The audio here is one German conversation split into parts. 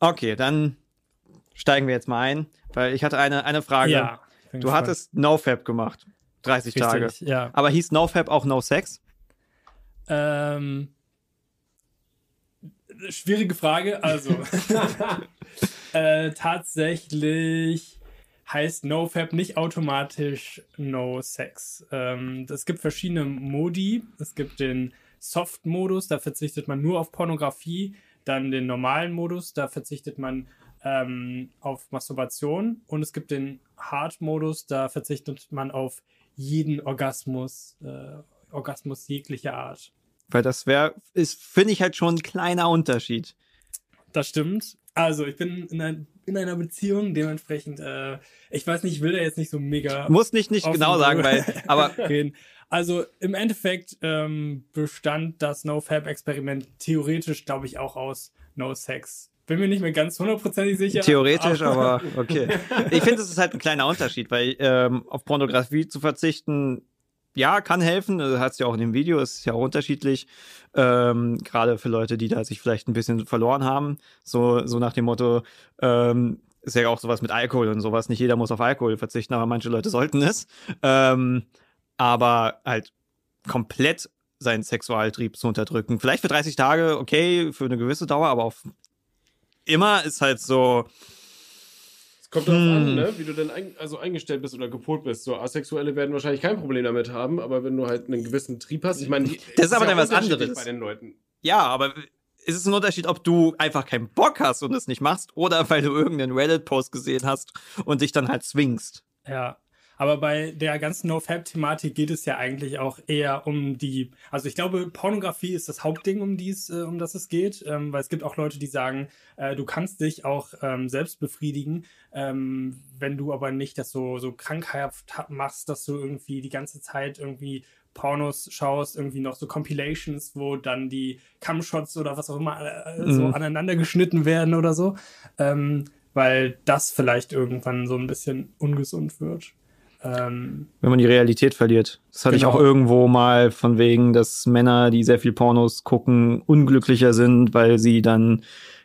Okay, dann steigen wir jetzt mal ein, weil ich hatte eine, eine Frage. Ja. Du gespannt. hattest NoFap gemacht. 30 Tage. Richtig, ja. Aber hieß NoFap auch No Sex? Ähm, schwierige Frage. Also, äh, tatsächlich heißt NoFap nicht automatisch No Sex. Ähm, es gibt verschiedene Modi. Es gibt den Soft-Modus, da verzichtet man nur auf Pornografie. Dann den normalen Modus, da verzichtet man ähm, auf Masturbation. Und es gibt den Hard-Modus, da verzichtet man auf jeden Orgasmus, äh, Orgasmus jeglicher Art. Weil das wäre, ist, finde ich halt schon ein kleiner Unterschied. Das stimmt. Also, ich bin in, ein, in einer Beziehung, dementsprechend, äh, ich weiß nicht, ich will da jetzt nicht so mega Muss nicht, nicht genau sagen, weil, aber reden. Also, im Endeffekt ähm, bestand das No-Fab-Experiment theoretisch, glaube ich, auch aus No-Sex. Bin mir nicht mehr ganz hundertprozentig sicher. theoretisch, aber okay. Ich finde, es ist halt ein kleiner Unterschied, weil ähm, auf Pornografie zu verzichten, ja, kann helfen. Du hast ja auch in dem Video, es ist ja auch unterschiedlich. Ähm, Gerade für Leute, die da sich vielleicht ein bisschen verloren haben. So, so nach dem Motto, ähm, ist ja auch sowas mit Alkohol und sowas. Nicht jeder muss auf Alkohol verzichten, aber manche Leute sollten es. Ähm, aber halt komplett seinen Sexualtrieb zu unterdrücken. Vielleicht für 30 Tage, okay, für eine gewisse Dauer, aber auf immer ist halt so, Es kommt darauf an, Hm. ne? wie du denn ein, also eingestellt bist oder gepolt bist. So Asexuelle werden wahrscheinlich kein Problem damit haben, aber wenn du halt einen gewissen Trieb hast, ich meine, Das ist aber ja dann was anderes. bei den Leuten. Ja, aber ist es ein Unterschied, ob du einfach keinen Bock hast und es nicht machst oder weil du irgendeinen Reddit-Post gesehen hast und dich dann halt zwingst? Ja, aber bei der ganzen No-Fab-Thematik geht es ja eigentlich auch eher um die, also ich glaube, Pornografie ist das Hauptding, um dies, äh, um das es geht, ähm, weil es gibt auch Leute, die sagen, äh, du kannst dich auch ähm, selbst befriedigen, ähm, wenn du aber nicht das so, so krankhaft ha- machst, dass du irgendwie die ganze Zeit irgendwie Pornos schaust, irgendwie noch so Compilations, wo dann die Cam-Shots oder was auch immer äh, so Mhm. aneinander geschnitten werden oder so, ähm, weil das vielleicht irgendwann so ein bisschen ungesund wird. Ähm, Wenn man die Realität verliert. Das hatte ich Genau. auch irgendwo mal von wegen, dass Männer, die sehr viel Pornos gucken, unglücklicher sind, weil sie dann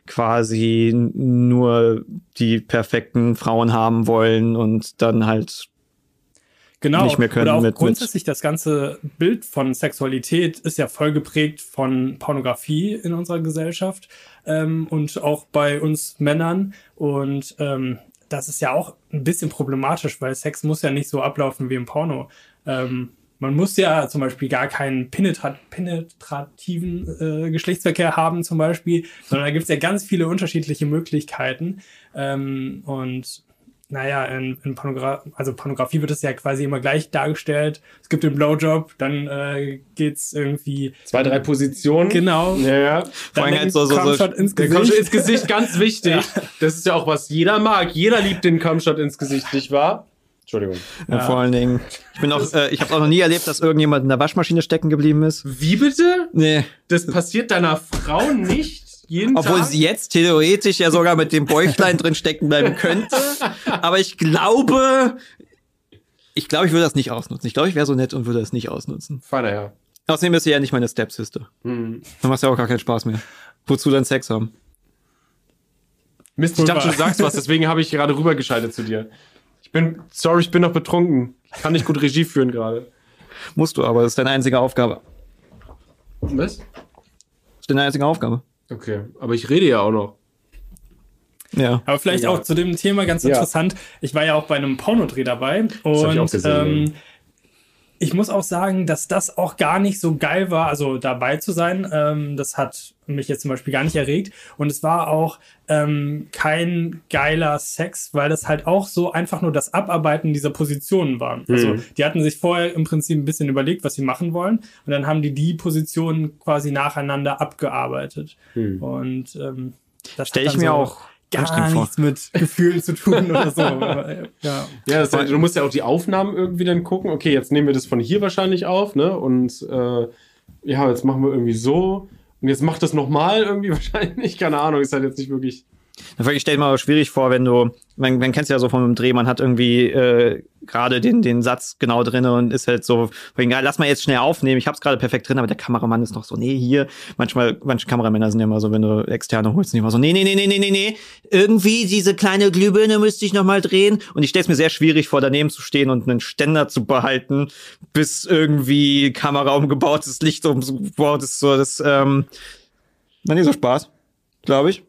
quasi nur die perfekten Frauen haben wollen und dann halt genau. Nicht mehr können Oder auch mit- mit- grundsätzlich das ganze Bild von Sexualität ist ja voll geprägt von Pornografie in unserer Gesellschaft ähm, und auch bei uns Männern. Und ähm, das ist ja auch ein bisschen problematisch, weil Sex muss ja nicht so ablaufen wie im Porno. Ähm, man muss ja zum Beispiel gar keinen penetra penetrativen äh, Geschlechtsverkehr haben, zum Beispiel, sondern da gibt es ja ganz viele unterschiedliche Möglichkeiten. Ähm, und naja, in, in Pornogra also Pornografie wird es ja quasi immer gleich dargestellt. Es gibt den Blowjob, dann äh, geht's irgendwie Zwei, drei Positionen. genau. Ja, ja. Vor allem der halt so- so- so- Cumshot ins Gesicht. Kampfshot ins Gesicht, ganz wichtig. Das ist ja auch, was jeder mag. Jeder liebt den Kampfshot ins Gesicht, nicht wahr? Entschuldigung. ja. vor allen Dingen. Ich bin auch, äh, ich habe auch noch nie erlebt, dass irgendjemand in der Waschmaschine stecken geblieben ist. Wie bitte? Nee. Das passiert deiner Frau nicht jeden Obwohl Tag? sie jetzt theoretisch ja sogar mit dem Bäuchlein drin stecken bleiben könnte. Aber ich glaube, ich glaube, ich würde das nicht ausnutzen. Ich glaube, ich wäre so nett und würde das nicht ausnutzen. Feiner Herr. Außerdem ist sie ja nicht meine Stepsister. Hm. Dann macht ja auch gar keinen Spaß mehr. Wozu dann Sex haben? Mist, ich dachte, du sagst was, deswegen habe ich gerade rübergeschaltet zu dir. Ich bin, sorry, ich bin noch betrunken. Ich kann nicht gut Regie führen gerade. Musst du aber, das ist deine einzige Aufgabe. Was? Das ist deine einzige Aufgabe. Okay, aber ich rede ja auch noch. Ja. Aber vielleicht Ja. auch zu dem Thema ganz Ja. interessant. Ich war ja auch bei einem Pornodreh dabei hab ich und auch gesehen, ähm, ich muss auch sagen, dass das auch gar nicht so geil war, also dabei zu sein. Ähm, das hat mich jetzt zum Beispiel gar nicht erregt. Und es war auch ähm, kein geiler Sex, weil das halt auch so einfach nur das Abarbeiten dieser Positionen war. Also Mhm. die hatten sich vorher im Prinzip ein bisschen überlegt, was sie machen wollen. Und dann haben die die Positionen quasi nacheinander abgearbeitet. Hm. Und ähm, das Stell hat ich mir so auch gar nichts mit Gefühlen zu tun oder so. Äh, ja. Ja, das heißt, du musst ja auch die Aufnahmen irgendwie dann gucken. Okay, jetzt nehmen wir das von hier wahrscheinlich auf, ne? Und äh, ja, jetzt machen wir irgendwie so. Und jetzt macht das nochmal irgendwie wahrscheinlich. Keine Ahnung, ist halt jetzt nicht wirklich. Ich stelle mir aber schwierig vor, wenn du, man, man kennt es ja so einem Dreh, man hat irgendwie äh, gerade den, den Satz genau drin und ist halt so, lass mal jetzt schnell aufnehmen, ich hab's gerade perfekt drin, aber der Kameramann ist noch so, nee, hier, manchmal, manche Kameramänner sind ja immer so, wenn du externe holst, sind immer so, nee, nee, nee, nee, nee, nee, nee, irgendwie diese kleine Glühbirne müsste ich noch mal drehen. Und ich stelle es mir sehr schwierig vor, daneben zu stehen und einen Ständer zu behalten, bis irgendwie Kamera umgebaut ist, Licht umgebaut ist, so, das, ähm, nicht so Spaß, glaube ich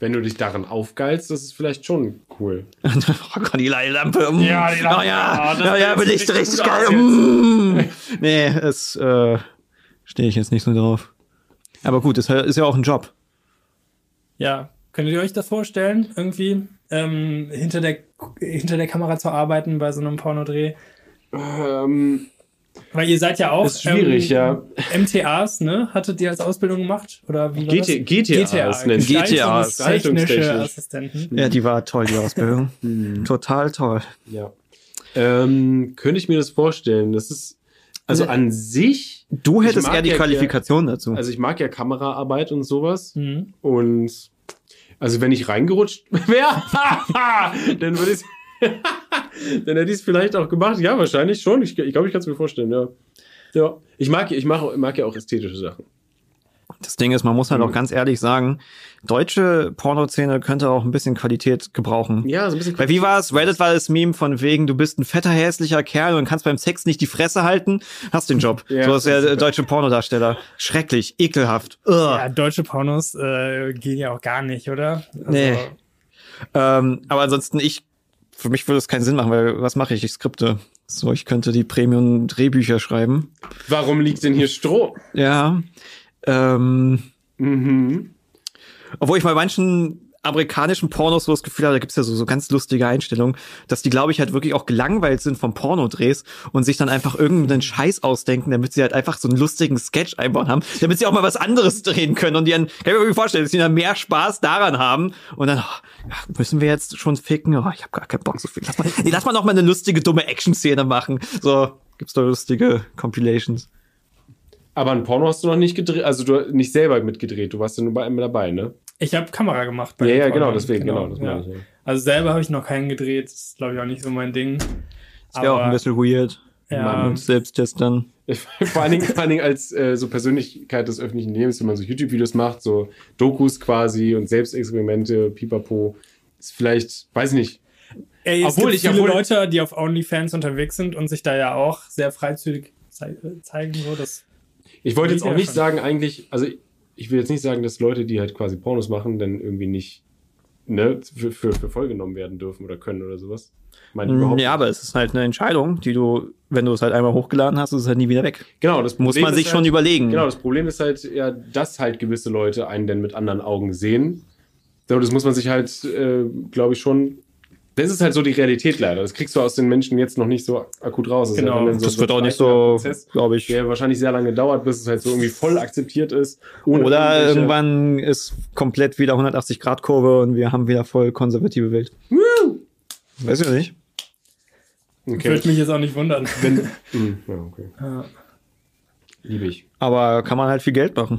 wenn du dich daran aufgeilst, das ist vielleicht schon cool. oh Gott, die Lampe. Mm. Ja, die Lampe. Oh, ja, oh, ja, ja, bin ich richtig geil. Mm. nee, es äh, stehe ich jetzt nicht so drauf. Aber gut, es ist ja auch ein Job. Ja, könnt ihr euch das vorstellen, irgendwie ähm, hinter, der, hinter der Kamera zu arbeiten bei so einem Pornodreh? Ähm, weil ihr seid ja auch ist schwierig, ähm, ja. MTAs, ne? Hattet ihr als Ausbildung gemacht? Oder wie war GT, das? GTAs, GTAs. Technische Assistenten. Ja, die war toll, die Ausbildung. Hm. Total toll. Ja. Ähm, könnte ich mir das vorstellen? Das ist, also an sich. Du hättest eher die ja Qualifikation ja, dazu. Also ich mag ja Kameraarbeit und sowas. Mhm. Und also wenn ich reingerutscht wäre, dann würde ich Dann hätte ich es vielleicht auch gemacht. Ja, wahrscheinlich schon. Ich glaube, ich, glaub, ich kann es mir vorstellen, ja. Ja. Ich mag, ich mag, mag ja auch ästhetische Sachen. Das Ding ist, man muss halt mhm. auch ganz ehrlich sagen, deutsche Pornoszene könnte auch ein bisschen Qualität gebrauchen. Ja, so ein bisschen Qualität. Weil wie war es? Reddit war das Meme von wegen, du bist ein fetter, hässlicher Kerl und kannst beim Sex nicht die Fresse halten, hast den Job. ja, so ist der deutsche Pornodarsteller. Schrecklich, ekelhaft. Ugh. Ja, deutsche Pornos äh, gehen ja auch gar nicht, oder? Also, nee. Ähm, aber ansonsten, ich für mich würde es keinen Sinn machen, weil was mache ich? Ich skripte. So, ich könnte die Premium-Drehbücher schreiben. Warum liegt denn hier Stroh? Ja. Ähm, mhm. Obwohl ich bei manchen amerikanischen Pornos so das Gefühl habe, da gibt's ja so, so ganz lustige Einstellungen, dass die, glaube ich, halt wirklich auch gelangweilt sind vom Pornodrehs und sich dann einfach irgendeinen Scheiß ausdenken, damit sie halt einfach so einen lustigen Sketch einbauen haben, damit sie auch mal was anderes drehen können und die dann, kann ich mir vorstellen, dass sie dann mehr Spaß daran haben und dann, oh, müssen wir jetzt schon ficken? Oh, ich habe gar keinen Bock so viel. Lass mal, nee, lass mal noch mal eine lustige, dumme Action-Szene machen. So, gibt's da lustige Compilations. Aber ein Porno hast du noch nicht gedreht, also du nicht selber mitgedreht, du warst ja nur bei einem dabei, ne? Ich habe Kamera gemacht. Bei ja, ja, genau, deswegen, genau. genau das ja. ich, ja. Also selber habe ich noch keinen gedreht. Das ist, glaube ich, auch nicht so mein Ding. Das wäre auch ein bisschen weird. Ja. Selbsttest dann. vor, allen Dingen, vor allen Dingen als äh, so Persönlichkeit des öffentlichen Lebens, wenn man so YouTube-Videos macht, so Dokus quasi und Selbstexperimente, pipapo, ist vielleicht, weiß ich nicht. Ey, es obwohl gibt ich viele obwohl Leute, die auf OnlyFans unterwegs sind und sich da ja auch sehr freizügig ze zeigen, so das. Ich wollte jetzt auch nicht schon. sagen, eigentlich, also ich will jetzt nicht sagen, dass Leute, die halt quasi Pornos machen, dann irgendwie nicht ne, für, für, für voll genommen werden dürfen oder können oder sowas. Meine ich überhaupt ja, aber es ist halt eine Entscheidung, die du, wenn du es halt einmal hochgeladen hast, ist es halt nie wieder weg. Genau, das Problem muss man sich halt, schon überlegen. Genau, das Problem ist halt ja, dass halt gewisse Leute einen denn mit anderen Augen sehen. Das muss man sich halt, äh, glaube ich, schon das ist halt so die Realität leider. Das kriegst du aus den Menschen jetzt noch nicht so akut raus. Das genau. So das wird auch nicht so, glaube ich. Der wahrscheinlich sehr lange dauert, bis es halt so irgendwie voll akzeptiert ist. Oder irgendwann ist komplett wieder 180 Grad Kurve und wir haben wieder voll konservative Welt. Woo! Weiß ich nicht. Okay. Würde mich jetzt auch nicht wundern. Wenn, hm, ja, okay. Ja. Liebe ich. Aber kann man halt viel Geld machen.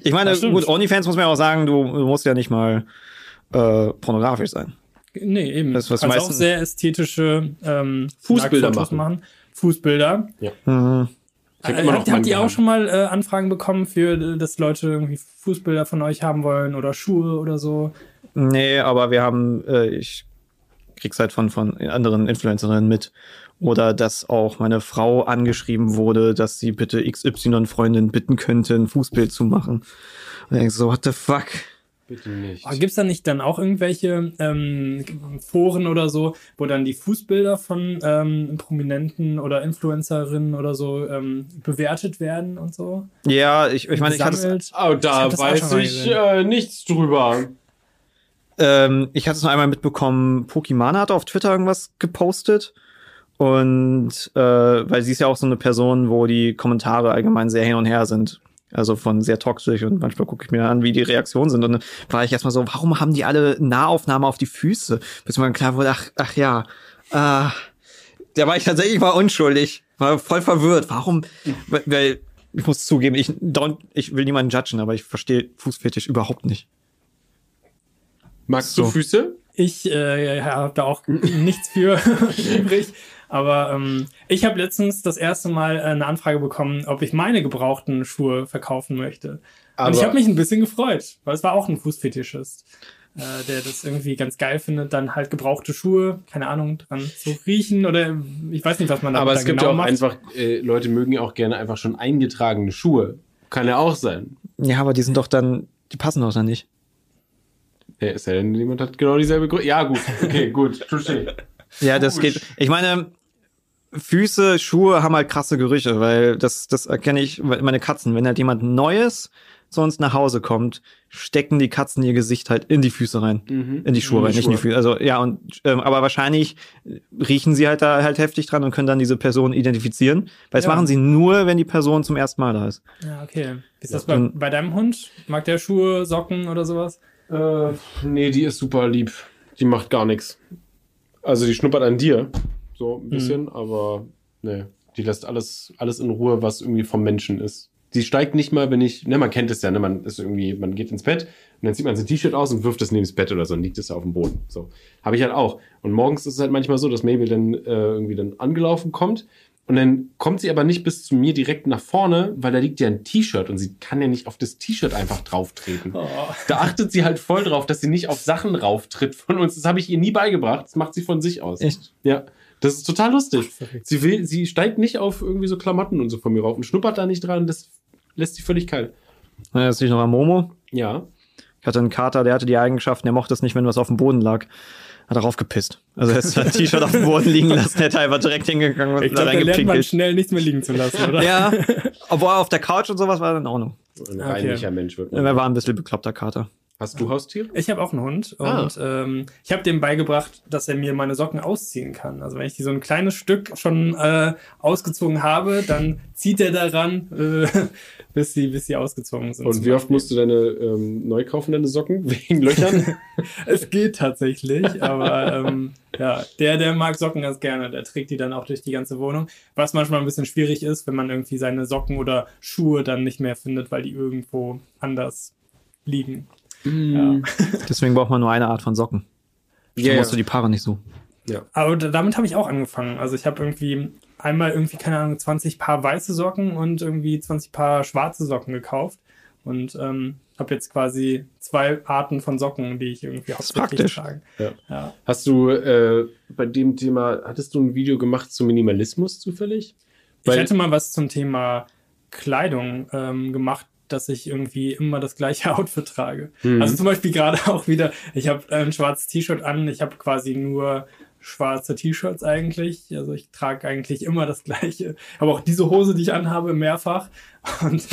Ich meine, gut, OnlyFans muss man ja auch sagen, du, du musst ja nicht mal äh, pornografisch sein. Nee, eben. Das, was du kannst auch sehr ästhetische ähm, Fußbilder machen. machen. Fußbilder. Ja. Mhm. Äh, habt, habt ihr auch schon mal äh, Anfragen bekommen für, äh, dass Leute irgendwie Fußbilder von euch haben wollen oder Schuhe oder so? Nee, aber wir haben, äh, ich krieg's halt von, von anderen Influencerinnen mit. Oder dass auch meine Frau angeschrieben wurde, dass sie bitte XY-Freundin bitten könnte, ein Fußbild zu machen. Und ich denke so, what the fuck? Bitte nicht. Gibt es da nicht dann auch irgendwelche ähm, Foren oder so, wo dann die Fußbilder von ähm, Prominenten oder Influencerinnen oder so ähm, bewertet werden und so? Ja, ich, ich meine, ich hatte Oh, da ich weiß ich äh, nichts drüber. Ähm, ich hatte es nur einmal mitbekommen, Pokimana hat auf Twitter irgendwas gepostet. Und äh, weil sie ist ja auch so eine Person, wo die Kommentare allgemein sehr hin und her sind. Also von sehr toxisch und manchmal gucke ich mir an, wie die Reaktionen sind. Und dann war ich erstmal so, warum haben die alle Nahaufnahme auf die Füße? Bis mir dann klar wurde, ach, ach ja, äh, da war ich tatsächlich mal unschuldig. War voll verwirrt. Warum? Weil, ich muss zugeben, ich, don't, ich will niemanden judgen, aber ich verstehe Fußfetisch überhaupt nicht. Magst so. du Füße? Ich äh, habe da auch nichts für übrig. Aber ähm, ich habe letztens das erste Mal eine Anfrage bekommen, ob ich meine gebrauchten Schuhe verkaufen möchte. Aber und ich habe mich ein bisschen gefreut, weil es war auch ein Fußfetischist, äh, der das irgendwie ganz geil findet, dann halt gebrauchte Schuhe, keine Ahnung, dran zu riechen oder ich weiß nicht, was man da Aber es gibt genau ja auch macht. einfach, äh, Leute mögen ja auch gerne einfach schon eingetragene Schuhe. Kann ja auch sein. Ja, aber die sind doch dann, die passen doch dann nicht. Ja, ist ja denn, jemand hat genau dieselbe Größe. Ja, gut, okay, gut, touché. Ja, das geht. Ich meine, Füße, Schuhe haben halt krasse Gerüche, weil das, das erkenne ich, meine Katzen, wenn halt jemand Neues zu uns nach Hause kommt, stecken die Katzen ihr Gesicht halt in die Füße rein, mhm. in die Schuhe in die rein, nicht in die Füße. Also ja und ähm, aber wahrscheinlich riechen sie halt da halt heftig dran und können dann diese Person identifizieren, weil das ja. machen sie nur, wenn die Person zum ersten Mal da ist. Ja okay. Ist das bei, bei deinem Hund? Mag der Schuhe, Socken oder sowas? Äh, nee, die ist super lieb. Die macht gar nichts. Also die schnuppert an dir, so ein bisschen, mhm. aber nee, die lässt alles, alles in Ruhe, was irgendwie vom Menschen ist. Sie steigt nicht mal, wenn ich, ne, man kennt es ja, ne, man ist irgendwie, man geht ins Bett und dann zieht man sein T-Shirt aus und wirft es neben das Bett oder so und liegt es auf dem Boden. So. Habe ich halt auch. Und morgens ist es halt manchmal so, dass Mabel dann äh, irgendwie dann angelaufen kommt und dann kommt sie aber nicht bis zu mir direkt nach vorne, weil da liegt ja ein T-Shirt und sie kann ja nicht auf das T-Shirt einfach drauftreten. Oh. Da achtet sie halt voll drauf, dass sie nicht auf Sachen rauftritt von uns. Das habe ich ihr nie beigebracht. Das macht sie von sich aus. Echt? Ja. Das ist total lustig. Sie will, sie steigt nicht auf irgendwie so Klamotten und so von mir rauf und schnuppert da nicht dran. Das lässt sie völlig kalt. Erinnerst du dich noch an Momo? Ja. Ich hatte einen Kater, der hatte die Eigenschaften, der mochte es nicht, wenn was auf dem Boden lag hat darauf gepisst. Also er ist sein T-Shirt auf dem Boden liegen lassen, hätte einfach direkt hingegangen und ich glaub, da lernt man schnell nichts mehr liegen zu lassen, oder? ja, obwohl auf der Couch und sowas war dann in Ordnung. Ein reinlicher okay. Mensch wird man. Er war ein bisschen bekloppter Kater. Hast du Haustiere? Ich habe auch einen Hund ah. und ähm, ich habe dem beigebracht, dass er mir meine Socken ausziehen kann. Also wenn ich die so ein kleines Stück schon äh, ausgezogen habe, dann zieht er daran, äh, bis sie, bis sie ausgezogen sind. Und wie oft musst du deine ähm, neu kaufen, deine Socken wegen Löchern? es geht tatsächlich, aber ähm, ja, der, der mag Socken ganz gerne. Der trägt die dann auch durch die ganze Wohnung. Was manchmal ein bisschen schwierig ist, wenn man irgendwie seine Socken oder Schuhe dann nicht mehr findet, weil die irgendwo anders liegen. Mm. Ja. Deswegen braucht man nur eine Art von Socken. Dann yeah, musst du die Paare nicht so. Ja. Aber damit habe ich auch angefangen. Also ich habe irgendwie einmal irgendwie, keine Ahnung, 20 Paar weiße Socken und irgendwie 20 Paar schwarze Socken gekauft. Und ähm, habe jetzt quasi zwei Arten von Socken, die ich irgendwie hauptsächlich trage. Ja. Ja. Hast du äh, bei dem Thema, hattest du ein Video gemacht zum Minimalismus zufällig? Weil ich hätte mal was zum Thema Kleidung ähm, gemacht dass ich irgendwie immer das gleiche Outfit trage. Mhm. Also zum Beispiel gerade auch wieder, ich habe ein schwarzes T-Shirt an, ich habe quasi nur schwarze T-Shirts eigentlich. Also ich trage eigentlich immer das gleiche. Aber auch diese Hose, die ich anhabe, mehrfach. Und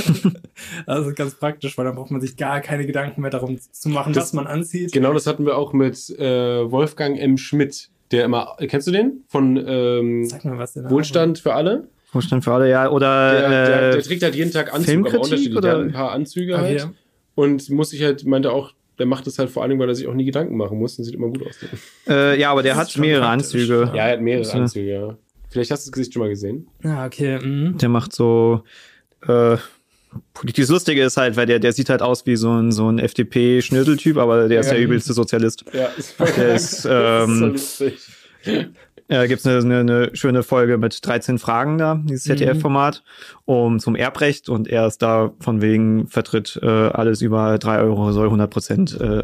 das ist ganz praktisch, weil dann braucht man sich gar keine Gedanken mehr darum zu machen, das, was man anzieht. Genau, das hatten wir auch mit äh, Wolfgang M. Schmidt, der immer, kennst du den? Von ähm, Wohlstand für alle? Wohlstand für alle, ja. Oder der, der, der trägt halt jeden Tag Anzüge, aber unterschiedlich. Oder? Der hat ein paar Anzüge ah, halt. Ja. Und muss sich halt, meinte auch, der macht das halt vor allem, weil er sich auch nie Gedanken machen muss und sieht immer gut aus. Äh, ja, aber der hat mehrere Anzüge. Ja, er hat mehrere Anzüge, ja. Vielleicht hast du das Gesicht schon mal gesehen. Ja, okay. Mhm. Der macht so. Äh, das Lustige ist halt, weil der, der sieht halt aus wie so ein, so ein FDP-Schnöseltyp, aber der ja. ist der übelste Sozialist. Ja, der ist, ähm, das ist so lustig. Äh, gibt es eine, eine, eine schöne Folge mit 13 Fragen da, dieses ZDF-Format, um zum Erbrecht und er ist da von wegen vertritt äh, alles über drei Euro soll 100 Prozent äh,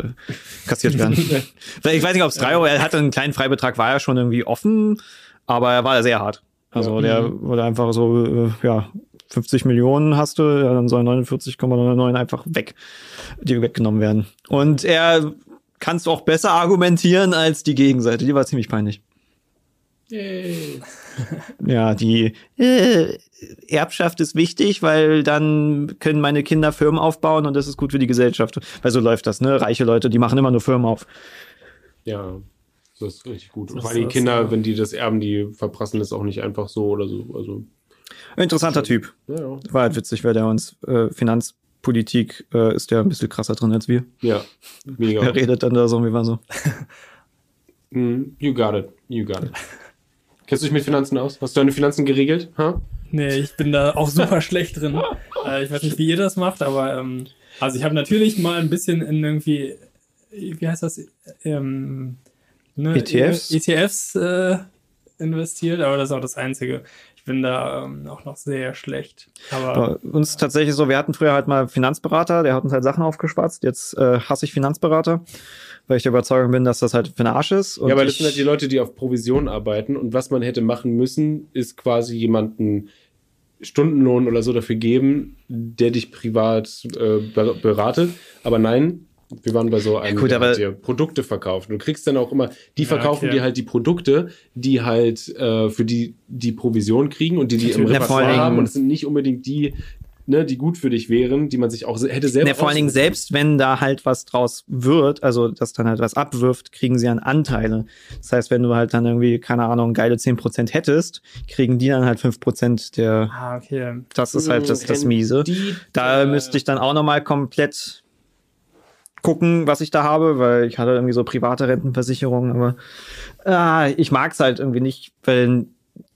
kassiert werden. ich weiß nicht, ob es drei Euro, er hatte einen kleinen Freibetrag, war ja schon irgendwie offen, aber er war sehr hart. Also der mhm. wurde einfach so, äh, ja, 50 Millionen hast du, ja, dann sollen 49,99 einfach weg, die weggenommen werden. Und er kannst du auch besser argumentieren als die Gegenseite. Die war ziemlich peinlich. Yay. ja, die äh, Erbschaft ist wichtig, weil dann können meine Kinder Firmen aufbauen und das ist gut für die Gesellschaft. Weil so läuft das, ne? Reiche Leute, die machen immer nur Firmen auf. Ja, das ist richtig gut. Weil die Kinder, ja. wenn die das erben, die verprassen das auch nicht einfach so oder so. Also Interessanter Typ. Ja, ja. War halt witzig, weil der uns äh, Finanzpolitik äh, ist ja ein bisschen krasser drin als wir. Ja, mega. er redet dann da so, wie war so. Mm, you got it. You got it. Kennst du dich mit Finanzen aus? Hast du deine Finanzen geregelt? Huh? Nee, ich bin da auch super schlecht drin. Äh, ich weiß nicht, wie ihr das macht, aber ähm, also ich habe natürlich mal ein bisschen in irgendwie wie heißt das? Ähm, ne, ETFs? ETFs äh, investiert, aber das ist auch das Einzige. Ich bin da ähm, auch noch sehr schlecht. Aber Bei uns tatsächlich so, wir hatten früher halt mal Finanzberater, der hat uns halt Sachen aufgespatzt. Jetzt äh, hasse ich Finanzberater, weil ich der Überzeugung bin, dass das halt für den Arsch ist. Und ja, weil das sind halt die Leute, die auf Provision arbeiten und was man hätte machen müssen, ist quasi jemanden Stundenlohn oder so dafür geben, der dich privat äh, beratet. Aber nein, wir waren bei so einem, ja, gut, der dir Produkte verkauft. Du kriegst dann auch immer, die verkaufen okay. dir halt die Produkte, die halt äh, für die die Provision kriegen und die die im Repertoire haben. Und es sind nicht unbedingt die, ne, die gut für dich wären, die man sich auch hätte selber. Ne, vor allen Dingen selbst, wenn da halt was draus wird, also dass dann halt was abwirft, kriegen sie dann Anteile. Das heißt, wenn du halt dann irgendwie, keine Ahnung, geile 10% hättest, kriegen die dann halt 5% der. Ah, okay. Das ist halt das, das Miese. Da müsste ich dann auch nochmal komplett gucken, was ich da habe, weil ich hatte irgendwie so private Rentenversicherungen, aber äh, ich mag es halt irgendwie nicht, weil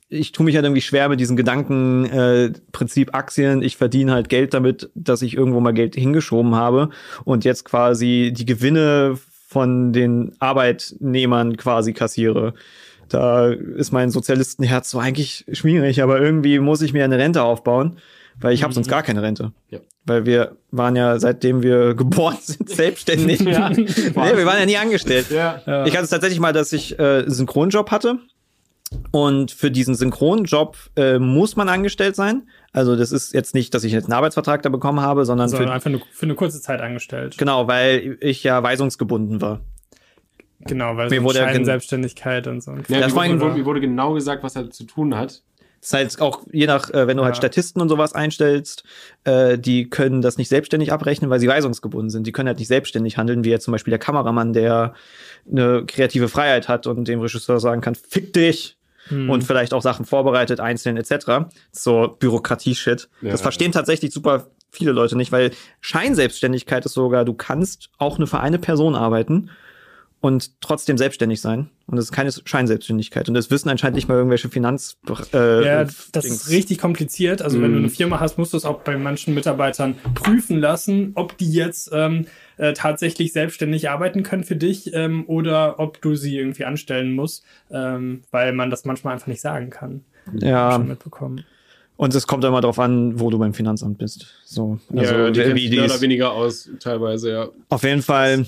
ich tue mich halt irgendwie schwer mit diesem Gedanken, äh, Prinzip Aktien, ich verdiene halt Geld damit, dass ich irgendwo mal Geld hingeschoben habe und jetzt quasi die Gewinne von den Arbeitnehmern quasi kassiere. Da ist mein Sozialistenherz so eigentlich schwierig, aber irgendwie muss ich mir eine Rente aufbauen, weil ich habe sonst mhm. gar keine Rente. Ja weil wir waren ja, seitdem wir geboren sind, selbstständig. ja, nee, wir waren ja nie angestellt. Ja, ja. Ich hatte es tatsächlich mal, dass ich äh, einen Synchronjob hatte. Und für diesen Synchronjob äh, muss man angestellt sein. Also das ist jetzt nicht, dass ich jetzt einen Arbeitsvertrag da bekommen habe, sondern, sondern für, einfach nur für eine kurze Zeit angestellt. Genau, weil ich ja weisungsgebunden war. Genau, weil mir so wurde Selbstständigkeit und so. Ja, das mir, wurde, mir wurde genau gesagt, was er zu tun hat. Das ist halt auch je nach, äh, wenn du halt ja. halt Statisten und sowas einstellst, äh, die können das nicht selbstständig abrechnen, weil sie weisungsgebunden sind. Die können halt nicht selbstständig handeln, wie jetzt zum Beispiel der Kameramann, der eine kreative Freiheit hat und dem Regisseur sagen kann, fick dich. Hm. Und vielleicht auch Sachen vorbereitet, einzeln etc. So Bürokratie-Shit. Ja, das verstehen ja. tatsächlich super viele Leute nicht, weil Scheinselbstständigkeit ist sogar, du kannst auch nur für eine Person arbeiten und trotzdem selbstständig sein. Und das ist keine Scheinselbstständigkeit. Und das wissen anscheinend nicht mal irgendwelche Finanz. Äh, ja, das Dings. ist richtig kompliziert. Also mm. wenn du mhm. eine Firma hast, musst du es auch bei manchen Mitarbeitern prüfen lassen, ob die jetzt ähm, äh, tatsächlich selbstständig arbeiten können für dich ähm, oder ob du sie irgendwie anstellen musst, ähm, weil man das manchmal einfach nicht sagen kann. Ja. Mitbekommen. Und es kommt immer darauf an, wo du beim Finanzamt bist. So, also ja, die wie mehr oder weniger aus, teilweise, ja. Auf jeden Fall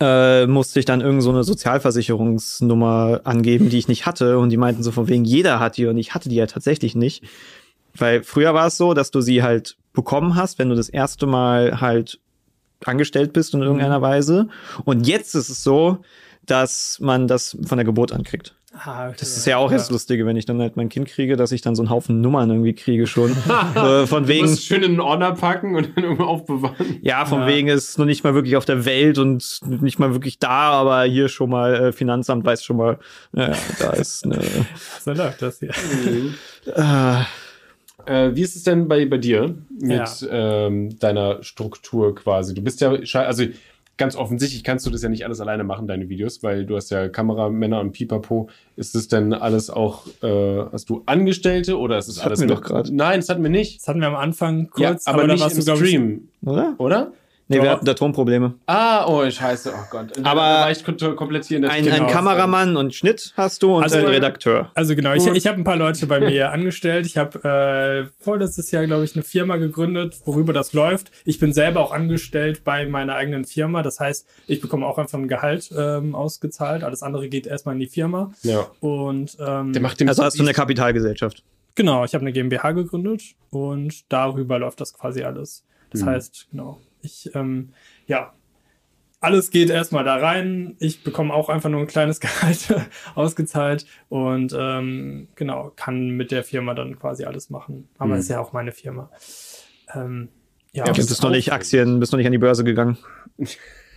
äh, musste ich dann irgend so eine Sozialversicherungsnummer angeben, die ich nicht hatte. Und die meinten so von wegen, jeder hat die und ich hatte die ja tatsächlich nicht. Weil früher war es so, dass du sie halt bekommen hast, wenn du das erste Mal halt angestellt bist in irgendeiner mhm. Weise. Und jetzt ist es so, dass man das von der Geburt ankriegt. Ah, okay, das ist ja auch ja. jetzt lustige, wenn ich dann halt mein Kind kriege, dass ich dann so einen Haufen Nummern irgendwie kriege schon. äh, von wegen. Du musst schön in einen Ordner packen und dann irgendwo aufbewahren. Ja, von ja. wegen ist noch nicht mal wirklich auf der Welt und nicht mal wirklich da, aber hier schon mal äh, Finanzamt weiß schon mal, äh, da ist eine. so läuft das hier. äh, äh, wie ist es denn bei, bei dir mit ja. ähm, deiner Struktur quasi? Du bist ja, also ganz offensichtlich kannst du das ja nicht alles alleine machen, deine Videos, weil du hast ja Kameramänner und Pipapo. Ist es denn alles auch, äh, hast du Angestellte oder ist es das alles? Hatten wir doch gerade. Nein, das hatten wir nicht. Das hatten wir am Anfang kurz, ja, aber, aber nicht im Stream. Oder? Oder? Nee, wir hatten da Tonprobleme. Ah, oh, scheiße, oh Gott. Aber komplett hier in der ein, ein Kameramann und Schnitt hast du und also, ein Redakteur. Also genau, ich, ich habe ein paar Leute bei mir angestellt. Ich habe äh, vorletztes Jahr, glaube ich, eine Firma gegründet, worüber das läuft. Ich bin selber auch angestellt bei meiner eigenen Firma. Das heißt, ich bekomme auch einfach ein Gehalt ähm, ausgezahlt. Alles andere geht erstmal in die Firma. Ja. Und ähm, Der macht dem also hast du eine Kapitalgesellschaft. Genau, ich habe eine GmbH gegründet und darüber läuft das quasi alles. Das mhm. heißt, genau, ich, ähm, ja, alles geht erstmal da rein. Ich bekomme auch einfach nur ein kleines Gehalt ausgezahlt und ähm, genau, kann mit der Firma dann quasi alles machen. Aber mhm. ist ja auch meine Firma. Ähm, ja, ja bist noch nicht Aktien, bist noch nicht an die Börse gegangen.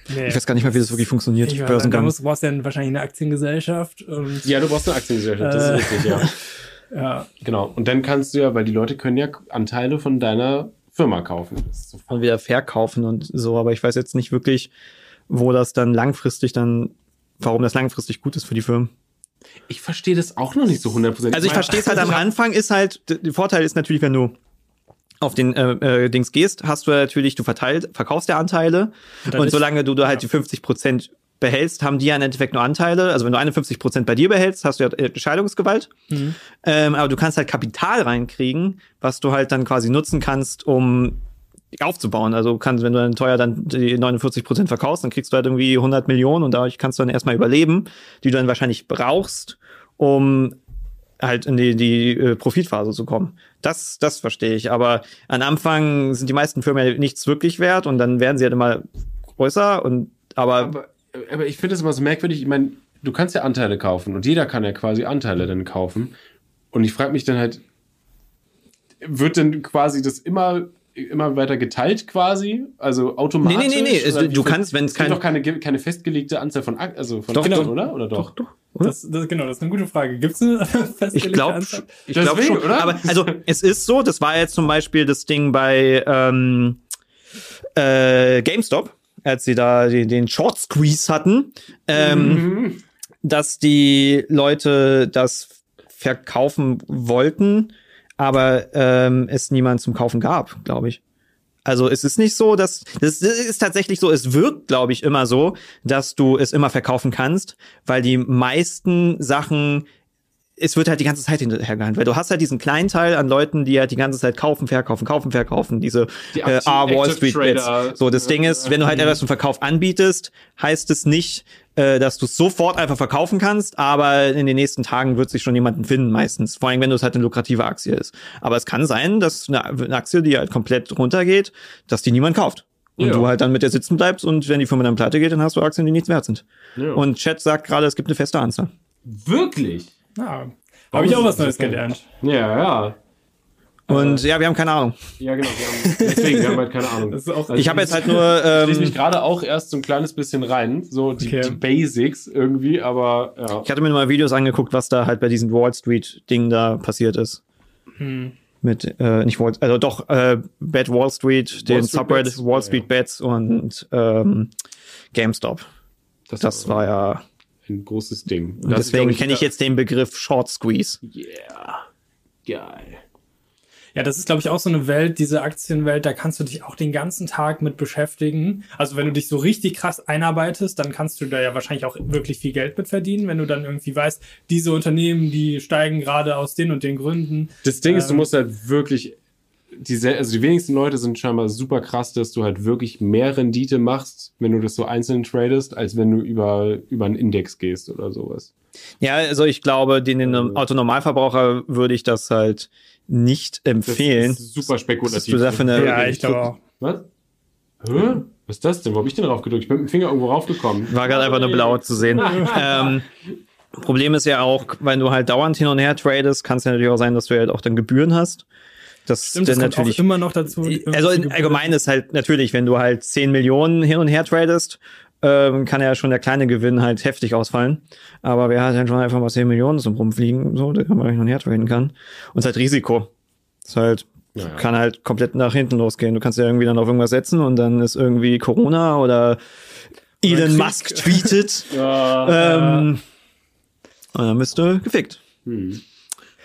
Nee. Ich weiß gar nicht mehr, wie das wirklich funktioniert. Ich Börsengang. Du brauchst ja wahrscheinlich eine Aktiengesellschaft. Und, ja, du brauchst eine Aktiengesellschaft, das äh, ist richtig, ja. ja. Genau. Und dann kannst du ja, weil die Leute können ja Anteile von deiner Firma kaufen. Und wieder verkaufen und so, aber ich weiß jetzt nicht wirklich, wo das dann langfristig dann, warum das langfristig gut ist für die Firmen. Ich verstehe das auch noch nicht so hundertprozentig. Also ich verstehe es halt am Anfang ist halt, der Vorteil ist natürlich, wenn du auf den äh, äh, Dings gehst, hast du natürlich, du verteilt, verkaufst ja Anteile und, und solange du, du halt ja. die 50 Prozent behältst, haben die ja im Endeffekt nur Anteile. Also wenn du 51 Prozent bei dir behältst, hast du ja Entscheidungsgewalt. Mhm. Ähm, aber du kannst halt Kapital reinkriegen, was du halt dann quasi nutzen kannst, um aufzubauen. Also kannst, wenn du dann teuer dann die 49 Prozent verkaufst, dann kriegst du halt irgendwie 100 Millionen und dadurch kannst du dann erstmal überleben, die du dann wahrscheinlich brauchst, um halt in die, die äh, Profitphase zu kommen. Das, das verstehe ich. Aber am Anfang sind die meisten Firmen ja nichts wirklich wert und dann werden sie halt immer größer und aber. Aber, aber ich finde es immer so merkwürdig. Ich meine, du kannst ja Anteile kaufen und jeder kann ja quasi Anteile dann kaufen. Und ich frage mich dann halt, wird denn quasi das immer immer weiter geteilt quasi, also automatisch. Nee, nee, nee, nee. Also, du kannst, wenn es keine doch keine keine festgelegte Anzahl von also von doch, Aktien, genau. oder? Oder doch? Doch, doch. Das, das, genau, das ist eine gute Frage. Gibt es eine festgelegte ich glaub, Anzahl? Ich glaube schon, oder? Aber also es ist so, das war jetzt zum Beispiel das Ding bei ähm, äh, GameStop, als sie da den, den Short Squeeze hatten, ähm, mhm. dass die Leute das verkaufen wollten aber ähm, es niemand zum Kaufen gab, glaube ich. Also es ist nicht so, dass das ist tatsächlich so, es wirkt, glaube ich, immer so, dass du es immer verkaufen kannst, weil die meisten Sachen es wird halt die ganze Zeit hinterhergehalten, weil du hast halt diesen kleinen Teil an Leuten, die halt die ganze Zeit kaufen, verkaufen, kaufen, verkaufen, diese die äh, ah, Wall Street Bits. So, das Ding ist, wenn du halt etwas zum Verkauf anbietest, heißt es nicht, äh, dass du es sofort einfach verkaufen kannst, aber in den nächsten Tagen wird sich schon jemanden finden meistens. Vor allem, wenn du es halt eine lukrative Aktie ist. Aber es kann sein, dass eine, eine Aktie, die halt komplett runtergeht, dass die niemand kauft. Und ja. du halt dann mit der sitzen bleibst und wenn die Firma dann pleite geht, dann hast du Aktien, die nichts wert sind. Ja. Und Chat sagt gerade, es gibt eine feste Anzahl. Wirklich? Ja. Habe ich auch was Neues gelernt. Ja, ja. Und äh, ja, wir haben keine Ahnung. Ja, genau. Wir haben, deswegen, wir haben halt keine Ahnung. Also ich habe jetzt halt nur. Ähm, ich mich gerade auch erst so ein kleines bisschen rein, so die, okay. die, Basics irgendwie, aber ja. Ich hatte mir mal Videos angeguckt, was da halt bei diesen Wall Street-Dingen da passiert ist. Hm. Mit, äh, nicht Wall, also doch, äh, Bad Wall Street, Wall den Subreddit Wall Street ja, ja. Bets und ähm, GameStop. Das, das war ja ein großes Ding. deswegen kenne ich jetzt den Begriff Short Squeeze. Yeah. Geil. Ja, das ist, glaube ich, auch so eine Welt, diese Aktienwelt, da kannst du dich auch den ganzen Tag mit beschäftigen. Also wenn du dich so richtig krass einarbeitest, dann kannst du da ja wahrscheinlich auch wirklich viel Geld mit verdienen, wenn du dann irgendwie weißt, diese Unternehmen, die steigen gerade aus den und den Gründen. Das Ding ähm, ist, du ähm, musst halt wirklich die, also die wenigsten Leute sind scheinbar super krass, dass du halt wirklich mehr Rendite machst, wenn du das so einzeln tradest, als wenn du über, über einen Index gehst oder sowas. Ja, also ich glaube, den, den also Autonormalverbraucher würde ich das halt nicht empfehlen. Das ist super spekulativ. Du dafür eine, ja, ich glaube auch. Was? Hä? Was ist das denn? Wo habe ich denn drauf gedrückt? Ich bin mit dem Finger irgendwo raufgekommen. War gerade einfach nur blau zu sehen. ähm, Problem ist ja auch, wenn du halt dauernd hin und her tradest, kann es ja natürlich auch sein, dass du halt auch dann Gebühren hast. Das Stimmt, das natürlich immer noch dazu. Also allgemein ist halt natürlich, wenn du halt 10 Millionen hin und her tradest, ähm, kann ja schon der kleine Gewinn halt heftig ausfallen. Aber wer hat dann schon einfach mal 10 Millionen zum Rumfliegen, so, der kann man hin und her traden kann. Und es ist halt Risiko. ist halt, ja, kann halt komplett nach hinten losgehen. Du kannst ja irgendwie dann auf irgendwas setzen und dann ist irgendwie Corona oder Elon Musk tweetet. ja, ähm, und dann bist du gefickt. Hm.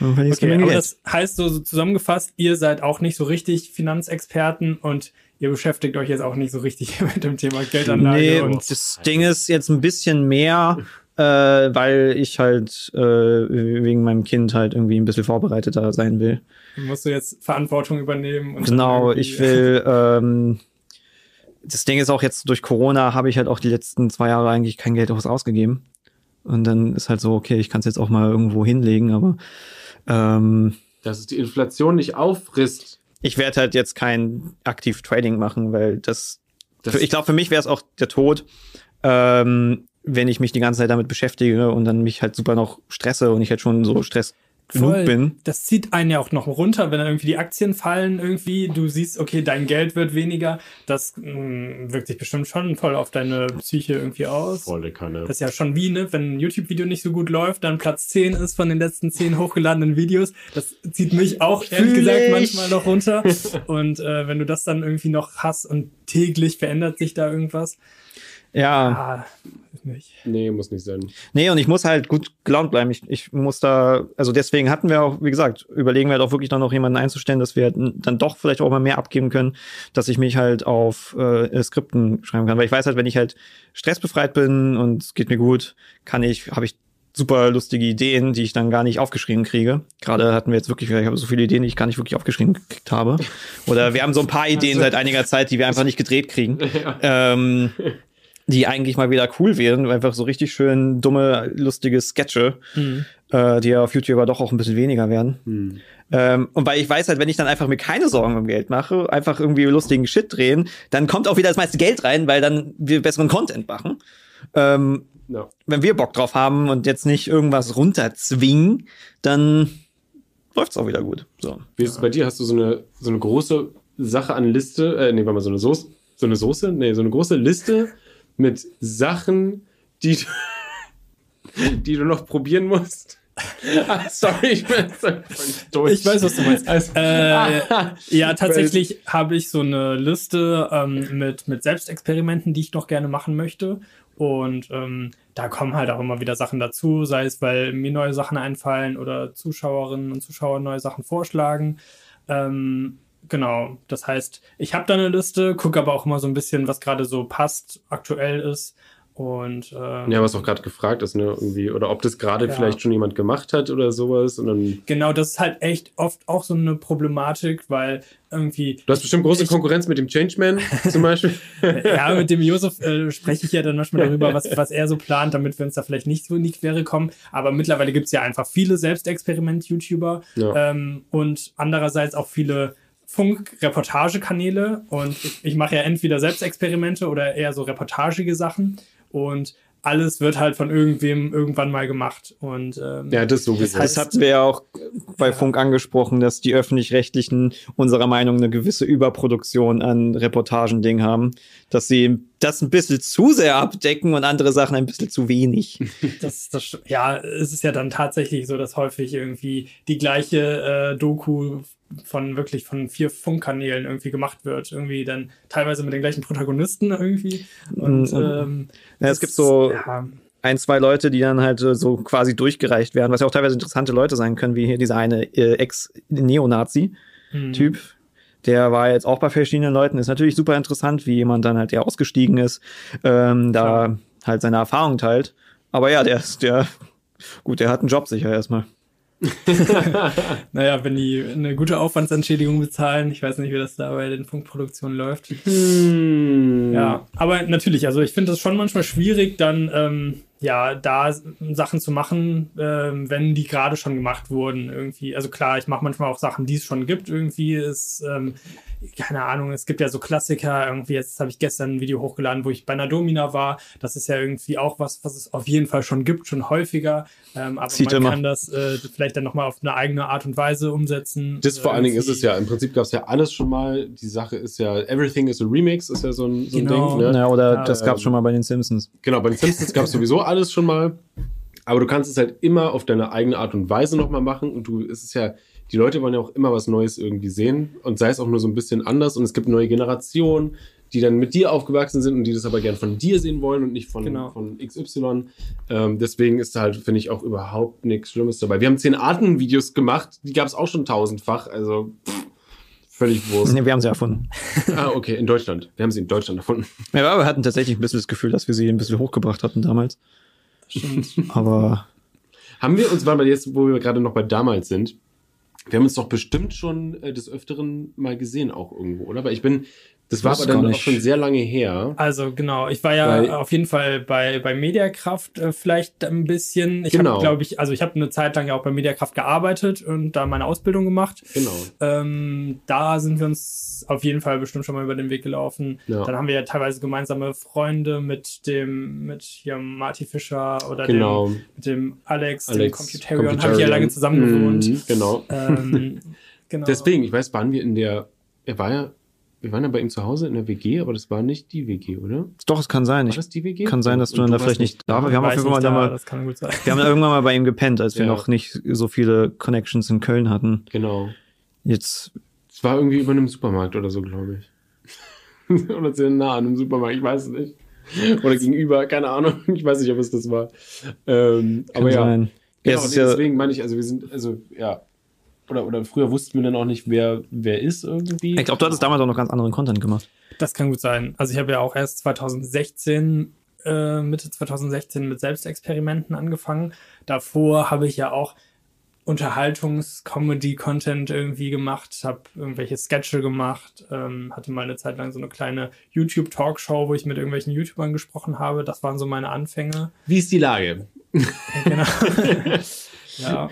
Okay, aber das heißt so, so zusammengefasst, ihr seid auch nicht so richtig Finanzexperten und ihr beschäftigt euch jetzt auch nicht so richtig mit dem Thema Geldanlage. Nee, und das Ding ist jetzt ein bisschen mehr, äh, weil ich halt äh, wegen meinem Kind halt irgendwie ein bisschen vorbereiteter sein will. Musst du jetzt Verantwortung übernehmen? genau, ich will. Ähm, das Ding ist auch jetzt durch Corona habe ich halt auch die letzten zwei Jahre eigentlich kein Geld ausgegeben. Und dann ist halt so, okay, ich kann es jetzt auch mal irgendwo hinlegen, aber ähm, dass es die Inflation nicht auffrisst. Ich werde halt jetzt kein aktiv Trading machen, weil das, das ich glaube, für mich wäre es auch der Tod, ähm, wenn ich mich die ganze Zeit damit beschäftige und dann mich halt super noch stresse und ich halt schon so Stress genug Voll. bin. Das zieht einen ja auch noch runter, wenn dann irgendwie die Aktien fallen irgendwie, du siehst, okay, dein Geld wird weniger, das mh, mm, wirkt sich bestimmt schon voll auf deine Psyche irgendwie aus. Volle Kanne. Das ist ja schon wie, ne, wenn ein YouTube-Video nicht so gut läuft, dann Platz 10 ist von den letzten 10 hochgeladenen Videos. Das zieht mich auch, ehrlich Fühl gesagt, ich. manchmal noch runter. und äh, wenn du das dann irgendwie noch hast und täglich verändert sich da irgendwas, Ja. Ah, nicht. Nee, muss nicht sein. Nee, und ich muss halt gut gelaunt bleiben. Ich, ich muss da, also deswegen hatten wir auch, wie gesagt, überlegen wir halt auch wirklich dann noch jemanden einzustellen, dass wir halt dann doch vielleicht auch mal mehr abgeben können, dass ich mich halt auf äh, Skripten schreiben kann. Weil ich weiß halt, wenn ich halt stressbefreit bin und es geht mir gut, kann ich, habe ich super lustige Ideen, die ich dann gar nicht aufgeschrieben kriege. Gerade hatten wir jetzt wirklich, ich habe so viele Ideen, die ich gar nicht wirklich aufgeschrieben gekriegt habe. Oder wir haben so ein paar Ideen seit einiger Zeit, die wir einfach nicht gedreht kriegen. Ja. Ähm, die eigentlich mal wieder cool wären, einfach so richtig schön dumme, lustige Sketche, mhm. äh, die ja auf YouTube aber doch auch ein bisschen weniger werden. Mhm. Ähm, und weil ich weiß halt, wenn ich dann einfach mir keine Sorgen um Geld mache, einfach irgendwie lustigen Shit drehen, dann kommt auch wieder das meiste Geld rein, weil dann wir besseren Content machen. Ähm, ja. Wenn wir Bock drauf haben und jetzt nicht irgendwas runterzwingen, dann läuft's auch wieder gut. So. Wie ist es bei dir? Hast du so eine, so eine große Sache an Liste, äh, nee, warte mal, so eine Soße, so eine Soße? Nee, so eine große Liste mit Sachen, die du, die du noch probieren musst? ah, sorry, ich bin so durch. Ich weiß, was du meinst. Also, äh, ja, tatsächlich habe ich so eine Liste ähm, mit, mit Selbstexperimenten, die ich noch gerne machen möchte. Und ähm, da kommen halt auch immer wieder Sachen dazu, sei es, weil mir neue Sachen einfallen oder Zuschauerinnen und Zuschauer neue Sachen vorschlagen. Ähm, genau, das heißt, ich habe da eine Liste, gucke aber auch immer so ein bisschen, was gerade so passt, aktuell ist und ähm, ja, was auch gerade gefragt ist, ne, irgendwie, oder ob das gerade ja. vielleicht schon jemand gemacht hat oder sowas. Und dann genau, das ist halt echt oft auch so eine Problematik, weil irgendwie. Du hast bestimmt große ich, Konkurrenz mit dem Changeman zum Beispiel. ja, mit dem Josef äh, spreche ich ja dann manchmal darüber, was, was er so plant, damit wir uns da vielleicht nicht so in die Quere kommen. Aber mittlerweile gibt es ja einfach viele Selbstexperiment-YouTuber ja. ähm, und andererseits auch viele Funk-Reportagekanäle und ich, ich mache ja entweder Selbstexperimente oder eher so reportagige Sachen und alles wird halt von irgendwem irgendwann mal gemacht. Und ähm, ja, das sowieso. Das, heißt, das hatten wir ja auch bei Funk angesprochen, dass die öffentlich-rechtlichen unserer Meinung eine gewisse Überproduktion an Reportagending haben, dass sie das ein bisschen zu sehr abdecken und andere Sachen ein bisschen zu wenig. Das, das, ja, es ist ja dann tatsächlich so, dass häufig irgendwie die gleiche äh, Doku von wirklich von vier Funkkanälen irgendwie gemacht wird. Irgendwie dann teilweise mit den gleichen Protagonisten irgendwie. Und mhm. ähm, ja, es gibt so ja. ein, zwei Leute, die dann halt so quasi durchgereicht werden, was ja auch teilweise interessante Leute sein können, wie hier dieser eine äh, Ex-Neonazi-Typ. Mhm. Der war jetzt auch bei verschiedenen Leuten. Ist natürlich super interessant, wie jemand dann halt der ausgestiegen ist, ähm, da ja. halt seine Erfahrung teilt. Aber ja, der ist, der, gut, der hat einen Job sicher erstmal. naja, wenn die eine gute Aufwandsentschädigung bezahlen, ich weiß nicht, wie das da bei den Funkproduktionen läuft. Hm. Ja, aber natürlich, also ich finde es schon manchmal schwierig, dann ähm, ja, da Sachen zu machen, ähm, wenn die gerade schon gemacht wurden irgendwie. Also klar, ich mache manchmal auch Sachen, die es schon gibt. Irgendwie ist, ähm, keine Ahnung, es gibt ja so Klassiker. Irgendwie, jetzt habe ich gestern ein Video hochgeladen, wo ich bei einer Domina war. Das ist ja irgendwie auch was, was es auf jeden Fall schon gibt, schon häufiger. Ähm, aber Zieht man immer. kann das äh, vielleicht dann nochmal auf eine eigene Art und Weise umsetzen. Das vor allen Dingen ist es ja, im Prinzip gab es ja alles schon mal. Die Sache ist ja, Everything is a Remix, ist ja so ein, so genau. ein Ding. Ne? Ja, oder ja, das gab es schon mal bei den Simpsons. Genau, bei den Simpsons gab es sowieso alles schon mal. Aber du kannst es halt immer auf deine eigene Art und Weise nochmal machen. Und du, es ist ja, die Leute wollen ja auch immer was Neues irgendwie sehen. Und sei es auch nur so ein bisschen anders. Und es gibt neue Generationen, die dann mit dir aufgewachsen sind und die das aber gern von dir sehen wollen und nicht von, genau. von XY. Ähm, deswegen ist da halt, finde ich, auch überhaupt nichts Schlimmes dabei. Wir haben zehn Arten-Videos gemacht, die gab es auch schon tausendfach. Also pff, völlig Wurst. Nee, wir haben sie erfunden. ah, okay, in Deutschland. Wir haben sie in Deutschland erfunden. Ja, aber wir hatten tatsächlich ein bisschen das Gefühl, dass wir sie ein bisschen hochgebracht hatten damals. Stimmt. aber. Haben wir uns, weil wir jetzt, wo wir gerade noch bei damals sind, wir haben uns doch bestimmt schon äh, des Öfteren mal gesehen, auch irgendwo, oder? Weil ich bin, das war aber dann auch schon sehr lange her. Also genau, ich war ja Weil, auf jeden Fall bei, bei Mediakraft äh, vielleicht ein bisschen. Ich genau. habe, glaube ich, also ich habe eine Zeit lang ja auch bei Mediakraft gearbeitet und da meine Ausbildung gemacht. Genau. Ähm, da sind wir uns auf jeden Fall bestimmt schon mal über den Weg gelaufen. Ja. Dann haben wir ja teilweise gemeinsame Freunde mit dem, mit hier Marty Fischer oder genau. dem, mit dem Alex, Alex dem Computarian, Computarian. habe ich ja lange zusammen gewohnt. Mhm, genau. Ähm, genau. Deswegen, ich weiß, waren wir in der, er war ja wir waren ja bei ihm zu Hause in der WG, aber das war nicht die WG, oder? Doch, es kann sein. War das die WG? Kann sein, dass du dann da vielleicht nicht da warst. Wir haben auf jeden Fall da, mal, das kann gut sein. Wir haben irgendwann mal bei ihm gepennt, als wir noch nicht so viele Connections in Köln hatten. Genau. Jetzt. Es war irgendwie über einem Supermarkt oder so, glaube ich. oder sehr nah an einem Supermarkt, ich weiß es nicht. Oder gegenüber, keine Ahnung. Ich weiß nicht, ob es das war. Ähm, aber ja. Sein. Genau, nee, deswegen meine ich, also wir sind, also ja, oder, oder früher wussten wir dann auch nicht, wer, wer ist irgendwie. Ich glaube, du hattest damals auch noch ganz anderen Content gemacht. Das kann gut sein. Also ich habe ja auch erst 2016, äh, Mitte 2016 mit Selbstexperimenten angefangen. Davor habe ich ja auch Unterhaltungs-Comedy-Content irgendwie gemacht, habe irgendwelche Sketche gemacht, ähm, hatte mal eine Zeit lang so eine kleine YouTube-Talkshow, wo ich mit irgendwelchen YouTubern gesprochen habe. Das waren so meine Anfänge. Wie ist die Lage? genau. ja.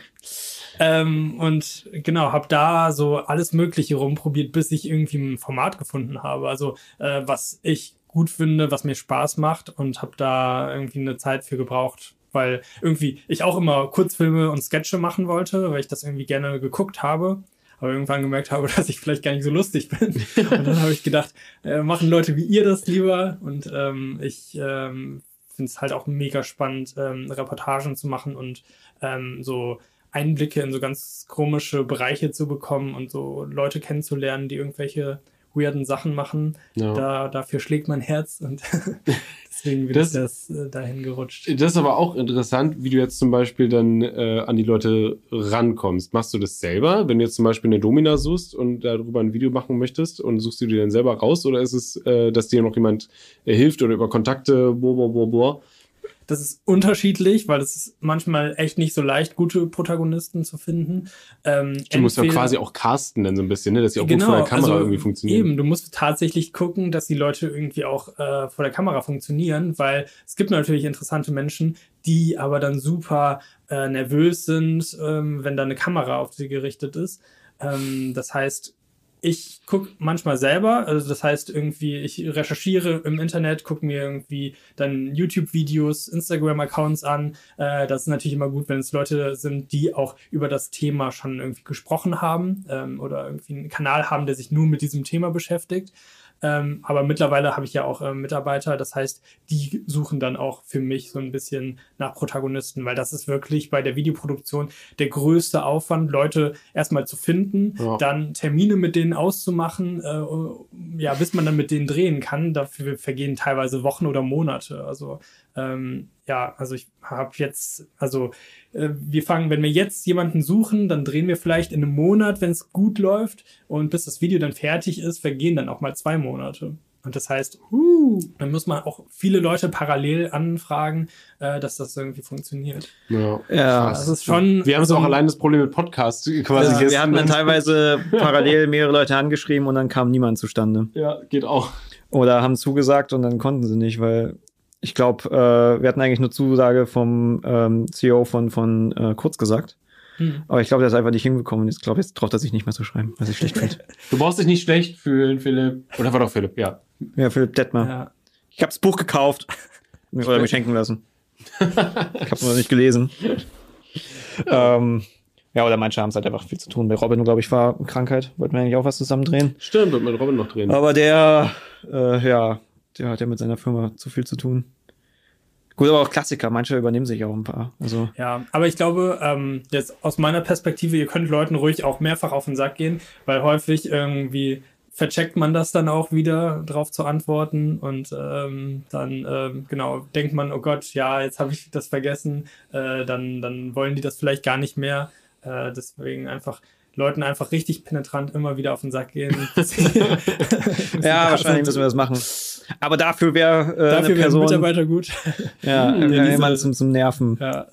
Ähm, und genau, habe da so alles Mögliche rumprobiert, bis ich irgendwie ein Format gefunden habe. Also äh, was ich gut finde, was mir Spaß macht und habe da irgendwie eine Zeit für gebraucht, weil irgendwie ich auch immer Kurzfilme und Sketche machen wollte, weil ich das irgendwie gerne geguckt habe. Aber irgendwann gemerkt habe, dass ich vielleicht gar nicht so lustig bin. Und dann habe ich gedacht, äh, machen Leute wie ihr das lieber. Und ähm, ich ähm, finde es halt auch mega spannend, ähm, Reportagen zu machen und ähm, so Einblicke in so ganz komische Bereiche zu bekommen und so Leute kennenzulernen, die irgendwelche weirden Sachen machen. Ja. Da, dafür schlägt mein Herz und deswegen wird das, das äh, dahin gerutscht. Das ist aber auch interessant, wie du jetzt zum Beispiel dann äh, an die Leute rankommst. Machst du das selber, wenn du jetzt zum Beispiel eine Domina suchst und darüber ein Video machen möchtest und suchst du dir dann selber raus oder ist es, äh, dass dir noch jemand äh, hilft oder über Kontakte, boah, boah, boah, boah? Das ist unterschiedlich, weil es ist manchmal echt nicht so leicht, gute Protagonisten zu finden. Ähm, du musst ja quasi auch casten dann so ein bisschen, ne? dass sie auch genau, gut vor der Kamera also irgendwie funktionieren. Eben, du musst tatsächlich gucken, dass die Leute irgendwie auch äh, vor der Kamera funktionieren, weil es gibt natürlich interessante Menschen, die aber dann super äh, nervös sind, ähm, wenn da eine Kamera auf sie gerichtet ist. Ähm, das heißt, ich gucke manchmal selber, also das heißt irgendwie, ich recherchiere im Internet, gucke mir irgendwie dann YouTube-Videos, Instagram-Accounts an. Äh, das ist natürlich immer gut, wenn es Leute sind, die auch über das Thema schon irgendwie gesprochen haben ähm, oder irgendwie einen Kanal haben, der sich nur mit diesem Thema beschäftigt. Ähm, aber mittlerweile habe ich ja auch äh, Mitarbeiter, das heißt, die suchen dann auch für mich so ein bisschen nach Protagonisten, weil das ist wirklich bei der Videoproduktion der größte Aufwand, Leute erstmal zu finden, ja. dann Termine mit denen auszumachen, äh, ja, bis man dann mit denen drehen kann. Dafür vergehen teilweise Wochen oder Monate. Also ähm, ja, also ich habe jetzt, also äh, wir fangen, wenn wir jetzt jemanden suchen, dann drehen wir vielleicht in einem Monat, wenn es gut läuft. Und bis das Video dann fertig ist, vergehen dann auch mal zwei Monate. Und das heißt, uh, dann muss man auch viele Leute parallel anfragen, äh, dass das irgendwie funktioniert. Ja, ja das ist schon. Wir haben also, auch allein das Problem mit Podcasts quasi. Ja, wir haben dann teilweise parallel mehrere Leute angeschrieben und dann kam niemand zustande. Ja, geht auch. Oder haben zugesagt und dann konnten sie nicht, weil ich glaube, äh, wir hatten eigentlich eine Zusage vom ähm, CEO von, von äh, Kurz gesagt. Hm. Aber ich glaube, der ist einfach nicht hingekommen. Ich glaube, jetzt traut er sich nicht mehr zu schreiben, was ich schlecht finde. Du brauchst dich nicht schlecht fühlen, Philipp. Oder war doch Philipp, ja. Ja, Philipp Detmer. Ja. Ich habe das Buch gekauft. Oder mir schenken lassen. ich habe es noch nicht gelesen. ähm, ja, oder manche haben es halt einfach viel zu tun. Bei Robin, glaube ich, war Krankheit. Wollten wir eigentlich auch was zusammen drehen. Stimmt, wird mit Robin noch drehen. Aber der, äh, ja, der hat ja mit seiner Firma zu viel zu tun. Gut, aber auch Klassiker. Manche übernehmen sich auch ein paar. Also. Ja, aber ich glaube, ähm, jetzt aus meiner Perspektive, ihr könnt Leuten ruhig auch mehrfach auf den Sack gehen, weil häufig irgendwie vercheckt man das dann auch wieder, drauf zu antworten und ähm, dann ähm, genau denkt man, oh Gott, ja, jetzt habe ich das vergessen, äh, dann, dann wollen die das vielleicht gar nicht mehr. Äh, deswegen einfach Leuten einfach richtig penetrant immer wieder auf den Sack gehen. ja, wahrscheinlich müssen wir das machen. Aber dafür wäre äh, dafür eine Person, Mitarbeiter gut. Ja, hm, ja jemand zum, zum Nerven. Ja.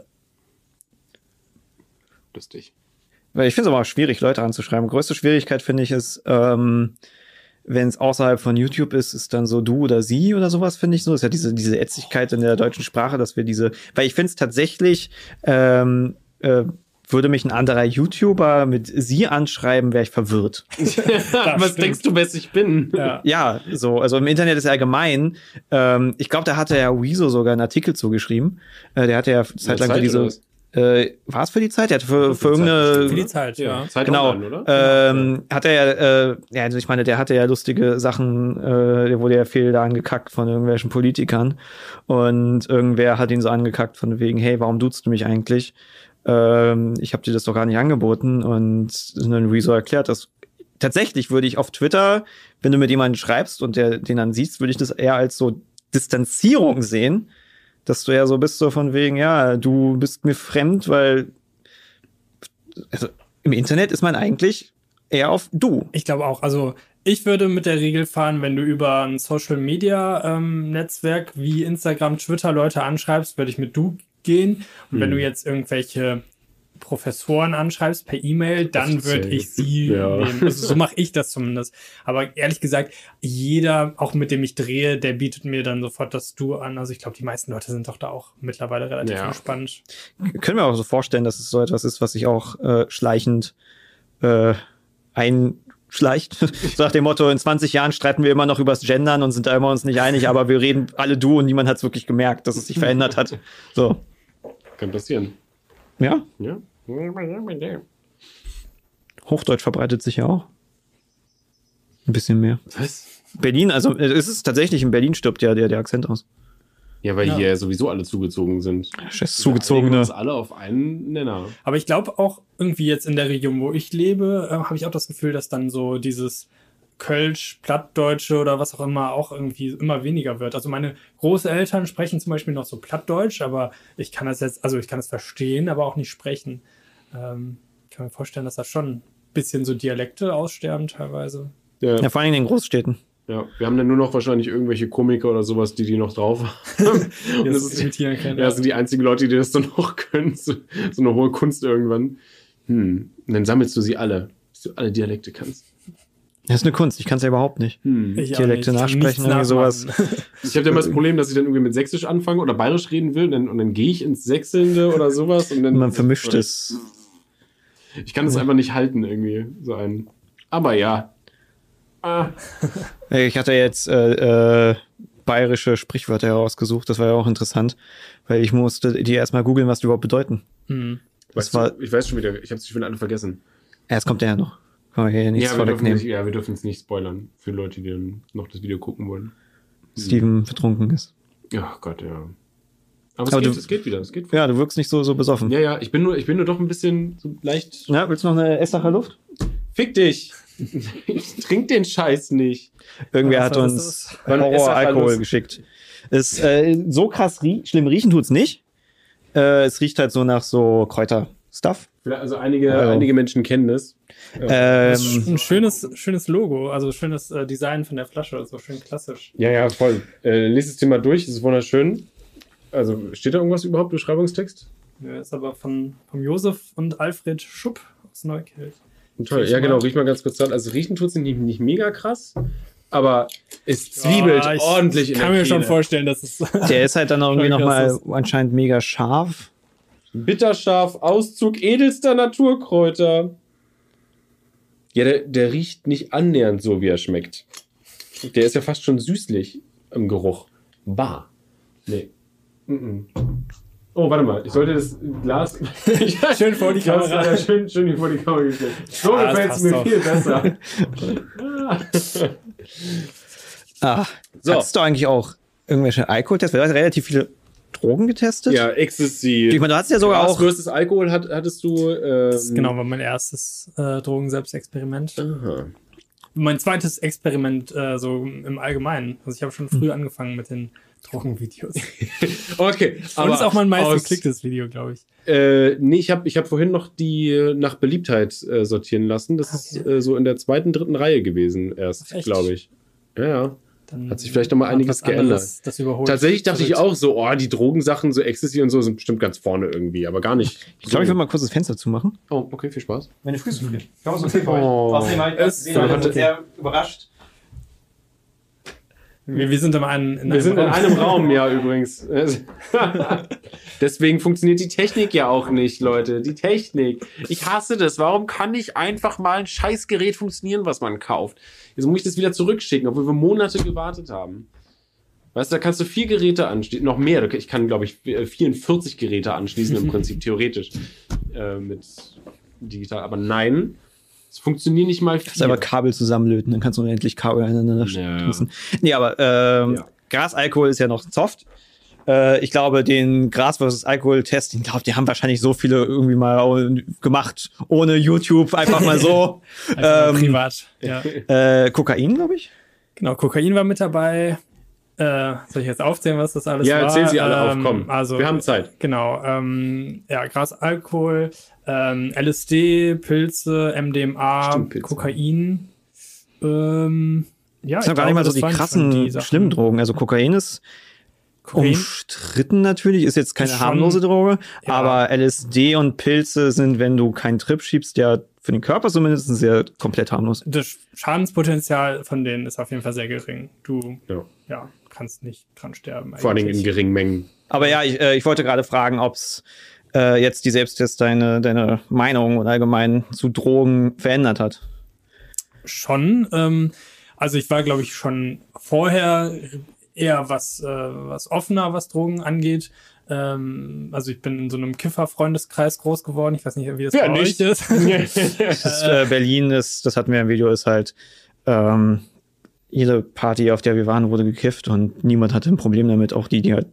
Lustig. Weil ich finde es aber auch schwierig, Leute anzuschreiben. Größte Schwierigkeit finde ich ist, ähm, wenn es außerhalb von YouTube ist, ist dann so du oder sie oder sowas, finde ich so. Ist ja diese, diese Ätzigkeit in der deutschen Sprache, dass wir diese, weil ich finde es tatsächlich, ähm, äh, würde mich ein anderer YouTuber mit sie anschreiben, wäre ich verwirrt. Was denkst du, wer ich bin? Ja. ja. so, also im Internet ist allgemein. Ähm, ich glaube, da hatte ja Wieso sogar einen Artikel zugeschrieben. Äh, der hatte ja zeitlang Zeit diese. Äh, war es für die Zeit? Der hat für, für, irgendeine. Für die Zeit, ja. Zeit genau. Online, ähm, hat er ja, äh, ja, also ich meine, der hatte ja lustige Sachen, äh, der wurde ja viel da angekackt von irgendwelchen Politikern. Und irgendwer hat ihn so angekackt von wegen, hey, warum duzt du mich eigentlich? Ähm, ich habe dir das doch gar nicht angeboten und dann Rezo erklärt, dass tatsächlich würde ich auf Twitter, wenn du mit jemandem schreibst und der, den dann siehst, würde ich das eher als so Distanzierung sehen, dass du ja so bist, so von wegen, ja, du bist mir fremd, weil also im Internet ist man eigentlich eher auf du. Ich glaube auch. Also ich würde mit der Regel fahren, wenn du über ein Social Media ähm, Netzwerk wie Instagram, Twitter Leute anschreibst, würde ich mit du gehen. Und hm. wenn du jetzt irgendwelche Professoren anschreibst per E-Mail, dann würde ich sie ja. nehmen. Also so mache ich das zumindest. Aber ehrlich gesagt, jeder, auch mit dem ich drehe, der bietet mir dann sofort das Du an. Also ich glaube, die meisten Leute sind doch da auch mittlerweile relativ ja. entspannt. Können wir auch so vorstellen, dass es so etwas ist, was sich auch äh, schleichend äh, einschleicht. so nach dem Motto, in 20 Jahren streiten wir immer noch übers Gendern und sind da immer uns nicht einig, aber wir reden alle du und niemand hat es wirklich gemerkt, dass es sich verändert hat. So. Kann passieren. Ja? Ja. Hochdeutsch verbreitet sich ja auch. Ein bisschen mehr. Was? Berlin, also es ist tatsächlich in Berlin stirbt ja der, der Akzent aus. Ja, weil ja. hier sowieso alle zugezogen sind. Das zugezogene. Uns alle auf einen Nenner. Aber ich glaube auch irgendwie jetzt in der Region, wo ich lebe, äh, habe ich auch das Gefühl, dass dann so dieses Kölsch, Plattdeutsche oder was auch immer auch irgendwie immer weniger wird. Also meine Großeltern sprechen zum Beispiel noch so Plattdeutsch, aber ich kann das jetzt, also ich kann es verstehen, aber auch nicht sprechen. Ähm, ich kann mir vorstellen, dass da schon ein bisschen so Dialekte aussterben teilweise. Ja, ja vor allem in den Großstädten. Ja, wir haben dann nur noch wahrscheinlich irgendwelche Komiker oder sowas, die die noch drauf haben. und das, ist. Ja, das sind die einzigen Leute, die das dann noch können. So, so eine hohe Kunst irgendwann. Hm. Und dann sammelst du sie alle, bis du alle Dialekte kannst. Das ist eine Kunst, ich kann es ja überhaupt nicht. Hm. Dialekte nicht. nachsprechen, irgendwie sowas. Ich habe ja immer das Problem, dass ich dann irgendwie mit Sächsisch anfange oder Bayerisch reden will und dann, und dann gehe ich ins Sächselnde oder sowas. Und dann Man vermischt es. Ich kann es einfach nicht halten, irgendwie, so ein. Aber ja, Ah. Ich hatte jetzt äh, äh, bayerische Sprichwörter herausgesucht, das war ja auch interessant, weil ich musste die erstmal googeln, was die überhaupt bedeuten. Mhm. Weißt war, du, ich weiß schon wieder, ich habe sie schon alle vergessen. Erst kommt der ja noch. Kann man hier nichts ja, vorwegnehmen. Nicht, ja, wir dürfen es nicht spoilern für Leute, die dann noch das Video gucken wollen. Steven betrunken ist. Ach Gott, ja. Aber es, Aber geht, du, es geht wieder. Es geht ja, du wirkst nicht so, so besoffen. Ja, ja, ich bin nur, ich bin nur doch ein bisschen so leicht. Ja, willst du noch eine Essacher Luft? Fick dich! ich trink den Scheiß nicht. Irgendwer hat uns Horror-Alkohol geschickt. Es, äh, so krass rie schlimm riechen tut's nicht. Äh, es riecht halt so nach so Kräuter-Stuff. Also einige, also. einige Menschen kennen das. Ähm, das ein schönes, schönes Logo, also schönes äh, Design von der Flasche, so schön klassisch. Ja, ja, voll. Äh, lies das Thema durch, das ist wunderschön. Also steht da irgendwas überhaupt, Beschreibungstext? Ja, ist aber von, von Josef und Alfred Schupp aus Neukirch. Toll, ja genau, riech mal ganz kurz dran. Also riechen tut es nicht, nicht mega krass, aber es zwiebelt ja, ordentlich in Ich kann mir schon vorstellen, dass es. Der ist halt dann irgendwie nochmal anscheinend mega scharf. Bitterscharf, Auszug edelster Naturkräuter. Ja, der, der riecht nicht annähernd so, wie er schmeckt. Der ist ja fast schon süßlich im Geruch. Bah. Nee. Mm -mm. Oh, warte mal, ich sollte das Glas. schön vor die Kamera. Ja, schön, schön vor die Kamera gestellt. So ah, gefällt es mir doch. viel besser. ah, so. Hast du eigentlich auch irgendwelche Alkoholtests? Du hast relativ viele Drogen getestet? Ja, Ecstasy. Ich meine, du hast ja sogar auch. größtes Alkohol hat, hattest du. Ähm, das genau war mein erstes äh, Drogen-Selbstexperiment. Mein zweites Experiment äh, so im Allgemeinen. Also ich habe schon früh hm. angefangen mit den Drogenvideos. okay. Aber das ist auch mein meistgeklicktes Video, glaube ich. Äh, nee, ich habe ich hab vorhin noch die nach Beliebtheit äh, sortieren lassen. Das okay. ist äh, so in der zweiten, dritten Reihe gewesen erst, glaube ich. Ja, ja. Dann hat sich vielleicht noch mal einiges geändert. Das Tatsächlich dachte ich auch so, oh, die Drogensachen, so Ecstasy und so, sind bestimmt ganz vorne irgendwie, aber gar nicht. Ich glaube, so. ich will mal kurz das Fenster zumachen. Oh, okay, viel Spaß. Meine Füße frieren. Ich hoffe, es ist okay für euch. Oh. Außerdem, ich bin sehr überrascht. Wir, wir sind in einem, in wir sind Raum. in einem Raum, ja, übrigens. Deswegen funktioniert die Technik ja auch nicht, Leute. Die Technik. Ich hasse das. Warum kann nicht einfach mal ein Scheißgerät funktionieren, was man kauft? Jetzt muss ich das wieder zurückschicken, obwohl wir Monate gewartet haben. Weißt du, da kannst du vier Geräte anschließen, noch mehr. Ich kann, glaube ich, 44 Geräte anschließen, im Prinzip theoretisch. Äh, mit digital. Aber nein, es funktioniert nicht mal viel. Kannst einfach Kabel zusammenlöten, dann kannst du unendlich Kabel aneinander ja. Nee, aber ähm, ja. Grasalkohol ist ja noch soft. Äh, ich glaube, den Gras versus Alkohol-Test, ich glaube, die haben wahrscheinlich so viele irgendwie mal gemacht, ohne YouTube, einfach mal so. ähm, privat, ja. Äh, Kokain, glaube ich. Genau, Kokain war mit dabei. Äh, soll ich jetzt aufzählen, was das alles ja, war? Ja, erzähl sie alle ähm, auf, komm. Also, wir haben Zeit. Genau. Ähm, ja, Gras, Alkohol, ähm, LSD, Pilze, MDMA, Stimmt, Pilze. Kokain. Ähm, ja, das sind gar nicht mal so die krassen, die schlimmen Drogen. Also Kokain ist Kokain? umstritten natürlich, ist jetzt keine ist harmlose Droge, ja. aber LSD und Pilze sind, wenn du keinen Trip schiebst, ja für den Körper zumindest sehr komplett harmlos. Das Schadenspotenzial von denen ist auf jeden Fall sehr gering. Du ja. ja kannst nicht dran sterben. Vor allem in geringen Mengen. Aber ja, ich, äh, ich wollte gerade fragen, ob es äh, jetzt die Selbsttest deine, deine Meinung und allgemein zu Drogen verändert hat. Schon. Ähm, also ich war, glaube ich, schon vorher eher was, äh, was offener, was Drogen angeht. Ähm, also ich bin in so einem Kiffer-Freundeskreis groß geworden. Ich weiß nicht, wie das ja, bei nicht. euch ist. das ist äh, Berlin ist, das hatten wir im Video, ist halt ähm, jede Party, auf der wir waren, wurde gekifft und niemand hatte ein Problem damit. Auch die, die halt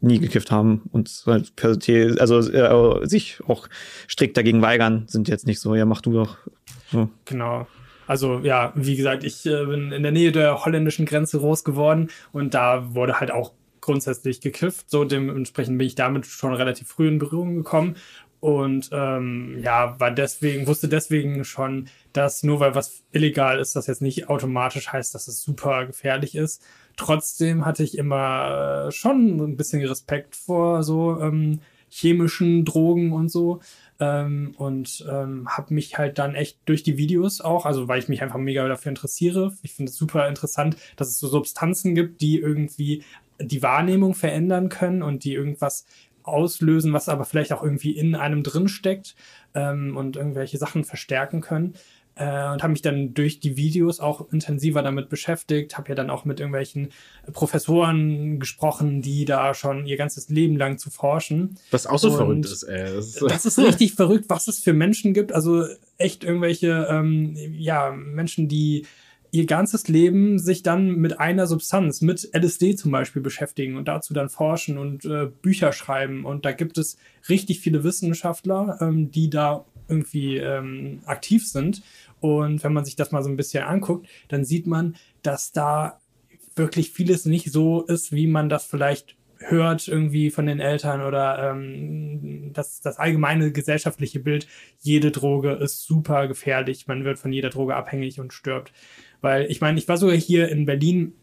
nie gekifft haben und halt per se, also äh, sich auch strikt dagegen weigern, sind jetzt nicht so, ja, mach du doch. So. Genau. Also ja, wie gesagt, ich äh, bin in der Nähe der holländischen Grenze groß geworden und da wurde halt auch grundsätzlich gekifft. So dementsprechend bin ich damit schon relativ früh in Berührung gekommen und ähm, ja, war deswegen, wusste deswegen schon, dass nur weil was illegal ist, das jetzt nicht automatisch heißt, dass es super gefährlich ist. Trotzdem hatte ich immer äh, schon ein bisschen Respekt vor so ähm, chemischen Drogen und so. Ähm, und ähm, habe mich halt dann echt durch die Videos auch, also weil ich mich einfach mega dafür interessiere. Ich finde es super interessant, dass es so Substanzen gibt, die irgendwie die Wahrnehmung verändern können und die irgendwas auslösen, was aber vielleicht auch irgendwie in einem drin steckt ähm, und irgendwelche Sachen verstärken können. Äh, und habe mich dann durch die Videos auch intensiver damit beschäftigt, habe ja dann auch mit irgendwelchen Professoren gesprochen, die da schon ihr ganzes Leben lang zu forschen. Was auch so und verrückt ist, ey. Das ist, das ist richtig verrückt, was es für Menschen gibt. Also echt irgendwelche ähm, ja, Menschen, die ihr ganzes Leben sich dann mit einer Substanz, mit LSD zum Beispiel beschäftigen und dazu dann forschen und äh, Bücher schreiben. Und da gibt es richtig viele Wissenschaftler, ähm, die da irgendwie ähm, aktiv sind. Und wenn man sich das mal so ein bisschen anguckt, dann sieht man, dass da wirklich vieles nicht so ist, wie man das vielleicht hört irgendwie von den Eltern oder ähm, das, das allgemeine gesellschaftliche Bild, jede Droge ist super gefährlich, man wird von jeder Droge abhängig und stirbt. Weil ich meine, ich war sogar hier in Berlin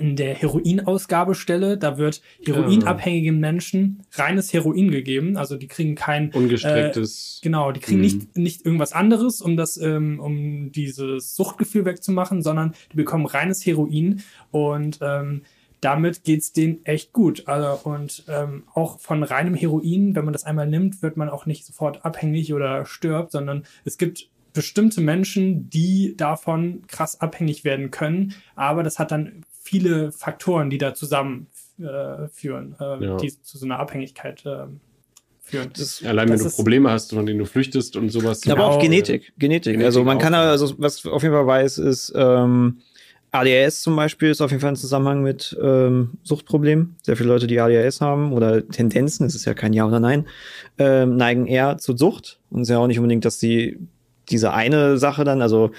in der Heroinausgabestelle, da wird heroinabhängigen Menschen reines Heroin gegeben, also die kriegen kein ungestrecktes. Äh, genau, die kriegen mhm. nicht nicht irgendwas anderes, um das ähm, um dieses Suchtgefühl wegzumachen, sondern die bekommen reines Heroin und ähm, damit geht's denen echt gut. Also, und ähm, auch von reinem Heroin, wenn man das einmal nimmt, wird man auch nicht sofort abhängig oder stirbt, sondern es gibt bestimmte Menschen, die davon krass abhängig werden können. Aber das hat dann viele Faktoren, die da zusammenführen, äh, äh, ja. die zu so einer Abhängigkeit äh, führen. Das, Allein wenn du Probleme hast, von denen du flüchtest und sowas. Aber auch Genetik. Genetik. Genetik also man kann also, was auf jeden Fall weiß, ist, ähm, ADHS zum Beispiel ist auf jeden Fall ein Zusammenhang mit ähm, Suchtproblemen. Sehr viele Leute, die ADHS haben oder Tendenzen, es ist ja kein Ja oder Nein, ähm, neigen eher zur Sucht. Und es ist ja auch nicht unbedingt, dass sie diese eine Sache dann, also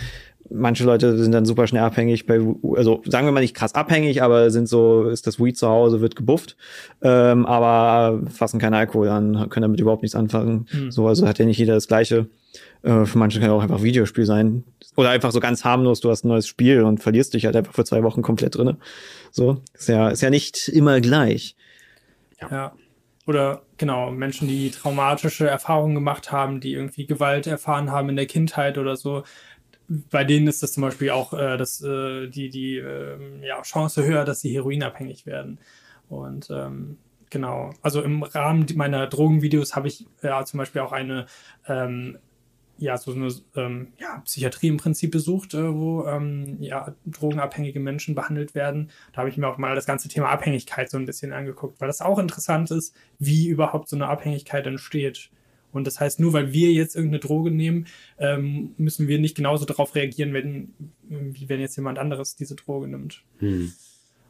manche Leute sind dann super schnell abhängig bei, also sagen wir mal nicht krass abhängig, aber sind so, ist das Weed zu Hause, wird gebufft, ähm, aber fassen keinen Alkohol an, können damit überhaupt nichts anfangen. Mhm. So, also hat ja nicht jeder das Gleiche. Äh, für manche kann ja auch einfach Videospiel sein. Oder einfach so ganz harmlos, du hast ein neues Spiel und verlierst dich halt einfach für zwei Wochen komplett drinne. So, ist ja, ist ja nicht immer gleich. Ja. ja. Oder genau, Menschen, die traumatische Erfahrungen gemacht haben, die irgendwie Gewalt erfahren haben in der Kindheit oder so. Bei denen ist das zum Beispiel auch äh, das, äh, die, die äh, ja, Chance höher, dass sie heroinabhängig werden. Und ähm, genau, also im Rahmen meiner Drogenvideos habe ich ja zum Beispiel auch eine ähm, ja, so eine ähm, ja, Psychiatrie im Prinzip besucht, äh, wo ähm, ja, drogenabhängige Menschen behandelt werden. Da habe ich mir auch mal das ganze Thema Abhängigkeit so ein bisschen angeguckt, weil das auch interessant ist, wie überhaupt so eine Abhängigkeit entsteht. Und das heißt, nur weil wir jetzt irgendeine Droge nehmen, ähm, müssen wir nicht genauso darauf reagieren, wenn, wie wenn jetzt jemand anderes diese Droge nimmt. Hm.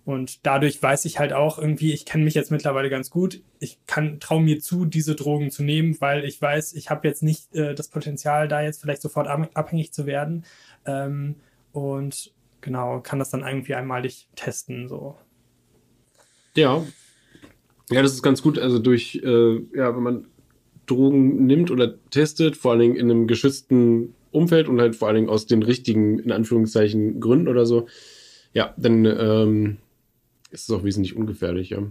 Und dadurch weiß ich halt auch irgendwie, ich kenne mich jetzt mittlerweile ganz gut. Ich kann traue mir zu, diese Drogen zu nehmen, weil ich weiß, ich habe jetzt nicht äh, das Potenzial, da jetzt vielleicht sofort abhängig zu werden. Ähm, und genau, kann das dann irgendwie einmalig testen. So. Ja. Ja, das ist ganz gut. Also durch, äh, ja, wenn man Drogen nimmt oder testet, vor allen Dingen in einem geschützten Umfeld und halt vor allen Dingen aus den richtigen, in Anführungszeichen, Gründen oder so, ja, dann ähm, ist es auch wesentlich ungefährlich, ja.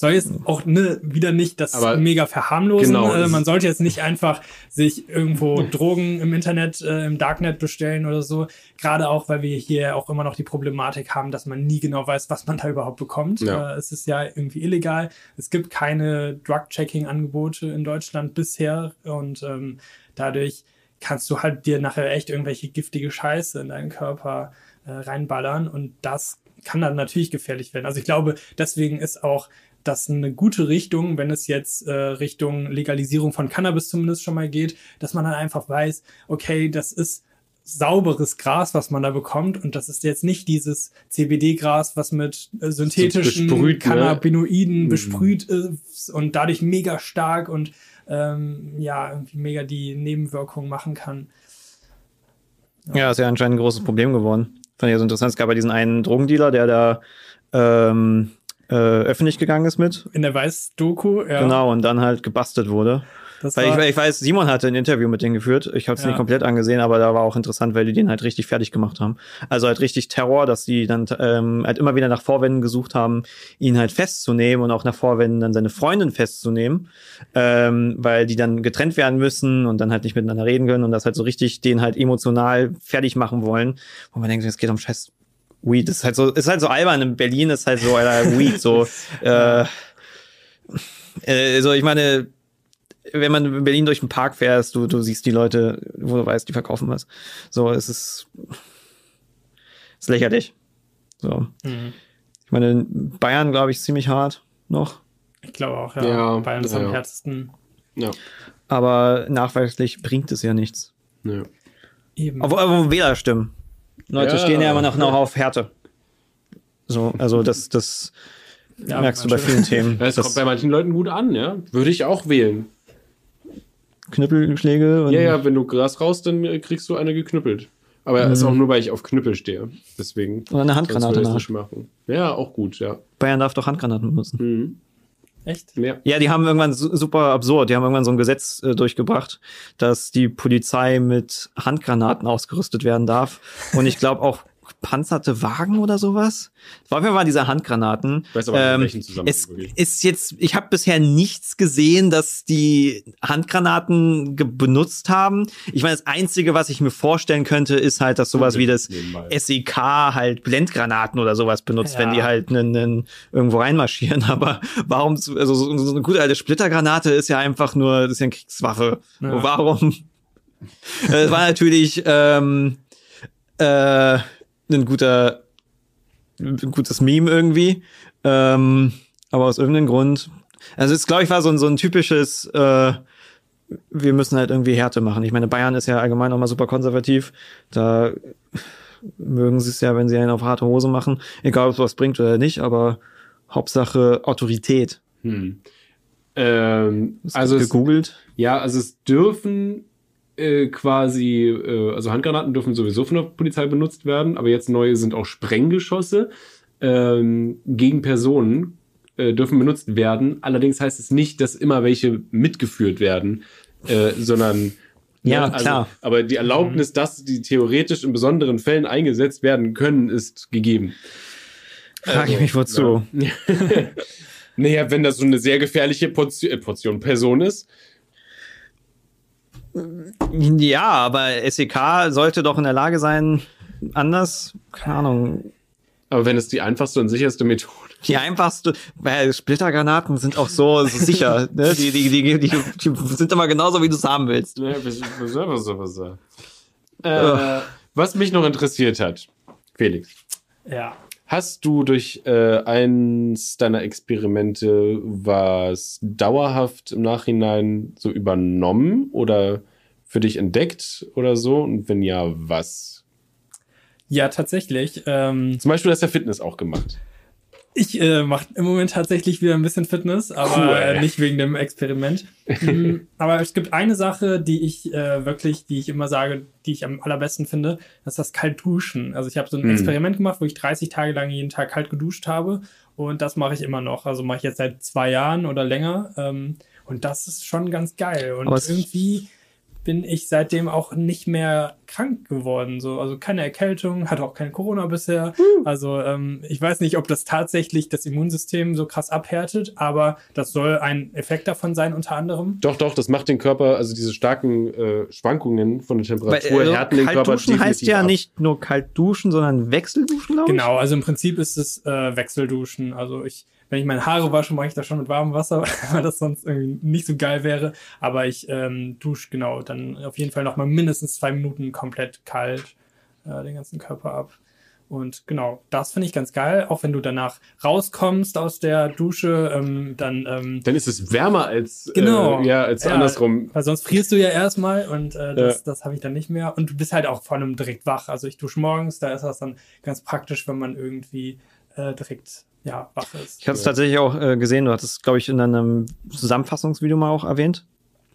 Soll jetzt auch ne, wieder nicht das Aber mega verharmlosen. Genau, äh, man sollte jetzt nicht einfach sich irgendwo Drogen im Internet, äh, im Darknet bestellen oder so. Gerade auch, weil wir hier auch immer noch die Problematik haben, dass man nie genau weiß, was man da überhaupt bekommt. Ja. Äh, es ist ja irgendwie illegal. Es gibt keine Drug-Checking-Angebote in Deutschland bisher und ähm, dadurch kannst du halt dir nachher echt irgendwelche giftige Scheiße in deinen Körper äh, reinballern und das kann dann natürlich gefährlich werden. Also ich glaube, deswegen ist auch das eine gute Richtung, wenn es jetzt äh, Richtung Legalisierung von Cannabis zumindest schon mal geht, dass man dann einfach weiß, okay, das ist sauberes Gras, was man da bekommt und das ist jetzt nicht dieses CBD-Gras, was mit äh, synthetischen ne? Cannabinoiden ne? besprüht ist und dadurch mega stark und ähm, ja, irgendwie mega die Nebenwirkungen machen kann. Ja. ja, ist ja anscheinend ein großes Problem geworden. Fand ich so interessant. Es gab ja diesen einen Drogendealer, der da ähm, äh, öffentlich gegangen ist mit. In der Weiß-Doku, ja. Genau, und dann halt gebastelt wurde. Das weil ich, ich, weiß, Simon hatte ein Interview mit denen geführt. Ich habe es ja. nicht komplett angesehen, aber da war auch interessant, weil die den halt richtig fertig gemacht haben. Also halt richtig Terror, dass die dann ähm, halt immer wieder nach Vorwänden gesucht haben, ihn halt festzunehmen und auch nach Vorwänden dann seine Freundin festzunehmen, ähm, weil die dann getrennt werden müssen und dann halt nicht miteinander reden können und das halt so richtig den halt emotional fertig machen wollen. Wo man denkt, es geht um scheiß Weed. Ist halt so, ist halt so albern. In Berlin ist halt so, Alter, Weed, so, äh, äh, so, ich meine, wenn man in Berlin durch den Park fährst, du, du siehst die Leute, wo du weißt, die verkaufen was. So, es ist, ist lächerlich. So. Mhm. Ich meine, Bayern, glaube ich, ziemlich hart noch. Ich glaube auch, ja. ja Bayern ist ja, am härtesten. Ja. Aber nachweislich bringt es ja nichts. Ja. Eben. Obwohl, obwohl Wähler stimmen. Leute ja, stehen ja immer noch, noch auf Härte. So, also das, das ja, merkst du bei vielen Themen. Es kommt bei manchen Leuten gut an, ja. Würde ich auch wählen. Knüppelschläge? ja, ja, wenn du Gras raus, dann kriegst du eine geknüppelt. Aber mhm. ist auch nur, weil ich auf Knüppel stehe. Deswegen. Oder eine Handgranate nach. machen. Ja, auch gut, ja. Bayern darf doch Handgranaten benutzen. Mhm. Echt? Ja. ja, die haben irgendwann super absurd. Die haben irgendwann so ein Gesetz äh, durchgebracht, dass die Polizei mit Handgranaten ausgerüstet werden darf. Und ich glaube auch gepanzerte Wagen oder sowas. Das war auf jeden Fall diese Handgranaten. Ich weiß aber ähm, welchen es ist jetzt, ich habe bisher nichts gesehen, dass die Handgranaten benutzt haben. Ich meine, das Einzige, was ich mir vorstellen könnte, ist halt, dass sowas wie das SEK halt Blendgranaten oder sowas benutzt, ja. wenn die halt nen, nen, irgendwo reinmarschieren. Aber warum, also so, so eine gute alte Splittergranate ist ja einfach nur, das ist ja eine Kriegswaffe. Ja. Warum? Es war natürlich ähm, äh, ein guter, ein gutes Meme irgendwie. Ähm, aber aus irgendeinem Grund. Also es glaube ich war so ein, so ein typisches, äh, wir müssen halt irgendwie Härte machen. Ich meine, Bayern ist ja allgemein auch mal super konservativ. Da mögen sie es ja, wenn sie einen auf harte Hose machen. Egal, ob es was bringt oder nicht, aber Hauptsache Autorität. Hm. Ähm, also gegoogelt? Es, ja, also es dürfen äh, quasi, äh, also Handgranaten dürfen sowieso von der Polizei benutzt werden, aber jetzt neue sind auch Sprenggeschosse ähm, gegen Personen äh, dürfen benutzt werden. Allerdings heißt es nicht, dass immer welche mitgeführt werden, äh, sondern ja, ja also, klar. Aber die Erlaubnis, dass die theoretisch in besonderen Fällen eingesetzt werden können, ist gegeben. Frage ich mich wozu. Ja. naja, wenn das so eine sehr gefährliche Portion, äh, Portion Person ist, ja, aber SEK sollte doch in der Lage sein, anders, keine Ahnung. Aber wenn es die einfachste und sicherste Methode die einfachste, weil Splittergranaten sind auch so, so sicher. ne? die, die, die, die, die sind immer genauso, wie du es haben willst. Äh, was mich noch interessiert hat, Felix. Ja. Hast du durch äh, eins deiner Experimente was dauerhaft im Nachhinein so übernommen oder für dich entdeckt oder so? Und wenn ja, was? Ja, tatsächlich. Ähm, Zum Beispiel hast du ja Fitness auch gemacht. Ich äh, mache im Moment tatsächlich wieder ein bisschen Fitness, aber cool. äh, nicht wegen dem Experiment. mhm, aber es gibt eine Sache, die ich äh, wirklich, die ich immer sage, die ich am allerbesten finde, das ist das Kaltduschen. Also ich habe so ein mhm. Experiment gemacht, wo ich 30 Tage lang jeden Tag kalt geduscht habe und das mache ich immer noch. Also mache ich jetzt seit zwei Jahren oder länger ähm, und das ist schon ganz geil. Und irgendwie bin ich seitdem auch nicht mehr krank geworden. So, also keine Erkältung, hatte auch kein Corona bisher. Mhm. Also ähm, ich weiß nicht, ob das tatsächlich das Immunsystem so krass abhärtet, aber das soll ein Effekt davon sein, unter anderem. Doch, doch, das macht den Körper, also diese starken äh, Schwankungen von der Temperatur, Weil, äh, härten den Körper duschen heißt ja ab. nicht nur kalt duschen, sondern Wechselduschen, glaube ich. Genau, also im Prinzip ist es äh, Wechselduschen. Also ich wenn ich meine Haare wasche, mache ich das schon mit warmem Wasser, weil das sonst irgendwie nicht so geil wäre. Aber ich ähm, dusche genau dann auf jeden Fall noch mal mindestens zwei Minuten komplett kalt äh, den ganzen Körper ab. Und genau, das finde ich ganz geil. Auch wenn du danach rauskommst aus der Dusche, ähm, dann. Ähm, dann ist es wärmer als, genau, äh, ja, als ja, andersrum. Weil sonst frierst du ja erstmal und äh, das, ja. das habe ich dann nicht mehr. Und du bist halt auch vor allem direkt wach. Also ich dusche morgens, da ist das dann ganz praktisch, wenn man irgendwie äh, direkt ja, wach ist. Ich hatte es tatsächlich auch äh, gesehen, du hattest, glaube ich, in einem Zusammenfassungsvideo mal auch erwähnt.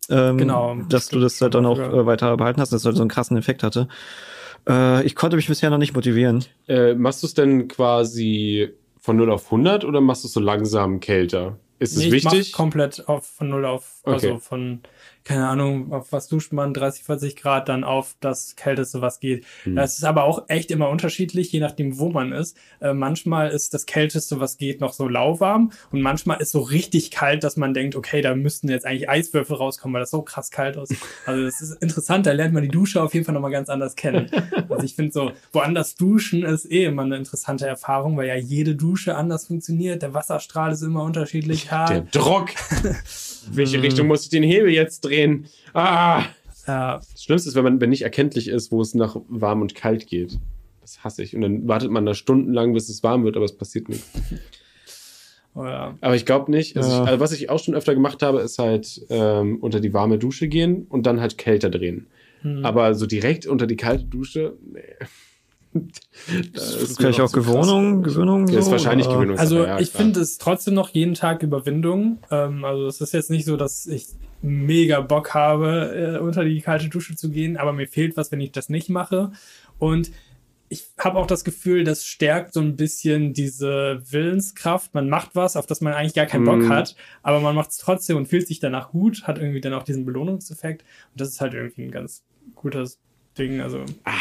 Ähm, genau. Dass du das halt dann auch äh, weiter behalten hast, dass es halt so einen krassen Effekt hatte. Äh, ich konnte mich bisher noch nicht motivieren. Äh, machst du es denn quasi von 0 auf 100 oder machst du es so langsam kälter? Ist es nee, wichtig? Ich komplett auf, von 0 auf, also okay. von keine Ahnung, auf was duscht man, 30, 40 Grad, dann auf das Kälteste, was geht. Mhm. Das ist aber auch echt immer unterschiedlich, je nachdem, wo man ist. Äh, manchmal ist das Kälteste, was geht, noch so lauwarm und manchmal ist so richtig kalt, dass man denkt, okay, da müssten jetzt eigentlich Eiswürfel rauskommen, weil das so krass kalt aussieht. Also das ist interessant, da lernt man die Dusche auf jeden Fall nochmal ganz anders kennen. Also ich finde so, woanders duschen ist eh immer eine interessante Erfahrung, weil ja jede Dusche anders funktioniert. Der Wasserstrahl ist immer unterschiedlich hart. Der Druck. Welche Richtung muss ich den Hebel jetzt drehen? drehen. Ah! Ja. Das Schlimmste ist, wenn man wenn nicht erkenntlich ist, wo es nach warm und kalt geht. Das hasse ich. Und dann wartet man da stundenlang, bis es warm wird, aber es passiert nichts. Oh ja. Aber ich glaube nicht. Also, ja. ich, also was ich auch schon öfter gemacht habe, ist halt ähm, unter die warme Dusche gehen und dann halt kälter drehen. Hm. Aber so direkt unter die kalte Dusche, nee. Das ist vielleicht auch Gewöhnung, Gewöhnung. So, ist wahrscheinlich Gewöhnung. Also ja, ich finde es trotzdem noch jeden Tag Überwindung. Ähm, also es ist jetzt nicht so, dass ich mega Bock habe, äh, unter die kalte Dusche zu gehen, aber mir fehlt was, wenn ich das nicht mache. Und ich habe auch das Gefühl, das stärkt so ein bisschen diese Willenskraft. Man macht was, auf das man eigentlich gar keinen Bock mm. hat, aber man macht es trotzdem und fühlt sich danach gut, hat irgendwie dann auch diesen Belohnungseffekt. Und das ist halt irgendwie ein ganz gutes Ding. Also, ah,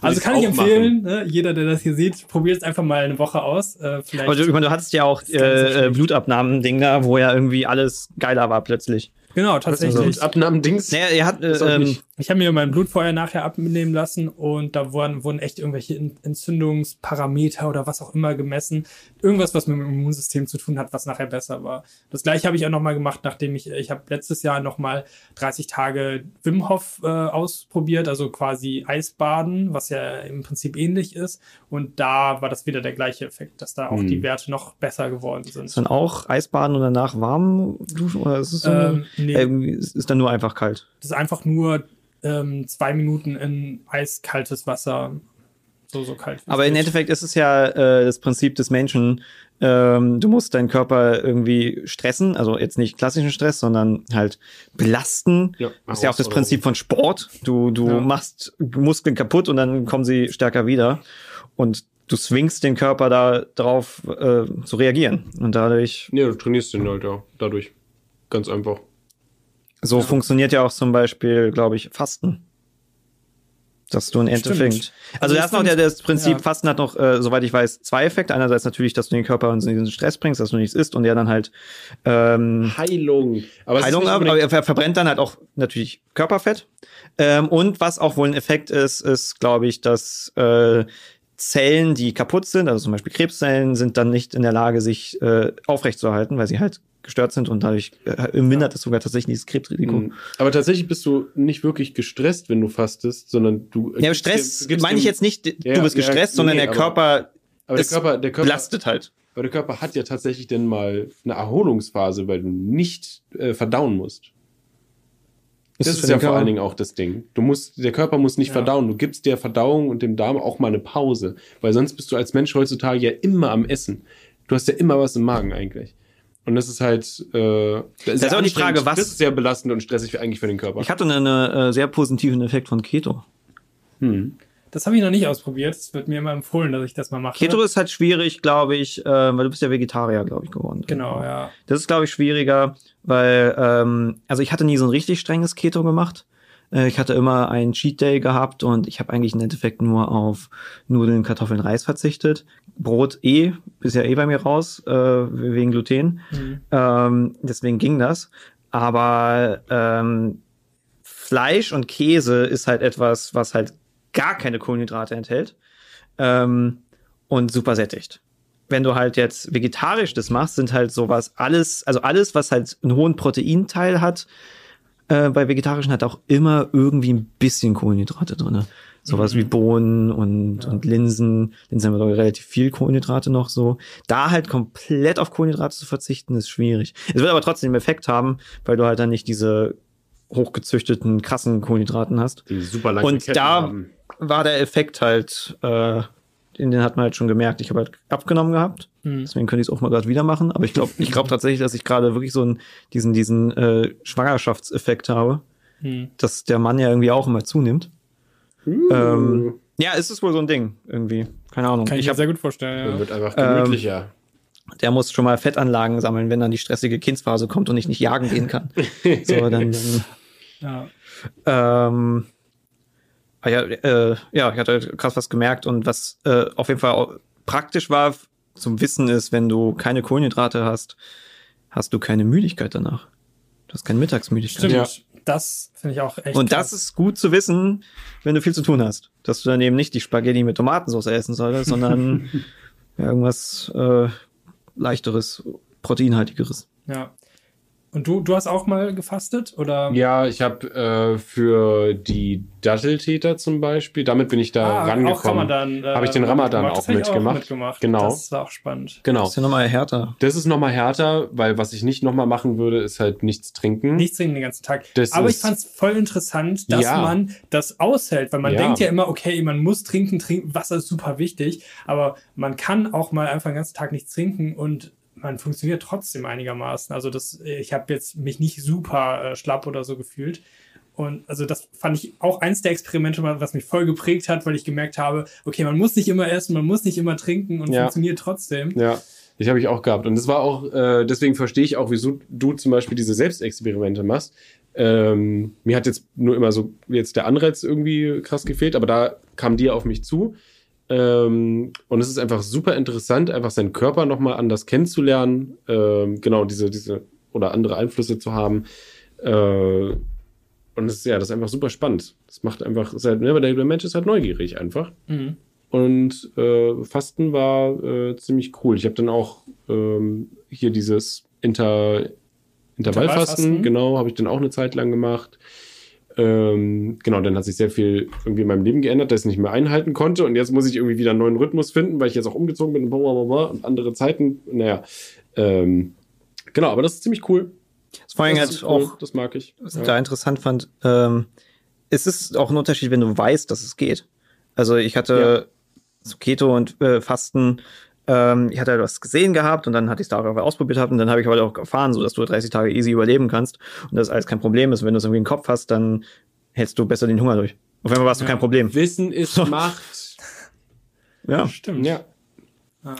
also kann ich empfehlen, ne? jeder, der das hier sieht, probiert es einfach mal eine Woche aus. Äh, vielleicht Aber du, du hattest ja auch äh, Blutabnahmen-Ding da, wo ja irgendwie alles geiler war plötzlich. Genau, tatsächlich. Also, Abnahmendings. Naja, er hat, äh, ähm, ich habe mir mein Blut vorher nachher abnehmen lassen und da wurden, wurden echt irgendwelche Entzündungsparameter oder was auch immer gemessen. Irgendwas, was mit dem Immunsystem zu tun hat, was nachher besser war. Das gleiche habe ich auch nochmal gemacht, nachdem ich, ich habe letztes Jahr nochmal 30 Tage Wim Hof äh, ausprobiert, also quasi Eisbaden, was ja im Prinzip ähnlich ist. Und da war das wieder der gleiche Effekt, dass da auch hm. die Werte noch besser geworden sind. Ist dann auch Eisbaden und danach warm duschen? Oder ist es so ähm, nee. äh, ist dann nur einfach kalt? Das ist einfach nur ähm, zwei Minuten in eiskaltes Wasser. So, so kalt. Aber im Endeffekt ist es ja äh, das Prinzip des Menschen. Ähm, du musst deinen Körper irgendwie stressen, also jetzt nicht klassischen Stress, sondern halt belasten. Ja, das ist ja auch das Prinzip von Sport. Du, du ja. machst Muskeln kaputt und dann kommen sie stärker wieder. Und du swingst den Körper da drauf äh, zu reagieren. Und dadurch. Ja, du trainierst den halt ja, dadurch. Ganz einfach. So ja. funktioniert ja auch zum Beispiel, glaube ich, Fasten. Dass du ein Endeffekt. Also, also erst noch der, das Prinzip, ja. Fasten hat noch, äh, soweit ich weiß, zwei Effekte. Einerseits natürlich, dass du den Körper in diesen Stress bringst, dass du nichts isst und der dann halt ähm, Heilung. Aber Heilung, aber er verbrennt dann halt auch natürlich Körperfett. Ähm, und was auch wohl ein Effekt ist, ist, glaube ich, dass äh, Zellen, die kaputt sind, also zum Beispiel Krebszellen, sind dann nicht in der Lage, sich äh, aufrechtzuerhalten, weil sie halt gestört sind und dadurch äh, mindert es sogar tatsächlich dieses Krebsrisiko. Mhm. Aber tatsächlich bist du nicht wirklich gestresst, wenn du fastest, sondern du. Ja, Stress meine ich jetzt nicht, du ja, bist gestresst, ja, sondern nee, der Körper, aber der Körper, der Körper belastet halt. Aber der Körper hat ja tatsächlich dann mal eine Erholungsphase, weil du nicht äh, verdauen musst. Ist das ist ja vor allen Dingen auch das Ding. Du musst, der Körper muss nicht ja. verdauen. Du gibst der Verdauung und dem Darm auch mal eine Pause. Weil sonst bist du als Mensch heutzutage ja immer am Essen du hast ja immer was im Magen eigentlich. Und das ist halt. Äh, das ist auch die Frage, was. Das ist sehr belastend und stressig eigentlich für den Körper. Ich hatte einen äh, sehr positiven Effekt von Keto. Hm. Das habe ich noch nicht ausprobiert. Es wird mir immer empfohlen, dass ich das mal mache. Keto ist halt schwierig, glaube ich, äh, weil du bist ja Vegetarier, glaube ich, geworden. Genau, ja. Das ist, glaube ich, schwieriger, weil, ähm, also ich hatte nie so ein richtig strenges Keto gemacht. Äh, ich hatte immer einen Cheat Day gehabt und ich habe eigentlich im Endeffekt nur auf Nudeln, Kartoffeln, Reis verzichtet. Brot eh, ist ja eh bei mir raus, äh, wegen Gluten. Mhm. Ähm, deswegen ging das. Aber ähm, Fleisch und Käse ist halt etwas, was halt gar keine Kohlenhydrate enthält ähm, und super sättigt. Wenn du halt jetzt vegetarisch das machst, sind halt sowas alles, also alles, was halt einen hohen Proteinteil hat, äh, bei vegetarischen hat auch immer irgendwie ein bisschen Kohlenhydrate drin. Sowas mhm. wie Bohnen und, ja. und Linsen. Linsen haben wir doch relativ viel Kohlenhydrate noch so. Da halt komplett auf Kohlenhydrate zu verzichten, ist schwierig. Es wird aber trotzdem Effekt haben, weil du halt dann nicht diese hochgezüchteten, krassen Kohlenhydraten hast. Die super lange Und Ketten da haben. war der Effekt halt, äh, den hat man halt schon gemerkt. Ich habe halt abgenommen gehabt. Mhm. Deswegen könnte ich es auch mal gerade wieder machen. Aber ich glaube ich glaub tatsächlich, dass ich gerade wirklich so einen, diesen, diesen äh, Schwangerschaftseffekt habe. Mhm. Dass der Mann ja irgendwie auch immer zunimmt. Mhm. Ähm, ja, ist es wohl so ein Ding irgendwie. Keine Ahnung. Kann ich, mir sehr gut vorstellen. Ja. Der wird einfach gemütlicher. Ähm, der muss schon mal Fettanlagen sammeln, wenn dann die stressige Kindsphase kommt und ich nicht jagen gehen kann. so, dann, dann ja. Ähm, ah ja, äh, ja, ich hatte krass was gemerkt und was äh, auf jeden Fall praktisch war zum Wissen ist, wenn du keine Kohlenhydrate hast, hast du keine Müdigkeit danach. Du hast keine Mittagsmüdigkeit. Stimmt. Ja. Das finde ich auch echt. Und krass. das ist gut zu wissen, wenn du viel zu tun hast. Dass du dann eben nicht die Spaghetti mit Tomatensauce essen solltest, sondern irgendwas äh, leichteres, proteinhaltigeres. Ja. Und du, du hast auch mal gefastet, oder? Ja, ich habe äh, für die Datteltäter zum Beispiel, damit bin ich da ah, rangekommen. Äh, habe ich den Ramadan auch, mitgemacht. auch mitgemacht. Genau. Das war auch spannend. Genau. Das ist ja nochmal härter. Das ist nochmal härter, weil was ich nicht nochmal machen würde, ist halt nichts trinken. Nichts trinken den ganzen Tag. Das Aber ich fand es voll interessant, dass ja. man das aushält, weil man ja. denkt ja immer, okay, man muss trinken, trinken, Wasser ist super wichtig, aber man kann auch mal einfach den ganzen Tag nichts trinken und man funktioniert trotzdem einigermaßen. Also das, ich habe jetzt mich nicht super äh, schlapp oder so gefühlt. Und also das fand ich auch eins der Experimente, was mich voll geprägt hat, weil ich gemerkt habe, okay, man muss nicht immer essen, man muss nicht immer trinken und ja. funktioniert trotzdem. Ja, ich habe ich auch gehabt. Und das war auch, äh, deswegen verstehe ich auch, wieso du zum Beispiel diese Selbstexperimente machst. Ähm, mir hat jetzt nur immer so jetzt der Anreiz irgendwie krass gefehlt, aber da kam dir auf mich zu. Ähm, und es ist einfach super interessant, einfach seinen Körper nochmal anders kennenzulernen, ähm, genau, diese, diese oder andere Einflüsse zu haben. Äh, und es ist ja, das ist einfach super spannend. Das macht einfach, ist halt, ne, der, Mensch ist halt neugierig einfach. Mhm. Und äh, Fasten war äh, ziemlich cool. Ich habe dann auch ähm, hier dieses Inter, Intervallfasten, Intervallfasten. genau, habe ich dann auch eine Zeit lang gemacht. Ähm, genau, dann hat sich sehr viel irgendwie in meinem Leben geändert, dass ich nicht mehr einhalten konnte. Und jetzt muss ich irgendwie wieder einen neuen Rhythmus finden, weil ich jetzt auch umgezogen bin und andere Zeiten. Naja, ähm, genau, aber das ist ziemlich cool. Das vor allem halt cool, auch, das mag ich. Was ich da interessant fand, ähm, es ist auch ein Unterschied, wenn du weißt, dass es geht. Also ich hatte ja. so Keto und äh, Fasten ähm, ich hatte halt was gesehen gehabt und dann hatte ich es da auch ausprobiert gehabt und dann habe ich aber auch erfahren, so dass du 30 Tage easy überleben kannst und das alles kein Problem ist. Wenn du es irgendwie im Kopf hast, dann hältst du besser den Hunger durch. Auf einmal warst du ja. kein Problem. Wissen ist so. Macht. Ja, stimmt. Ja.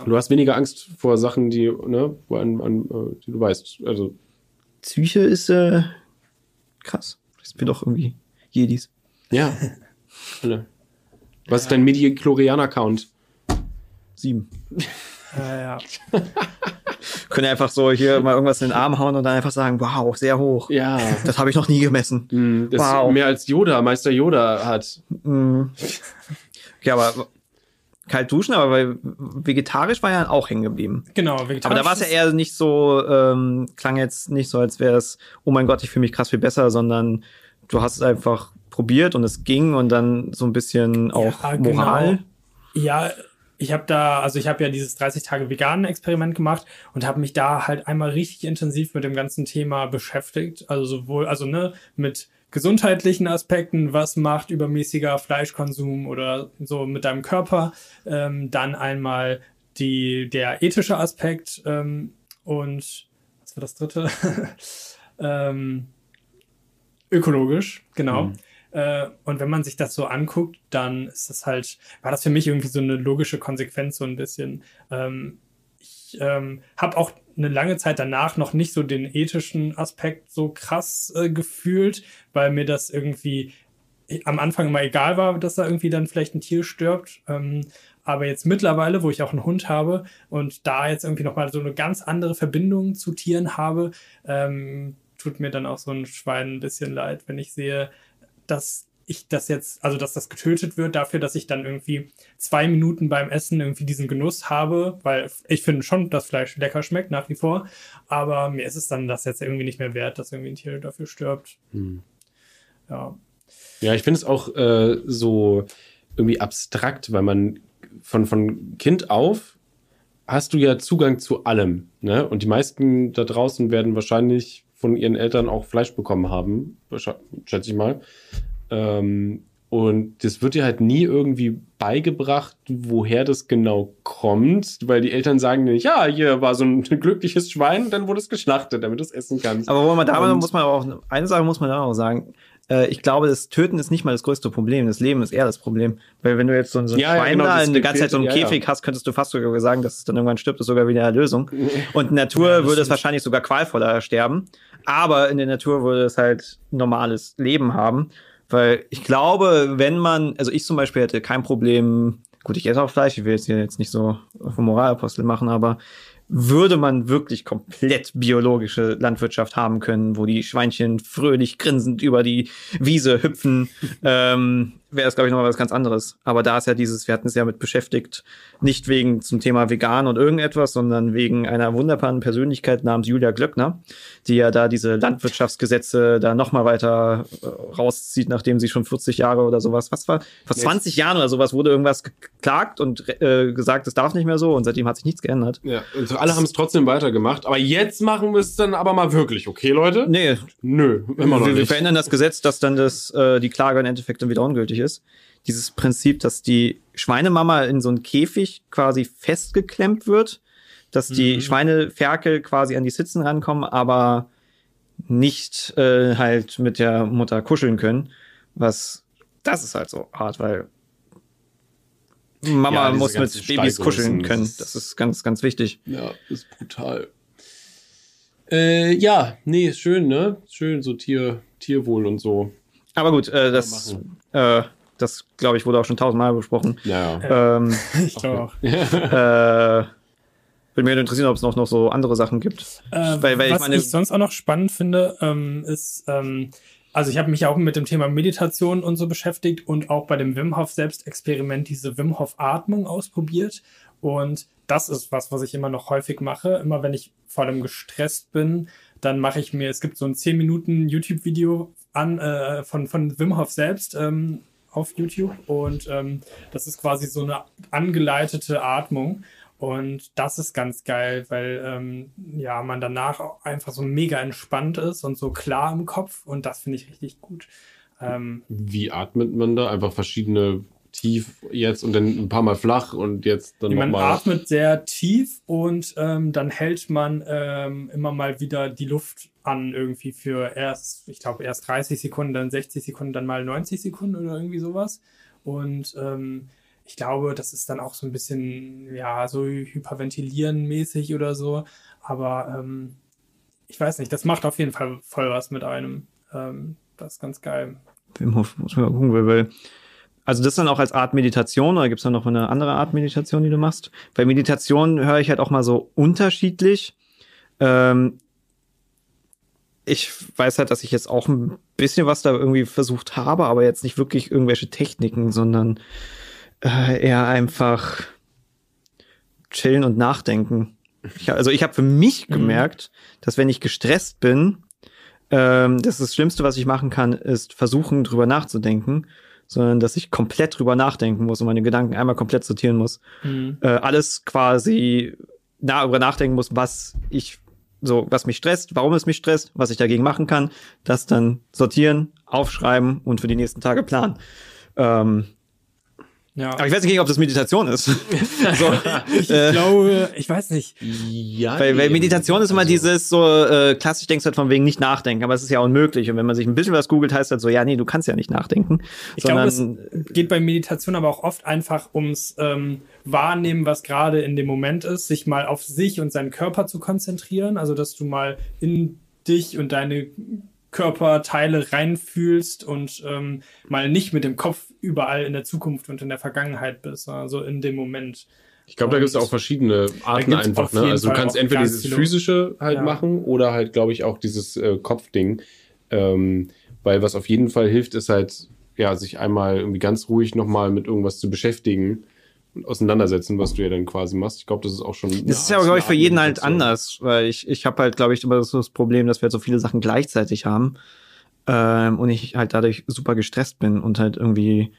Du hast weniger Angst vor Sachen, die, ne, an, an, äh, die du weißt. Also. Psyche ist äh, krass. Das bin doch irgendwie Jedis. Ja. Was ist dein Midi-Chlorian-Account? Sieben. Ja, ja. Können einfach so hier mal irgendwas in den Arm hauen und dann einfach sagen, wow, sehr hoch. Ja. Das habe ich noch nie gemessen. Mm, das wow. mehr als Yoda, Meister Yoda hat. Mm. Okay, aber kalt duschen, aber weil vegetarisch war ja auch hängen geblieben. Genau, vegetarisch. Aber da war es ja eher nicht so, ähm, klang jetzt nicht so, als wäre es, oh mein Gott, ich fühle mich krass viel besser, sondern du hast es einfach probiert und es ging und dann so ein bisschen auch ja, Moral. Genau. Ja, ich habe da, also ich habe ja dieses 30 Tage veganen Experiment gemacht und habe mich da halt einmal richtig intensiv mit dem ganzen Thema beschäftigt. Also sowohl, also ne, mit gesundheitlichen Aspekten, was macht übermäßiger Fleischkonsum oder so mit deinem Körper, ähm, dann einmal die, der ethische Aspekt ähm, und was war das dritte? ähm, ökologisch, genau. Mhm. Äh, und wenn man sich das so anguckt, dann ist das halt, war das für mich irgendwie so eine logische Konsequenz, so ein bisschen. Ähm, ich ähm, habe auch eine lange Zeit danach noch nicht so den ethischen Aspekt so krass äh, gefühlt, weil mir das irgendwie am Anfang immer egal war, dass da irgendwie dann vielleicht ein Tier stirbt. Ähm, aber jetzt mittlerweile, wo ich auch einen Hund habe und da jetzt irgendwie nochmal so eine ganz andere Verbindung zu Tieren habe, ähm, tut mir dann auch so ein Schwein ein bisschen leid, wenn ich sehe, dass ich das jetzt, also dass das getötet wird dafür, dass ich dann irgendwie zwei Minuten beim Essen irgendwie diesen Genuss habe, weil ich finde schon, dass Fleisch lecker schmeckt nach wie vor, aber mir ist es dann das jetzt irgendwie nicht mehr wert, dass irgendwie ein Tier dafür stirbt. Hm. Ja. Ja, ich finde es auch äh, so irgendwie abstrakt, weil man von, von Kind auf hast du ja Zugang zu allem. Ne? Und die meisten da draußen werden wahrscheinlich von ihren Eltern auch Fleisch bekommen haben, schätze ich mal. Ähm, und das wird dir halt nie irgendwie beigebracht, woher das genau kommt, weil die Eltern sagen nicht, ja, hier war so ein glückliches Schwein, dann wurde es geschlachtet, damit du es essen kannst. Aber wo man da muss man auch, eine Sache muss man da auch sagen, äh, ich glaube, das Töten ist nicht mal das größte Problem. Das Leben ist eher das Problem. Weil wenn du jetzt so, so ein ja, Schwein ja, genau, da eine ganze Zeit so einen ja, Käfig hast, könntest du fast sogar sagen, dass es dann irgendwann stirbt, ist sogar wieder eine Erlösung. Und Natur würde es wahrscheinlich sogar qualvoller sterben. Aber in der Natur würde es halt normales Leben haben. Weil ich glaube, wenn man, also ich zum Beispiel hätte kein Problem, gut, ich esse auch Fleisch, ich will jetzt hier jetzt nicht so vom Moralapostel machen, aber würde man wirklich komplett biologische Landwirtschaft haben können, wo die Schweinchen fröhlich grinsend über die Wiese hüpfen, ähm, wäre das, glaube ich, noch mal was ganz anderes. Aber da ist ja dieses, wir hatten es ja mit beschäftigt, nicht wegen zum Thema vegan und irgendetwas, sondern wegen einer wunderbaren Persönlichkeit namens Julia Glöckner, die ja da diese Landwirtschaftsgesetze da noch mal weiter äh, rauszieht, nachdem sie schon 40 Jahre oder sowas, was war, vor 20 Jahren oder sowas wurde irgendwas geklagt und äh, gesagt, es darf nicht mehr so und seitdem hat sich nichts geändert. Ja, und alle haben es trotzdem weitergemacht, aber jetzt machen wir es dann aber mal wirklich, okay, Leute? Nee. Nö, immer noch wir, nicht. Wir verändern das Gesetz, dass dann das, äh, die Klage im Endeffekt dann wieder ungültig ist. Dieses Prinzip, dass die Schweinemama in so einen Käfig quasi festgeklemmt wird, dass die mhm. Schweineferkel quasi an die Sitzen rankommen, aber nicht äh, halt mit der Mutter kuscheln können. Was, das ist halt so hart, weil Mama ja, muss mit Babys kuscheln können. Das ist, das ist ganz, ganz wichtig. Ja, ist brutal. Äh, ja, nee, schön, ne? Schön, so Tier, Tierwohl und so. Aber gut, äh, das, äh, das glaube ich, wurde auch schon tausendmal besprochen. Ja. Ähm, ich glaube auch. äh, würde mich interessieren, ob es noch, noch so andere Sachen gibt. Äh, weil, weil was ich, meine, ich sonst auch noch spannend finde, ähm, ist, ähm, also ich habe mich auch mit dem Thema Meditation und so beschäftigt und auch bei dem Wim Hof Selbstexperiment diese Wim Hof Atmung ausprobiert. Und das ist was, was ich immer noch häufig mache. Immer wenn ich vor allem gestresst bin, dann mache ich mir, es gibt so ein 10 Minuten YouTube-Video an äh, von, von Wim Hof selbst ähm, auf YouTube. Und ähm, das ist quasi so eine angeleitete Atmung. Und das ist ganz geil, weil ähm, ja, man danach einfach so mega entspannt ist und so klar im Kopf. Und das finde ich richtig gut. Ähm, Wie atmet man da? Einfach verschiedene tief jetzt und dann ein paar Mal flach und jetzt dann nochmal. Man atmet sehr tief und ähm, dann hält man ähm, immer mal wieder die Luft an irgendwie für erst, ich glaube erst 30 Sekunden, dann 60 Sekunden, dann mal 90 Sekunden oder irgendwie sowas. Und ähm, ich glaube, das ist dann auch so ein bisschen, ja, so hyperventilieren mäßig oder so. Aber ähm, ich weiß nicht, das macht auf jeden Fall voll was mit einem. Ähm, das ist ganz geil. Wim Hof, muss man mal gucken, weil, also das dann auch als Art Meditation oder gibt es dann noch eine andere Art Meditation, die du machst? Bei Meditation höre ich halt auch mal so unterschiedlich. Ähm, ich weiß halt, dass ich jetzt auch ein bisschen was da irgendwie versucht habe, aber jetzt nicht wirklich irgendwelche Techniken, sondern äh, eher einfach chillen und nachdenken. Ich, also ich habe für mich mhm. gemerkt, dass wenn ich gestresst bin, ähm, das, das Schlimmste, was ich machen kann, ist versuchen, drüber nachzudenken, sondern dass ich komplett drüber nachdenken muss und meine Gedanken einmal komplett sortieren muss. Mhm. Äh, alles quasi darüber nachdenken muss, was ich so, was mich stresst, warum es mich stresst, was ich dagegen machen kann, das dann sortieren, aufschreiben und für die nächsten Tage planen. Ähm, Ja. Aber ich weiß nicht, ob das Meditation ist. so, ich äh, glaube, ich weiß nicht. Ja, weil, weil Meditation ist immer also. dieses so äh, klassisch denkst du halt von wegen nicht nachdenken, aber es ist ja unmöglich. Und wenn man sich ein bisschen was googelt, heißt das so, ja, nee, du kannst ja nicht nachdenken. Ich glaube, es geht bei Meditation aber auch oft einfach ums ähm, Wahrnehmen, was gerade in dem Moment ist, sich mal auf sich und seinen Körper zu konzentrieren. Also, dass du mal in dich und deine Körperteile reinfühlst und ähm, mal nicht mit dem Kopf überall in der Zukunft und in der Vergangenheit bist, also in dem Moment. Ich glaube, da gibt es auch verschiedene Arten einfach. Ne? Also du kannst entweder dieses physische halt ja. machen oder halt, glaube ich, auch dieses äh, Kopfding. Ähm, weil was auf jeden Fall hilft, ist halt, ja, sich einmal irgendwie ganz ruhig nochmal mit irgendwas zu beschäftigen auseinandersetzen, was du ja dann quasi machst. Ich glaube, das ist auch schon. Das ist ja, glaube ich, für jeden halt anders, weil ich, ich habe halt, glaube ich, immer so das Problem, dass wir halt so viele Sachen gleichzeitig haben ähm, und ich halt dadurch super gestresst bin und halt irgendwie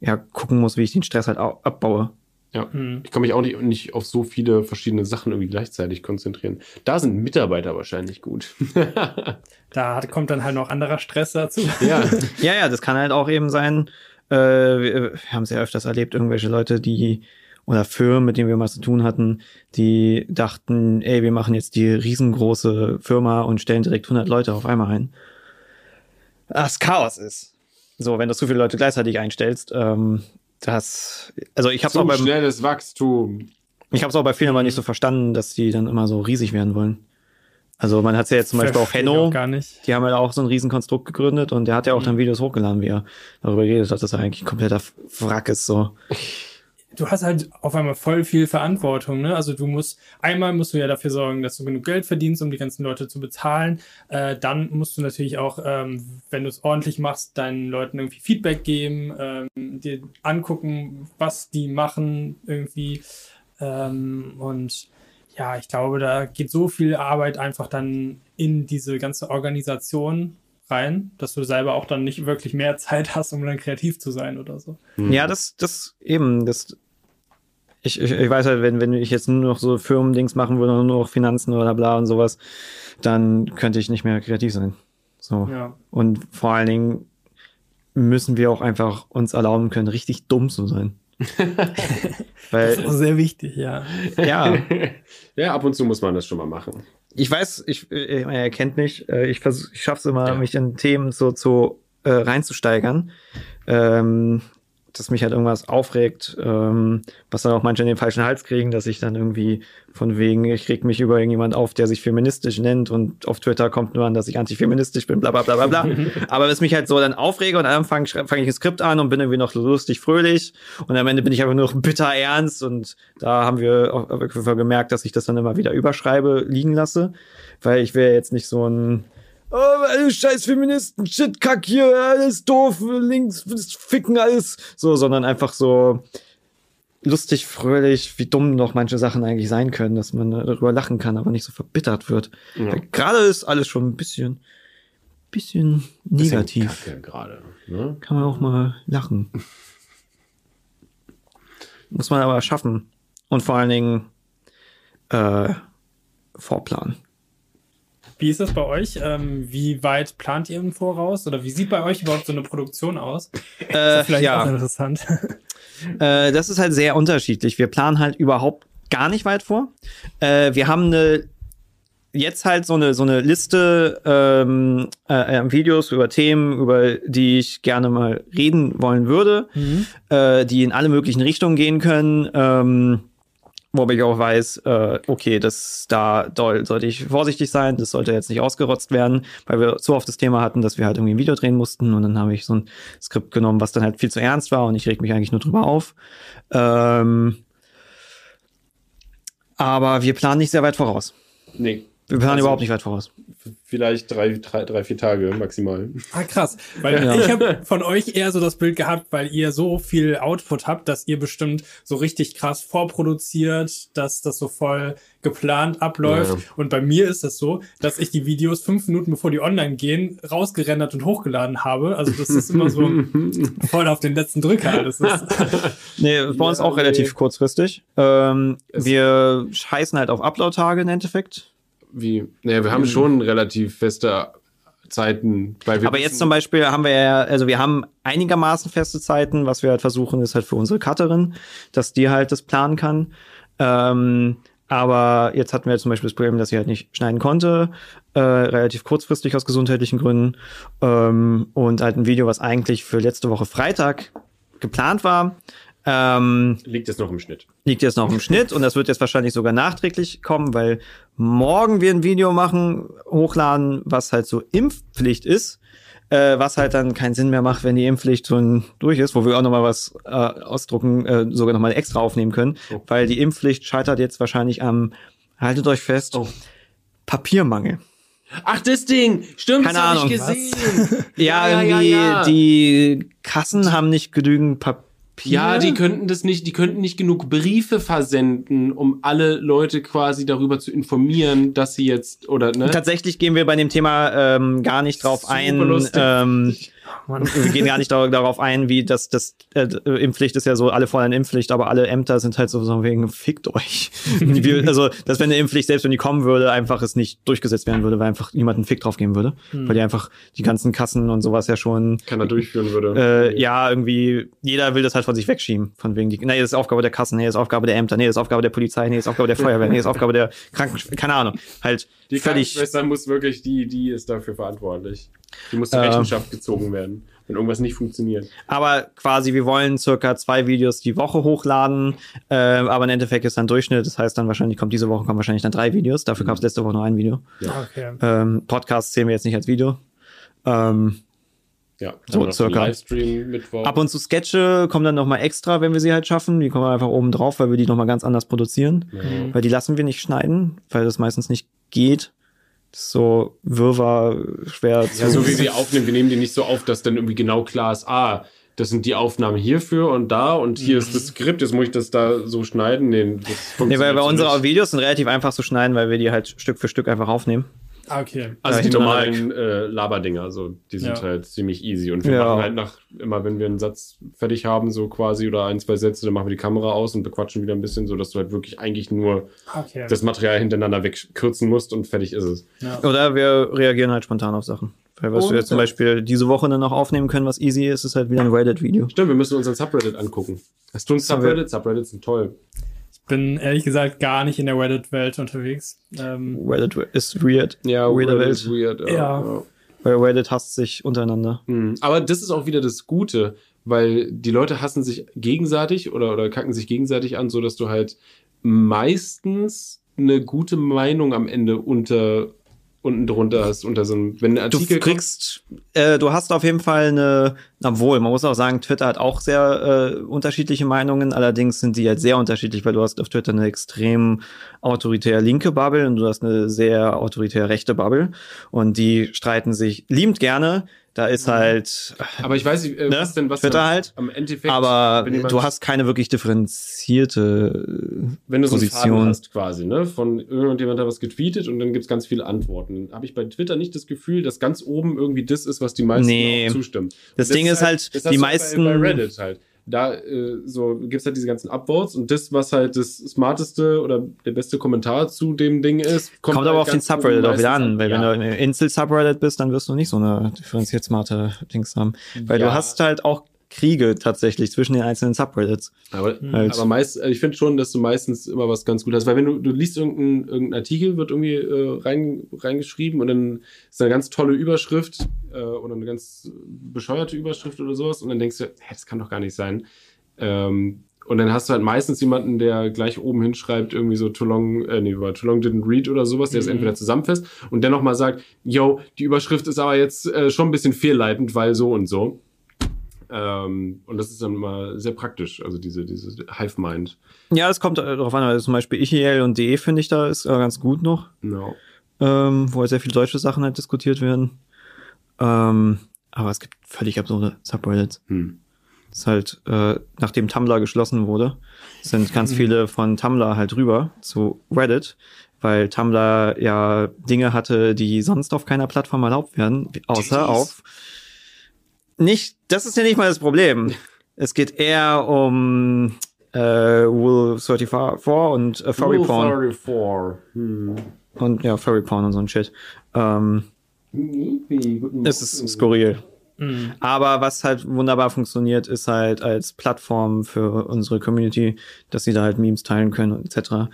ja gucken muss, wie ich den Stress halt abbaue. Ja, hm. ich kann mich auch nicht, nicht auf so viele verschiedene Sachen irgendwie gleichzeitig konzentrieren. Da sind Mitarbeiter wahrscheinlich gut. da kommt dann halt noch anderer Stress dazu. Ja. ja, ja, das kann halt auch eben sein, äh, wir, wir haben es ja öfters erlebt, irgendwelche Leute, die oder Firmen, mit denen wir mal zu tun hatten, die dachten, ey, wir machen jetzt die riesengroße Firma und stellen direkt 100 Leute auf einmal ein. Das Chaos ist. So, wenn du zu viele Leute gleichzeitig einstellst, ähm, das, also ich habe auch beim schnelles Wachstum. Ich habe es auch bei vielen aber nicht so verstanden, dass die dann immer so riesig werden wollen. Also man hat es ja jetzt zum Beispiel auch Henno, gar nicht. die haben ja auch so ein Riesenkonstrukt gegründet und der hat ja auch mhm. dann Videos hochgeladen, wie er darüber redet hat, dass er eigentlich ein kompletter Wrack ist. So. Du hast halt auf einmal voll viel Verantwortung, ne? Also du musst, einmal musst du ja dafür sorgen, dass du genug Geld verdienst, um die ganzen Leute zu bezahlen. Äh, dann musst du natürlich auch, ähm, wenn du es ordentlich machst, deinen Leuten irgendwie Feedback geben, ähm, dir angucken, was die machen irgendwie. Ähm, und ja, ich glaube, da geht so viel Arbeit einfach dann in diese ganze Organisation rein, dass du selber auch dann nicht wirklich mehr Zeit hast, um dann kreativ zu sein oder so. Mhm. Ja, das, das eben, das, ich, ich, ich weiß halt, wenn, wenn ich jetzt nur noch so Firmendings machen würde, nur noch Finanzen oder bla und sowas, dann könnte ich nicht mehr kreativ sein. So. Ja. Und vor allen Dingen müssen wir auch einfach uns erlauben können, richtig dumm zu sein. Weil, das ist auch sehr wichtig, ja. Ja. ja, ab und zu muss man das schon mal machen. Ich weiß, ich, äh, er kennt mich, äh, ich, versuch, ich schaffe es immer, ja. mich in Themen so zu äh, reinzusteigern. Ähm, dass mich halt irgendwas aufregt, ähm, was dann auch manche in den falschen Hals kriegen, dass ich dann irgendwie von wegen, ich reg mich über irgendjemand auf, der sich feministisch nennt und auf Twitter kommt nur an, dass ich antifeministisch bin, bla bla bla bla bla. Aber es mich halt so dann aufrege und am Anfang fange ich ein Skript an und bin irgendwie noch lustig, fröhlich und am Ende bin ich einfach nur noch bitter ernst und da haben wir auch gemerkt, dass ich das dann immer wieder überschreibe, liegen lasse, weil ich will jetzt nicht so ein oh, alle scheiß Feministen, shit, kack hier, alles doof, links, ficken alles. So, sondern einfach so lustig, fröhlich, wie dumm noch manche Sachen eigentlich sein können, dass man darüber lachen kann, aber nicht so verbittert wird. Ja. Gerade ist alles schon ein bisschen, bisschen negativ. gerade. Ne? Kann man auch mal lachen. Muss man aber schaffen. Und vor allen Dingen äh, Vorplan. Wie ist das bei euch? Ähm, wie weit plant ihr im Voraus? Oder wie sieht bei euch überhaupt so eine Produktion aus? Äh, ist vielleicht ja. auch interessant. Äh, das ist halt sehr unterschiedlich. Wir planen halt überhaupt gar nicht weit vor. Äh, wir haben eine jetzt halt so eine so eine Liste ähm, äh, äh Videos über Themen, über die ich gerne mal reden wollen würde, mhm. äh, die in alle möglichen Richtungen gehen können. Ähm, Wobei ich auch weiß, äh, okay, das da doll, sollte ich vorsichtig sein, das sollte jetzt nicht ausgerotzt werden, weil wir so oft das Thema hatten, dass wir halt irgendwie ein Video drehen mussten und dann habe ich so ein Skript genommen, was dann halt viel zu ernst war und ich reg mich eigentlich nur drüber auf. Ähm, aber wir planen nicht sehr weit voraus. Nee. Wir planen also, überhaupt nicht weit voraus. Vielleicht drei, drei, drei, vier Tage maximal. Ah, krass. Weil ja. ich habe von euch eher so das Bild gehabt, weil ihr so viel Output habt, dass ihr bestimmt so richtig krass vorproduziert, dass das so voll geplant abläuft. Ja. Und bei mir ist das so, dass ich die Videos fünf Minuten bevor die online gehen, rausgerendert und hochgeladen habe. Also das ist immer so voll auf den letzten Drücker. Das ist nee, bei uns ja, auch nee. relativ kurzfristig. Ähm, wir scheißen halt auf Upload-Tage im Endeffekt wie, naja, wir haben schon relativ feste Zeiten. Aber jetzt zum Beispiel haben wir ja, also wir haben einigermaßen feste Zeiten. Was wir halt versuchen, ist halt für unsere Cutterin, dass die halt das planen kann. Ähm, aber jetzt hatten wir zum Beispiel das Problem, dass sie halt nicht schneiden konnte, äh, relativ kurzfristig aus gesundheitlichen Gründen. Ähm, und halt ein Video, was eigentlich für letzte Woche Freitag geplant war. Ähm, liegt jetzt noch im Schnitt. Liegt jetzt noch im Schnitt und das wird jetzt wahrscheinlich sogar nachträglich kommen, weil morgen wir ein Video machen, hochladen, was halt so Impfpflicht ist äh, was halt dann keinen Sinn mehr macht, wenn die Impfpflicht schon durch ist, wo wir auch nochmal was äh, ausdrucken, äh, sogar nochmal extra aufnehmen können, oh. weil die Impfpflicht scheitert jetzt wahrscheinlich am, haltet euch fest, oh. Papiermangel. Ach, das Ding! Stimmt, Keine das habe ich gesehen. ja, ja, irgendwie, ja, ja. die Kassen haben nicht genügend Papier Papier? Ja, die könnten das nicht, die könnten nicht genug Briefe versenden, um alle Leute quasi darüber zu informieren, dass sie jetzt oder ne? Tatsächlich gehen wir bei dem Thema ähm, gar nicht drauf Super ein. Ähm, wir gehen gar nicht darauf ein, wie das, das äh, Impfpflicht ist ja so, alle fordern Impfpflicht, aber alle Ämter sind halt so, so wegen, fickt euch. also, dass wenn eine Impfpflicht, selbst wenn die kommen würde, einfach es nicht durchgesetzt werden würde, weil einfach niemand einen Fick drauf geben würde. Hm. Weil die einfach die ganzen Kassen und sowas ja schon. Keiner durchführen würde. Äh, ja, irgendwie, jeder will das halt von sich wegschieben. Von wegen, die, nee, das ist Aufgabe der Kassen, nee, das ist Aufgabe der Ämter, nee, das ist Aufgabe der Polizei, nee, das ist Aufgabe der Feuerwehr, nee, das ist Aufgabe der Krankenschwester, keine Ahnung. Halt die völlig. Krankenschwester muss wirklich, die, die ist dafür verantwortlich. Die muss zur äh, Rechenschaft gezogen werden wenn irgendwas nicht funktioniert. Aber quasi, wir wollen circa zwei Videos die Woche hochladen, äh, aber im Endeffekt ist dann Durchschnitt. Das heißt dann wahrscheinlich kommt diese Woche kommen wahrscheinlich dann drei Videos. Dafür mhm. gab es letzte Woche nur ein Video. Ja. Okay. Ähm, Podcast zählen wir jetzt nicht als Video. Ähm, ja, so circa. Ab und zu Sketche kommen dann nochmal extra, wenn wir sie halt schaffen. Die kommen einfach oben drauf, weil wir die nochmal ganz anders produzieren. Mhm. Weil die lassen wir nicht schneiden, weil das meistens nicht geht so Wirrwarr schwer zu. Ja, so wie sie aufnehmen, wir nehmen die nicht so auf, dass dann irgendwie genau klar ist, ah, das sind die Aufnahmen hierfür und da und hier ist das Skript, jetzt muss ich das da so schneiden. Nee, das nee weil bei so unseren Videos sind relativ einfach zu schneiden, weil wir die halt Stück für Stück einfach aufnehmen. Ah, okay. Also die normalen äh, Laberdinger, so die sind ja. halt ziemlich easy. Und wir ja. machen halt nach, immer wenn wir einen Satz fertig haben, so quasi, oder ein, zwei Sätze, dann machen wir die Kamera aus und bequatschen wieder ein bisschen, so dass du halt wirklich eigentlich nur okay. das Material hintereinander wegkürzen musst und fertig ist es. Ja. Oder wir reagieren halt spontan auf Sachen. Weil was oh, wir jetzt zum Beispiel diese Woche dann noch aufnehmen können, was easy ist, ist halt wieder ein Reddit-Video. Stimmt, wir müssen uns ein Subreddit angucken. Hast du ein Subreddit? Subreddits sind toll bin ehrlich gesagt gar nicht in der Reddit-Welt unterwegs. Ähm, Reddit ist weird. Ja, Reddit Welt. ist weird. Ja. ja. Weil Reddit hasst sich untereinander. Mhm. Aber das ist auch wieder das Gute, weil die Leute hassen sich gegenseitig oder, oder kacken sich gegenseitig an, so dass du halt meistens eine gute Meinung am Ende unter unten drunter hast, unter so einem, wenn ein Artikel. Du kriegst, äh, du hast auf jeden Fall eine, obwohl, man muss auch sagen, Twitter hat auch sehr äh, unterschiedliche Meinungen, allerdings sind die halt sehr unterschiedlich, weil du hast auf Twitter eine extrem autoritär linke Bubble und du hast eine sehr autoritär rechte Bubble und die streiten sich liebend gerne da ist halt. Aber ich weiß nicht, äh, ne? was denn was Twitter halt. Am Endeffekt. Aber du hast keine wirklich differenzierte Wenn du Position. so einen hast quasi, ne? Von irgendjemand hat was getweetet und dann gibt's ganz viele Antworten. Habe ich bei Twitter nicht das Gefühl, dass ganz oben irgendwie das ist, was die meisten nee. zustimmen. Das, das Ding ist halt, halt die meisten. Bei, bei Reddit halt da äh, so gibt's halt diese ganzen Upvotes und das, was halt das smarteste oder der beste Kommentar zu dem Ding ist, kommt, kommt halt aber auf den Subreddit auch wieder an, weil ja. wenn du im Insel-Subreddit bist, dann wirst du nicht so eine differenziert smarte Dings haben. Weil ja. du hast halt auch Kriege tatsächlich zwischen den einzelnen Subreddits. Aber, halt. aber meist, ich finde schon, dass du meistens immer was ganz gut hast, weil wenn du, du liest irgendeinen irgendein Artikel, wird irgendwie äh, rein, reingeschrieben und dann ist eine ganz tolle Überschrift äh, oder eine ganz bescheuerte Überschrift oder sowas und dann denkst du, hä, das kann doch gar nicht sein. Ähm, und dann hast du halt meistens jemanden, der gleich oben hinschreibt, irgendwie so too long, äh, nee, too long didn't read oder sowas, der mhm. es entweder zusammenfasst und dennoch mal sagt, yo, die Überschrift ist aber jetzt äh, schon ein bisschen fehlleitend, weil so und so. Ähm, und das ist dann immer sehr praktisch, also diese, diese Hive Mind. Ja, es kommt darauf an, also zum Beispiel IEL und DE finde ich da ist ganz gut noch. No. Ähm, wo halt sehr viele deutsche Sachen halt diskutiert werden. Ähm, aber es gibt völlig absurde Subreddits. Hm. Das ist halt, äh, nachdem Tumblr geschlossen wurde, sind ganz hm. viele von Tumblr halt rüber zu Reddit, weil Tumblr ja Dinge hatte, die sonst auf keiner Plattform erlaubt werden, außer Jeez. auf nicht, das ist ja nicht mal das Problem. Es geht eher um äh, Rule 34 und äh, Furry Rule Porn. 34. Hm. Und ja, Furry Porn und so ein Shit. Ähm, es ist skurril. Mhm. Aber was halt wunderbar funktioniert, ist halt als Plattform für unsere Community, dass sie da halt Memes teilen können etc. Ja.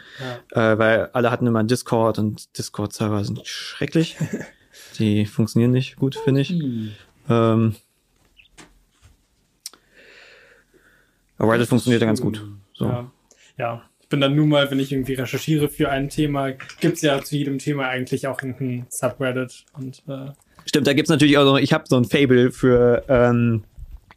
Äh, weil alle hatten immer Discord und Discord-Server sind schrecklich. Die funktionieren nicht gut, finde ich. Mhm. Ähm, aber Reddit funktioniert ja ganz gut. So. Ja. ja. Ich bin dann nur mal, wenn ich irgendwie recherchiere für ein Thema, gibt es ja zu jedem Thema eigentlich auch irgendein Subreddit und äh, Stimmt, da gibt's natürlich auch noch, ich habe so ein Fable für, ähm,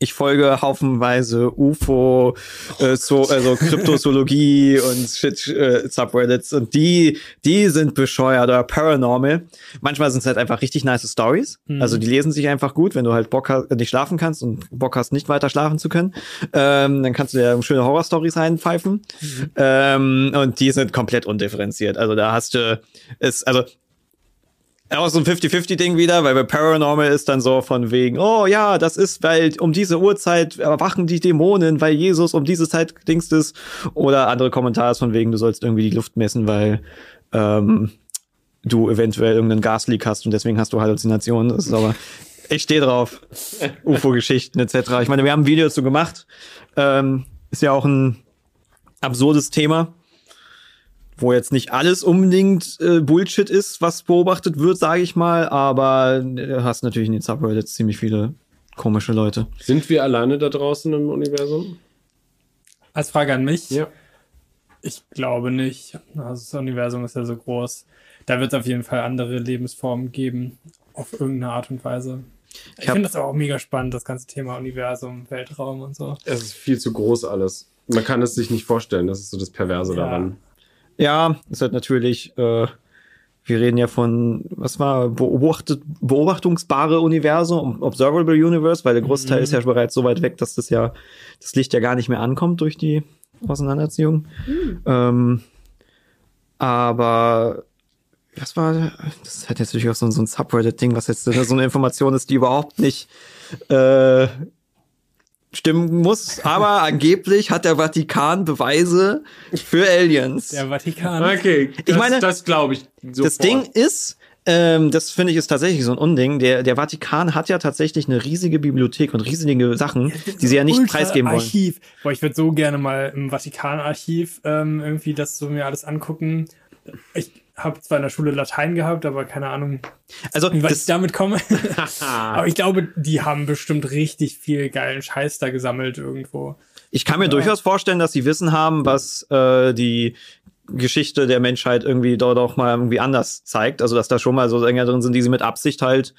ich folge haufenweise UFO, äh, so, also Kryptozoologie und Shit, äh, Subreddits und die, die sind bescheuert oder paranormal. Manchmal sind es halt einfach richtig nice Stories. Mhm. Also die lesen sich einfach gut, wenn du halt Bock hast, nicht schlafen kannst und Bock hast, nicht weiter schlafen zu können. Ähm, dann kannst du ja schöne Horror-Stories reinpfeifen. Mhm. Ähm, und die sind komplett undifferenziert. Also da hast du, es, also auch so ein 50-50-Ding wieder, weil bei Paranormal ist dann so von wegen, oh ja, das ist, weil um diese Uhrzeit erwachen die Dämonen, weil Jesus um diese Zeit dingst ist. Oder andere Kommentare von wegen, du sollst irgendwie die Luft messen, weil ähm, du eventuell irgendeinen Gasleak hast und deswegen hast du Halluzinationen. Das ist aber, ich stehe drauf. UFO-Geschichten etc. Ich meine, wir haben ein Video dazu gemacht. Ähm, ist ja auch ein absurdes Thema wo jetzt nicht alles unbedingt äh, Bullshit ist, was beobachtet wird, sage ich mal, aber du hast natürlich in den Subreddits ziemlich viele komische Leute. Sind wir alleine da draußen im Universum? Als Frage an mich? Ja. Ich glaube nicht. Also das Universum ist ja so groß. Da wird es auf jeden Fall andere Lebensformen geben, auf irgendeine Art und Weise. Ich, ich finde das auch mega spannend, das ganze Thema Universum, Weltraum und so. Es ist viel zu groß alles. Man kann es sich nicht vorstellen, das ist so das Perverse ja. daran. Ja, ist halt natürlich, äh, wir reden ja von, was war, beobachtet, beobachtungsbare Universum, Observable Universe, weil der Großteil mhm. ist ja bereits so weit weg, dass das ja, das Licht ja gar nicht mehr ankommt durch die Auseinanderziehung. Mhm. Ähm, aber was war, das ist halt jetzt natürlich auch so, so ein Subreddit-Ding, was jetzt so eine Information ist, die überhaupt nicht äh, stimmen muss, aber angeblich hat der Vatikan Beweise für Aliens. Der Vatikan. Okay, das, ich meine, das glaube ich. Sofort. Das Ding ist, ähm, das finde ich ist tatsächlich so ein Unding. Der, der Vatikan hat ja tatsächlich eine riesige Bibliothek und riesige Sachen, die sie ja nicht preisgeben wollen. Archiv. Boah, ich würde so gerne mal im Vatikanarchiv ähm, irgendwie das so mir alles angucken. Ich habe zwar in der Schule Latein gehabt, aber keine Ahnung, also, wie weit ich damit komme. aber ich glaube, die haben bestimmt richtig viel geilen Scheiß da gesammelt irgendwo. Ich kann mir ja. durchaus vorstellen, dass sie Wissen haben, was äh, die Geschichte der Menschheit irgendwie dort auch mal irgendwie anders zeigt. Also, dass da schon mal so Sänger drin sind, die sie mit Absicht halt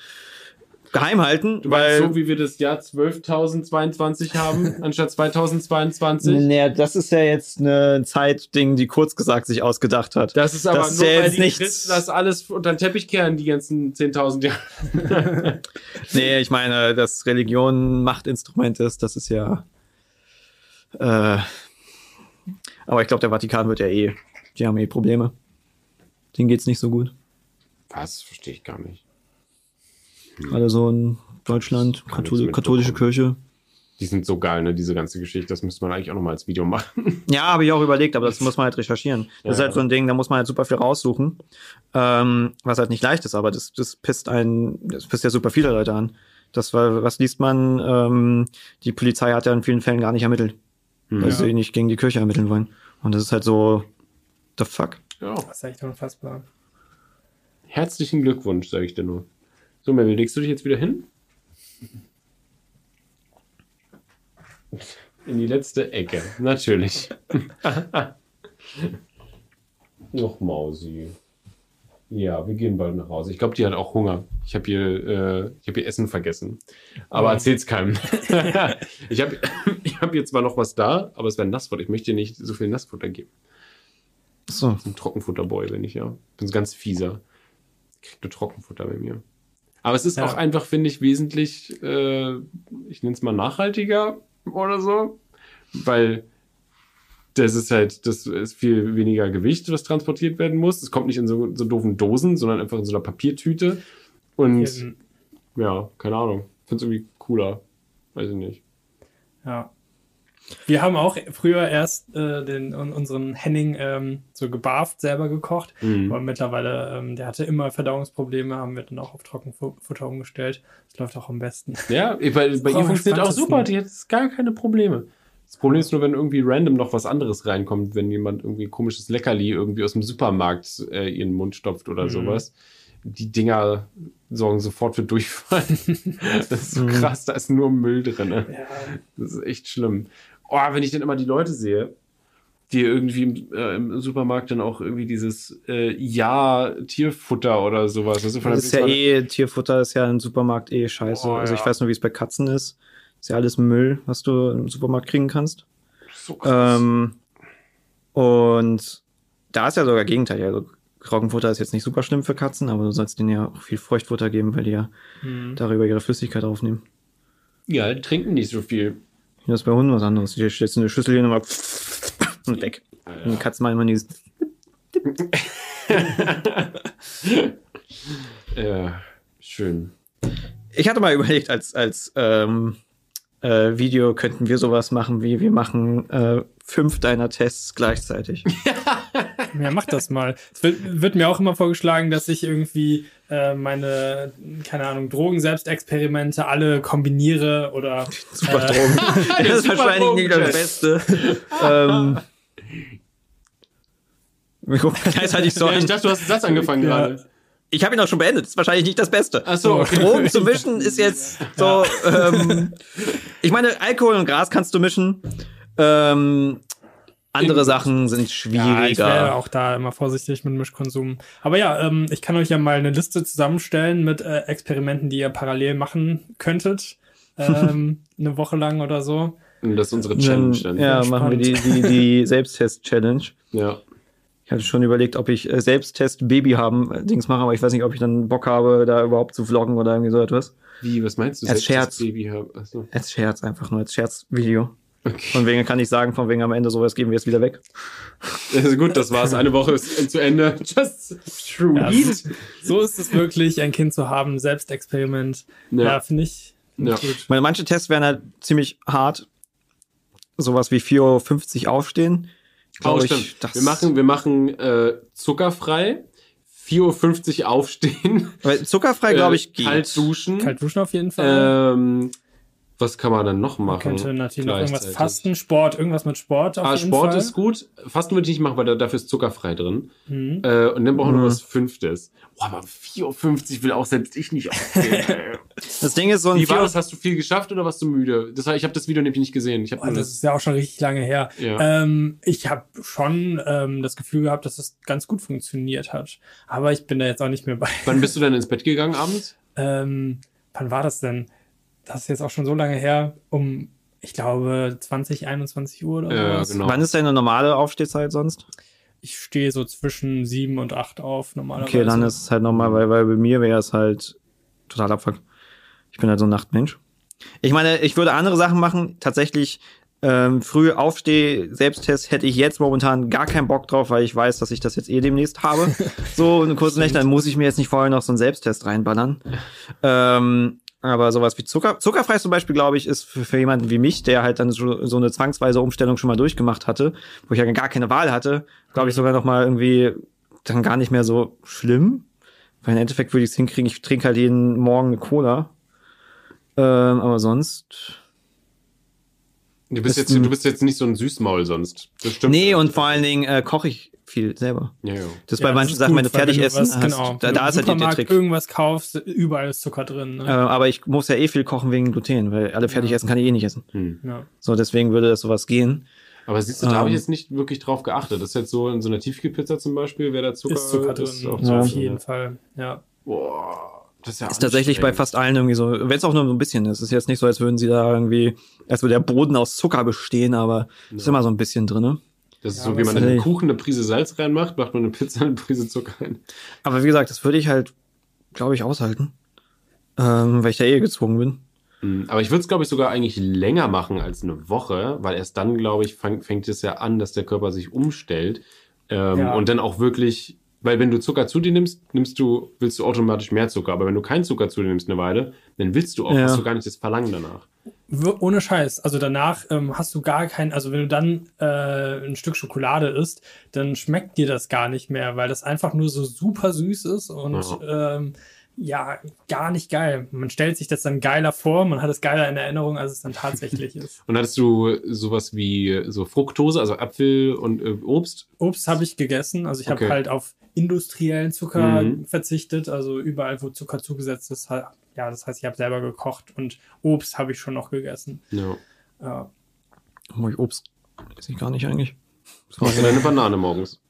geheim halten. Du weil so, wie wir das Jahr 12.022 haben, anstatt 2022? Naja, das ist ja jetzt eine Zeitding, die kurz gesagt sich ausgedacht hat. Das ist aber das nur, weil die nichts. das alles unter den Teppich kehren, die ganzen 10.000 Jahre. nee, ich meine, dass Religion Machtinstrument ist, das ist ja... Äh, aber ich glaube, der Vatikan wird ja eh... Die haben eh Probleme. Denen geht's nicht so gut. Was? Verstehe ich gar nicht. Gerade so in Deutschland, Kathol katholische Kirche. Die sind so geil, ne, diese ganze Geschichte. Das müsste man eigentlich auch nochmal als Video machen. Ja, habe ich auch überlegt, aber das muss man halt recherchieren. Das ja, ist halt so ein Ding, da muss man halt super viel raussuchen. Ähm, was halt nicht leicht ist, aber das, das pisst einen, das pisst ja super viele Leute an. Das war, was liest man? Ähm, die Polizei hat ja in vielen Fällen gar nicht ermittelt. Hm. Weil ja. sie nicht gegen die Kirche ermitteln wollen. Und das ist halt so, the fuck. Ja. Das ist echt unfassbar. Herzlichen Glückwunsch, sage ich dir nur. So, Mel, legst du dich jetzt wieder hin? In die letzte Ecke, natürlich. Noch Mausi. Ja, wir gehen bald nach Hause. Ich glaube, die hat auch Hunger. Ich habe ihr, äh, hab ihr Essen vergessen. Aber oh. erzähl's keinem. ich habe ich hab hier zwar noch was da, aber es wäre Nassfutter. Ich möchte dir nicht so viel Nassfutter geben. So. Ein Trockenfutterboy bin ich ja. Ich bin so ganz fieser. Kriegt nur Trockenfutter bei mir. Aber es ist ja. auch einfach, finde ich, wesentlich, äh, ich nenne es mal nachhaltiger oder so, weil das ist halt, das ist viel weniger Gewicht, was transportiert werden muss. Es kommt nicht in so, so doofen Dosen, sondern einfach in so einer Papiertüte. Und ja, keine Ahnung. Ich finde es irgendwie cooler. Weiß ich nicht. Ja. Wir haben auch früher erst äh, den, unseren Henning ähm, so gebarft, selber gekocht. Mhm. Aber mittlerweile, ähm, der hatte immer Verdauungsprobleme, haben wir dann auch auf Trockenfutter umgestellt. Das läuft auch am besten. Ja, bei, bei ihr funktioniert auch super, die hat gar keine Probleme. Das Problem ist nur, wenn irgendwie random noch was anderes reinkommt, wenn jemand irgendwie komisches Leckerli irgendwie aus dem Supermarkt äh, ihren Mund stopft oder mhm. sowas. Die Dinger sorgen sofort für Durchfall. das ist so mhm. krass, da ist nur Müll drin. Ja. Das ist echt schlimm. Oh, wenn ich dann immer die Leute sehe, die irgendwie im, äh, im Supermarkt dann auch irgendwie dieses äh, Ja Tierfutter oder sowas. Also das ist ja eh Tierfutter ist ja im Supermarkt eh scheiße. Oh, also ich weiß nur, wie es bei Katzen ist. Ist ja alles Müll, was du im Supermarkt kriegen kannst. So krass. Ähm, und da ist ja sogar Gegenteil. Also Trockenfutter ist jetzt nicht super schlimm für Katzen, aber du sollst denen ja auch viel Feuchtfutter geben, weil die ja mhm. darüber ihre Flüssigkeit aufnehmen. Ja, die trinken nicht so viel. Das ist bei Hunden was anderes. Die stellst eine Schüssel hier nochmal und weg. Ja. Und die Katzen machen immer dieses. ja, schön. Ich hatte mal überlegt, als, als ähm, äh, Video könnten wir sowas machen, wie wir machen äh, fünf deiner Tests gleichzeitig. ja, mach das mal. Es wird, wird, mir auch immer vorgeschlagen, dass ich irgendwie äh, meine, keine Ahnung, Drogen-Selbstexperimente alle kombiniere oder. Super äh, Drogen. das ist wahrscheinlich nicht das Beste. ähm, gleichzeitig so. Ja, ich dachte, du hast den Satz angefangen ja. gerade. Ich habe ihn auch schon beendet. Das ist wahrscheinlich nicht das Beste. Ach so. Okay. Drogen zu mischen ist jetzt so. Ähm, ich meine, Alkohol und Gras kannst du mischen. Ähm, andere Sachen sind schwieriger. Ja, ich wäre auch da immer vorsichtig mit Mischkonsum. Aber ja, ähm, ich kann euch ja mal eine Liste zusammenstellen mit äh, Experimenten, die ihr parallel machen könntet. Ähm, eine Woche lang oder so. Das ist unsere Challenge dann. Ja, ja machen wir die, die, die Selbsttest-Challenge. Ja. Ich hatte schon überlegt, ob ich äh, Selbsttest Baby haben äh, Dings mache, aber ich weiß nicht, ob ich dann Bock habe, da überhaupt zu vloggen oder irgendwie so etwas. Wie, was meinst du? Als Scherz. Baby haben? Achso. Als Scherz, einfach nur als Scherzvideo. Okay. Von wegen kann ich sagen, von wegen am Ende sowas geben wir es wieder weg. Also gut, das war's. Eine Woche ist zu Ende. Just true. Ja, so, so ist es wirklich, ein Kind zu haben, Selbstexperiment. Ja, ja finde ich ja. gut. Meine, manche Tests wären halt ziemlich hart. Sowas wie 4.50 Uhr aufstehen oh, ich, wir machen, wir machen äh, zuckerfrei. 4.50 Uhr aufstehen. Weil zuckerfrei, glaube ich, geht. Kalt duschen. Kalt duschen auf jeden Fall. Ähm, was kann man dann noch machen? Man könnte natürlich noch irgendwas fasten, Sport, irgendwas mit Sport auf ah, jeden Sport Fall. ist gut. Fasten würde ich nicht machen, weil da, dafür ist zuckerfrei drin. Mhm. Äh, und dann brauchen wir mhm. noch was Fünftes. Boah, aber 4.50 Uhr will auch selbst ich nicht aufstehen. das Ding ist so ein Wie war das? Hast du viel geschafft oder warst du müde? Das, ich habe das Video nämlich nicht gesehen. Ich oh, das ist ja auch schon richtig lange her. Ja. Ähm, ich habe schon ähm, das Gefühl gehabt, dass das ganz gut funktioniert hat. Aber ich bin da jetzt auch nicht mehr bei. Wann bist du denn ins Bett gegangen abends? Ähm, wann war das denn? Das ist jetzt auch schon so lange her, um, ich glaube, 20, 21 Uhr oder ja, Genau. Wann ist deine normale Aufstehzeit sonst? Ich stehe so zwischen 7 und 8 auf normalerweise. Okay, dann ist es halt nochmal, weil, weil bei mir wäre es halt total abfuck. Ich bin halt so ein Nachtmensch. Ich meine, ich würde andere Sachen machen. Tatsächlich ähm, früh aufstehe, Selbsttest hätte ich jetzt momentan gar keinen Bock drauf, weil ich weiß, dass ich das jetzt eh demnächst habe. so eine kurze Nächte, dann muss ich mir jetzt nicht vorher noch so einen Selbsttest reinballern. ähm, aber sowas wie Zucker, zuckerfrei zum Beispiel, glaube ich, ist für, für jemanden wie mich, der halt dann so, so eine zwangsweise Umstellung schon mal durchgemacht hatte, wo ich ja gar keine Wahl hatte, glaube ich sogar noch mal irgendwie dann gar nicht mehr so schlimm. Weil im Endeffekt würde ich es hinkriegen, ich trinke halt jeden Morgen eine Cola. Ähm, aber sonst. Du bist, jetzt, du bist jetzt nicht so ein Süßmaul sonst. Das stimmt. Nee, und vor allen Dingen äh, koche ich viel selber. Ja, ja. Das ist ja, bei manchen Sachen, gut, wenn du fertig essen was, hast, genau. da, da ist halt der Trick. irgendwas kaufst, überall ist Zucker drin. Ne? Äh, aber ich muss ja eh viel kochen wegen Gluten, weil alle fertig essen kann ich eh nicht essen. Hm. So, deswegen würde das sowas gehen. Aber siehst du, da ähm, habe ich jetzt nicht wirklich drauf geachtet. Das ist jetzt so in so einer Tiefkühlpizza zum Beispiel, wäre da Zucker ist Zucker drin. Ist ja, auf jeden Fall, ja. Boah. Das ist, ja ist tatsächlich bei fast allen irgendwie so, wenn es auch nur so ein bisschen ist. Es ist jetzt nicht so, als würden sie da irgendwie, als würde der Boden aus Zucker bestehen, aber es ja. ist immer so ein bisschen drin. Das ist ja, so, wie man in einen Kuchen eine Prise Salz reinmacht, macht man eine Pizza eine Prise Zucker rein. Aber wie gesagt, das würde ich halt, glaube ich, aushalten. Ähm, weil ich da eh gezwungen bin. Hm, aber ich würde es, glaube ich, sogar eigentlich länger machen als eine Woche, weil erst dann, glaube ich, fang, fängt es ja an, dass der Körper sich umstellt. Ähm, ja. Und dann auch wirklich, weil wenn du Zucker zu dir nimmst, nimmst du, willst du automatisch mehr Zucker. Aber wenn du keinen Zucker zu dir nimmst eine Weile, dann willst du auch, ja. hast du gar nicht das Verlangen danach. ohne Scheiß. Also danach ähm, hast du gar kein, also wenn du dann äh, ein Stück Schokolade isst, dann schmeckt dir das gar nicht mehr, weil das einfach nur so super süß ist und ja. ähm, ja, gar nicht geil. Man stellt sich das dann geiler vor, man hat es geiler in Erinnerung, als es dann tatsächlich ist. Und hattest du sowas wie so Fructose, also Apfel und äh, Obst? Obst habe ich gegessen, also ich okay. habe halt auf industriellen Zucker mhm. verzichtet, also überall, wo Zucker zugesetzt ist, ja, das heißt, ich habe selber gekocht und Obst habe ich schon noch gegessen. Ja. ja. Oh, Obst esse ich gar nicht eigentlich. Du eine Banane morgens.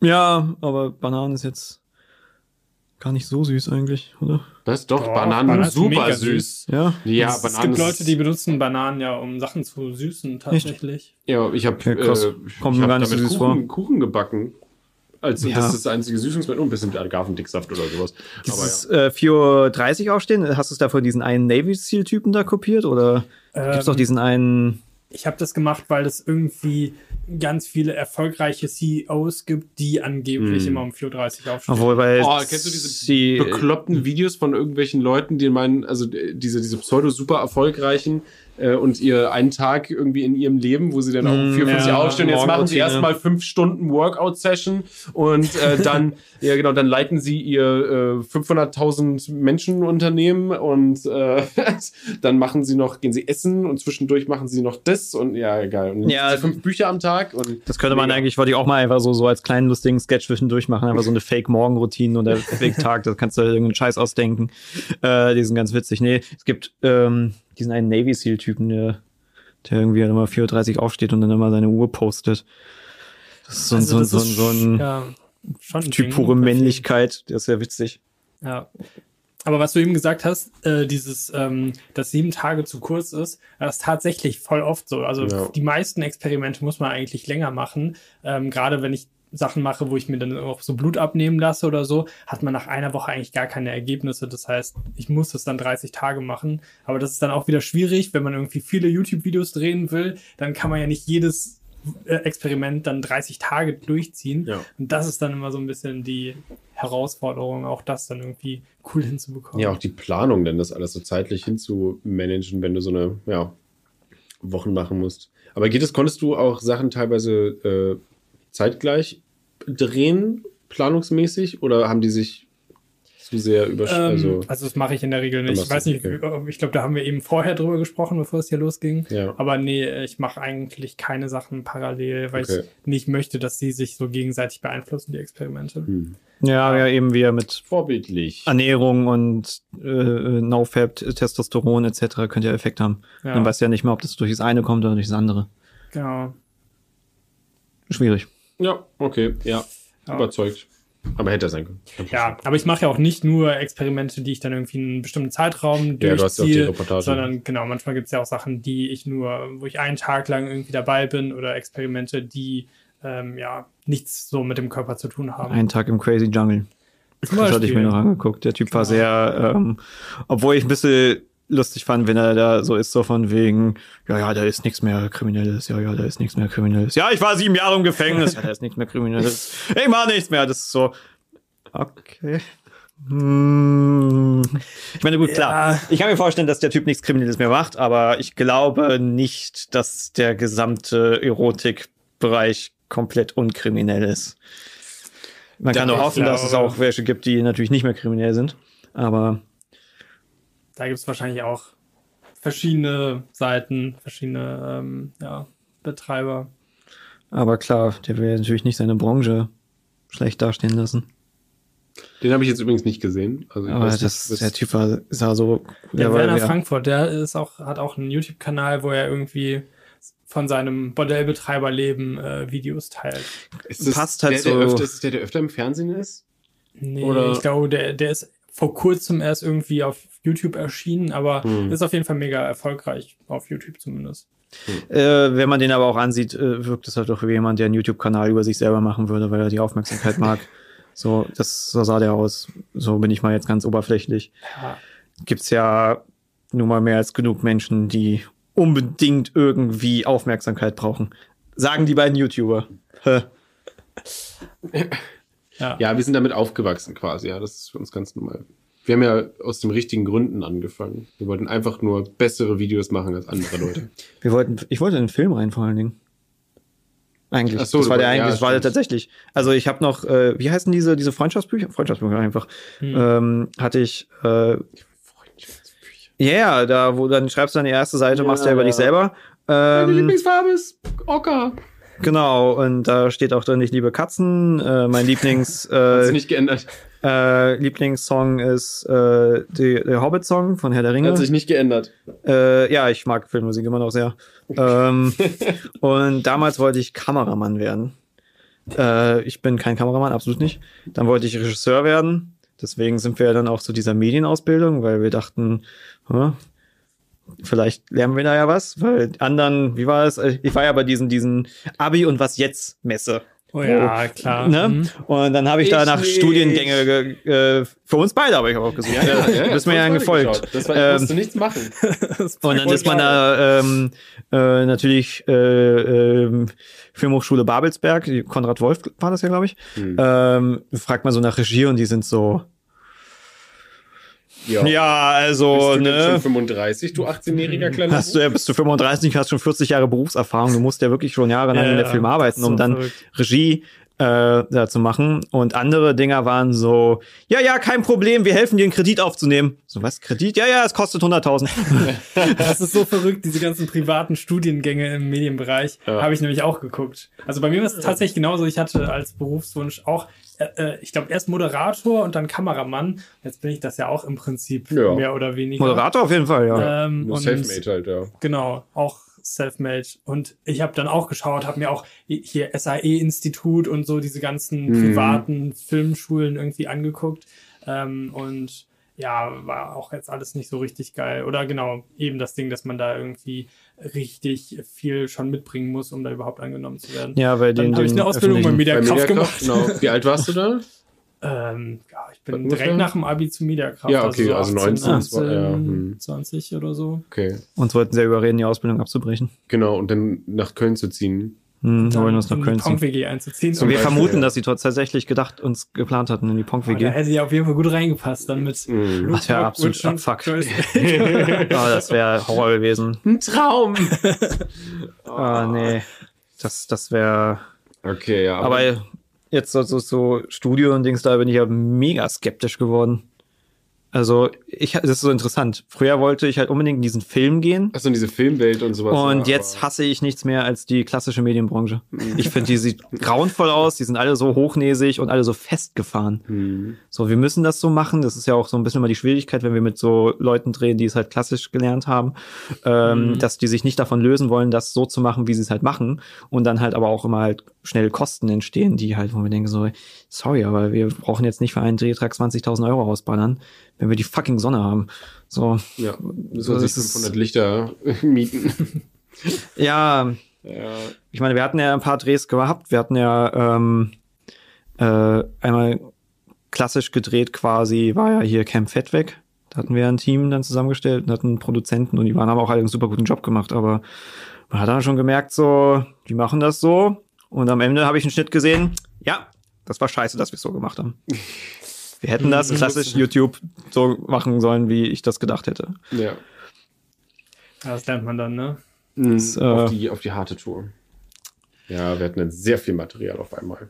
Ja, aber Banane ist jetzt gar nicht so süß eigentlich, oder? Das ist doch, oh, Bananen, Bananen super süß. süß. Ja, ja es, Bananen. Es gibt Leute, die benutzen Bananen ja, um Sachen zu süßen, tatsächlich. Echt? Ja, ich habe okay, äh, ich hab damit Kuchen, Kuchen gebacken. Also ja. das ist das einzige Süßungsmittel und ein bisschen Agavendicksaft oder sowas. Dieses ja. äh, 4.30 Uhr aufstehen, hast du es da von diesen einen Navy Seal-Typen da kopiert? Oder ähm, gibt es doch diesen einen ich habe das gemacht, weil es irgendwie ganz viele erfolgreiche CEOs gibt, die angeblich mm. immer um 4.30 Uhr aufstehen. Obwohl, weil oh, kennst du diese die, bekloppten Videos von irgendwelchen Leuten, die meinen, also diese, diese pseudo-super erfolgreichen, äh, und ihr einen Tag irgendwie in ihrem Leben, wo sie dann auch um 4, 5 ja, aufstehen. Jetzt machen sie erstmal fünf Stunden Workout-Session und äh, dann, ja genau, dann leiten sie ihr äh, 500.000 Menschen Unternehmen und äh, dann machen sie noch, gehen sie essen und zwischendurch machen sie noch das und ja, geil. Und ja, fünf Bücher am Tag und. Das könnte man eigentlich, wollte ich auch mal einfach so, so als kleinen lustigen Sketch zwischendurch machen, einfach so eine Fake-Morgen-Routine oder Fake-Tag, das kannst du irgendeinen Scheiß ausdenken. Äh, die sind ganz witzig. Nee, es gibt, ähm, diesen einen Navy SEAL-Typen, der, der irgendwie immer 4.30 Uhr aufsteht und dann immer seine Uhr postet. Das ist so, also so, so, so ein ja, Typ Ding, pure Männlichkeit, der ist sehr witzig. Ja. Aber was du eben gesagt hast, äh, dieses, ähm, dass sieben Tage zu kurz ist, das ist tatsächlich voll oft so. Also ja. die meisten Experimente muss man eigentlich länger machen. Ähm, Gerade wenn ich Sachen mache, wo ich mir dann auch so Blut abnehmen lasse oder so, hat man nach einer Woche eigentlich gar keine Ergebnisse. Das heißt, ich muss das dann 30 Tage machen. Aber das ist dann auch wieder schwierig, wenn man irgendwie viele YouTube-Videos drehen will, dann kann man ja nicht jedes äh, Experiment dann 30 Tage durchziehen. Ja. Und das ist dann immer so ein bisschen die Herausforderung, auch das dann irgendwie cool hinzubekommen. Ja, auch die Planung, denn das alles so zeitlich hinzumanagen, wenn du so eine, ja, Wochen machen musst. Aber geht es, konntest du auch Sachen teilweise äh, zeitgleich drehen, planungsmäßig, oder haben die sich zu sehr überschritten? Ähm, also, also, das mache ich in der Regel nicht. Ich weiß nicht, okay. ich glaube, da haben wir eben vorher drüber gesprochen, bevor es hier losging. Ja. Aber nee, ich mache eigentlich keine Sachen parallel, weil okay. ich nicht möchte, dass sie sich so gegenseitig beeinflussen, die Experimente. Hm. Ja, ja, eben wir mit vorbildlich Ernährung und äh, NoFap, Testosteron etc. könnte ja Effekt haben. Ja. Dann weißt du ja nicht mehr, ob das durch das eine kommt oder durch das andere. Genau. Schwierig. Ja, okay, ja, ja. überzeugt. Aber hätte er sein können. Ja, aber ich mache ja auch nicht nur Experimente, die ich dann irgendwie in einem bestimmten Zeitraum durchziehe, ja, sondern genau, manchmal gibt es ja auch Sachen, die ich nur, wo ich einen Tag lang irgendwie dabei bin oder Experimente, die ähm, ja nichts so mit dem Körper zu tun haben. Einen Tag im Crazy Jungle. Das hatte ich mir noch angeguckt. Der Typ war genau. sehr, ähm, obwohl ich ein bisschen lustig fand, wenn er da so ist, so von wegen, ja, ja, da ist nichts mehr Kriminelles, ja, ja, da ist nichts mehr Kriminelles. Ja, ich war sieben Jahre im Gefängnis, ja, da ist nichts mehr Kriminelles. Ich mach nichts mehr. Das ist so, okay. Hm. Ich meine, gut, klar. Ja. Ich kann mir vorstellen, dass der Typ nichts Kriminelles mehr macht, aber ich glaube nicht, dass der gesamte Erotikbereich komplett unkriminell ist. Man kann nur hoffen, dass es auch welche gibt, die natürlich nicht mehr kriminell sind. Aber da gibt es wahrscheinlich auch verschiedene Seiten, verschiedene ähm, ja, Betreiber. Aber klar, der will natürlich nicht seine Branche schlecht dastehen lassen. Den habe ich jetzt übrigens nicht gesehen. Also Aber das, das, der Typ war, sah so. Der, der Werner Frankfurt, der ist auch, hat auch einen YouTube-Kanal, wo er irgendwie von seinem Bordellbetreiberleben äh, Videos teilt. Ist das Passt halt der, so. Der öfter, ist der, der öfter im Fernsehen ist? Nee, Oder? ich glaube, der, der ist vor kurzem erst irgendwie auf YouTube erschienen, aber hm. ist auf jeden Fall mega erfolgreich, auf YouTube zumindest. Hm. Äh, wenn man den aber auch ansieht, äh, wirkt es halt doch wie jemand, der einen YouTube-Kanal über sich selber machen würde, weil er die Aufmerksamkeit mag. So, das, so sah der aus. So bin ich mal jetzt ganz oberflächlich. Ja. Gibt's ja nun mal mehr als genug Menschen, die unbedingt irgendwie Aufmerksamkeit brauchen. Sagen die beiden YouTuber. Ja. ja, wir sind damit aufgewachsen quasi, ja, das ist für uns ganz normal. Wir haben ja aus den richtigen Gründen angefangen. Wir wollten einfach nur bessere Videos machen als andere Leute. Wir wollten, ich wollte in den Film rein vor allen Dingen. Eigentlich. Ach so, das war der eigentlich, ja, das war der tatsächlich. Also ich habe noch, äh, wie heißen diese, diese Freundschaftsbücher? Freundschaftsbücher einfach. Hm. Ähm, hatte ich, äh, ja, yeah, da, wo dann schreibst du deine erste Seite, ja, machst du ja über dich selber. Ähm, Meine Lieblingsfarbe ist Ocker. Genau, und da steht auch drin, ich liebe Katzen. Äh, mein Lieblings. Äh, nicht geändert. Äh, Lieblingssong ist äh, die, der Hobbit-Song von Herr der Ringe. Hat sich nicht geändert. Äh, ja, ich mag Filmmusik immer noch sehr. ähm, und damals wollte ich Kameramann werden. Äh, ich bin kein Kameramann, absolut nicht. Dann wollte ich Regisseur werden. Deswegen sind wir ja dann auch zu dieser Medienausbildung, weil wir dachten, hm, vielleicht lernen wir da ja was, weil anderen, wie war es? Ich war ja bei diesen, diesen Abi und was jetzt Messe. Oh ja, oh, klar. Ne? Mhm. Und dann habe ich, ich, da nach nicht. Studiengänge äh, für uns beide habe ich auch gesucht. Ja, ja, ja, ja bist mir ja gefolgt. Das war, ähm, musst du nichts machen. und dann ist man da ähm, äh, natürlich äh, äh, Filmhochschule Babelsberg, Konrad Wolf war das ja, glaube ich. Mhm. Ähm, fragt man so nach Regie und die sind so ja, ja also, bist du ne? schon 35, du 18-jähriger kleiner hast du, ja, Bist du 35, hast schon 40 Jahre Berufserfahrung. Du musst ja wirklich schon jahrelang ja, in der Film arbeiten, um so dann verrückt. Regie äh, da zu machen. Und andere Dinger waren so, ja, ja, kein Problem, wir helfen dir einen Kredit aufzunehmen. So, was, Kredit? Ja, ja, es kostet 100.000. das ist so verrückt, diese ganzen privaten Studiengänge im Medienbereich ja. habe ich nämlich auch geguckt. Also bei mir war es tatsächlich genauso. Ich hatte als Berufswunsch auch äh, äh, ich glaube, erst Moderator und dann Kameramann. Jetzt bin ich das ja auch im Prinzip ja. mehr oder weniger. Moderator auf jeden Fall, ja. Ähm, Selfmade halt, ja. Genau, auch Selfmade. Und ich habe dann auch geschaut, habe mir auch hier SAE-Institut und so diese ganzen mhm. privaten Filmschulen irgendwie angeguckt. Ähm, und ja, war auch jetzt alles nicht so richtig geil. Oder genau, eben das Ding, dass man da irgendwie richtig viel schon mitbringen muss, um da überhaupt angenommen zu werden. Ja, weil Dann habe ich eine Ausbildung bei Mediakraft gemacht. Genau. Wie alt warst du da? Ähm, ja, ich bin direkt nach dem Abi zu Mediakraft. Ja, okay, also, so 18, also 19, 18, ja, hm. 20 oder so. Okay. Uns wollten sie ja überreden, die Ausbildung abzubrechen. Genau, und dann nach Köln zu ziehen. Hm, wollen uns nach Köln ziehen. wg einzuziehen. Und wir vermuten, dass sie tatsächlich gedacht uns geplant hatten in die Ponk-WG. Oh, da hätte ja auf jeden Fall gut reingepasst, dann mit. Mhm. Das wäre absolut Fuck. oh, das wäre Horror gewesen. Ein Traum. oh, nee. Das, das wäre. Okay, ja. Aber, aber jetzt so, so, so Studio und Dings, da bin ich ja mega skeptisch geworden. Also, ich, das ist so interessant. Früher wollte ich halt unbedingt in diesen Film gehen. Achso, in diese Filmwelt und sowas. Und ja, jetzt hasse ich nichts mehr als die klassische Medienbranche. Mhm. ich finde, die sieht grauenvoll aus, die sind alle so hochnäsig und alle so festgefahren. Mhm. So, wir müssen das so machen. Das ist ja auch so ein bisschen immer die Schwierigkeit, wenn wir mit so Leuten drehen, die es halt klassisch gelernt haben, ähm, mhm. dass die sich nicht davon lösen wollen, das so zu machen, wie sie es halt machen. Und dann halt aber auch immer halt schnell Kosten entstehen, die halt, wo wir denken so, sorry, aber wir brauchen jetzt nicht für einen Drehtrag 20.000 Euro ausballern wenn wir die fucking Sonne haben. So. Ja, müssen wir sich 500 Lichter mieten. ja, ja. Ich meine, wir hatten ja ein paar Drehs gehabt. Wir hatten ja ähm, äh, einmal klassisch gedreht quasi, war ja hier Camp Fett weg. Da hatten wir ein Team dann zusammengestellt und hatten Produzenten und die waren haben auch alle einen super guten Job gemacht, aber man hat dann schon gemerkt, so, die machen das so. Und am Ende habe ich einen Schnitt gesehen, ja, das war scheiße, dass wir es so gemacht haben. Wir hätten das klassisch YouTube so machen sollen, wie ich das gedacht hätte. Ja. Das lernt man dann, ne? Mhm, das, äh, auf, die, auf die harte Tour. Ja, wir hatten dann sehr viel Material auf einmal.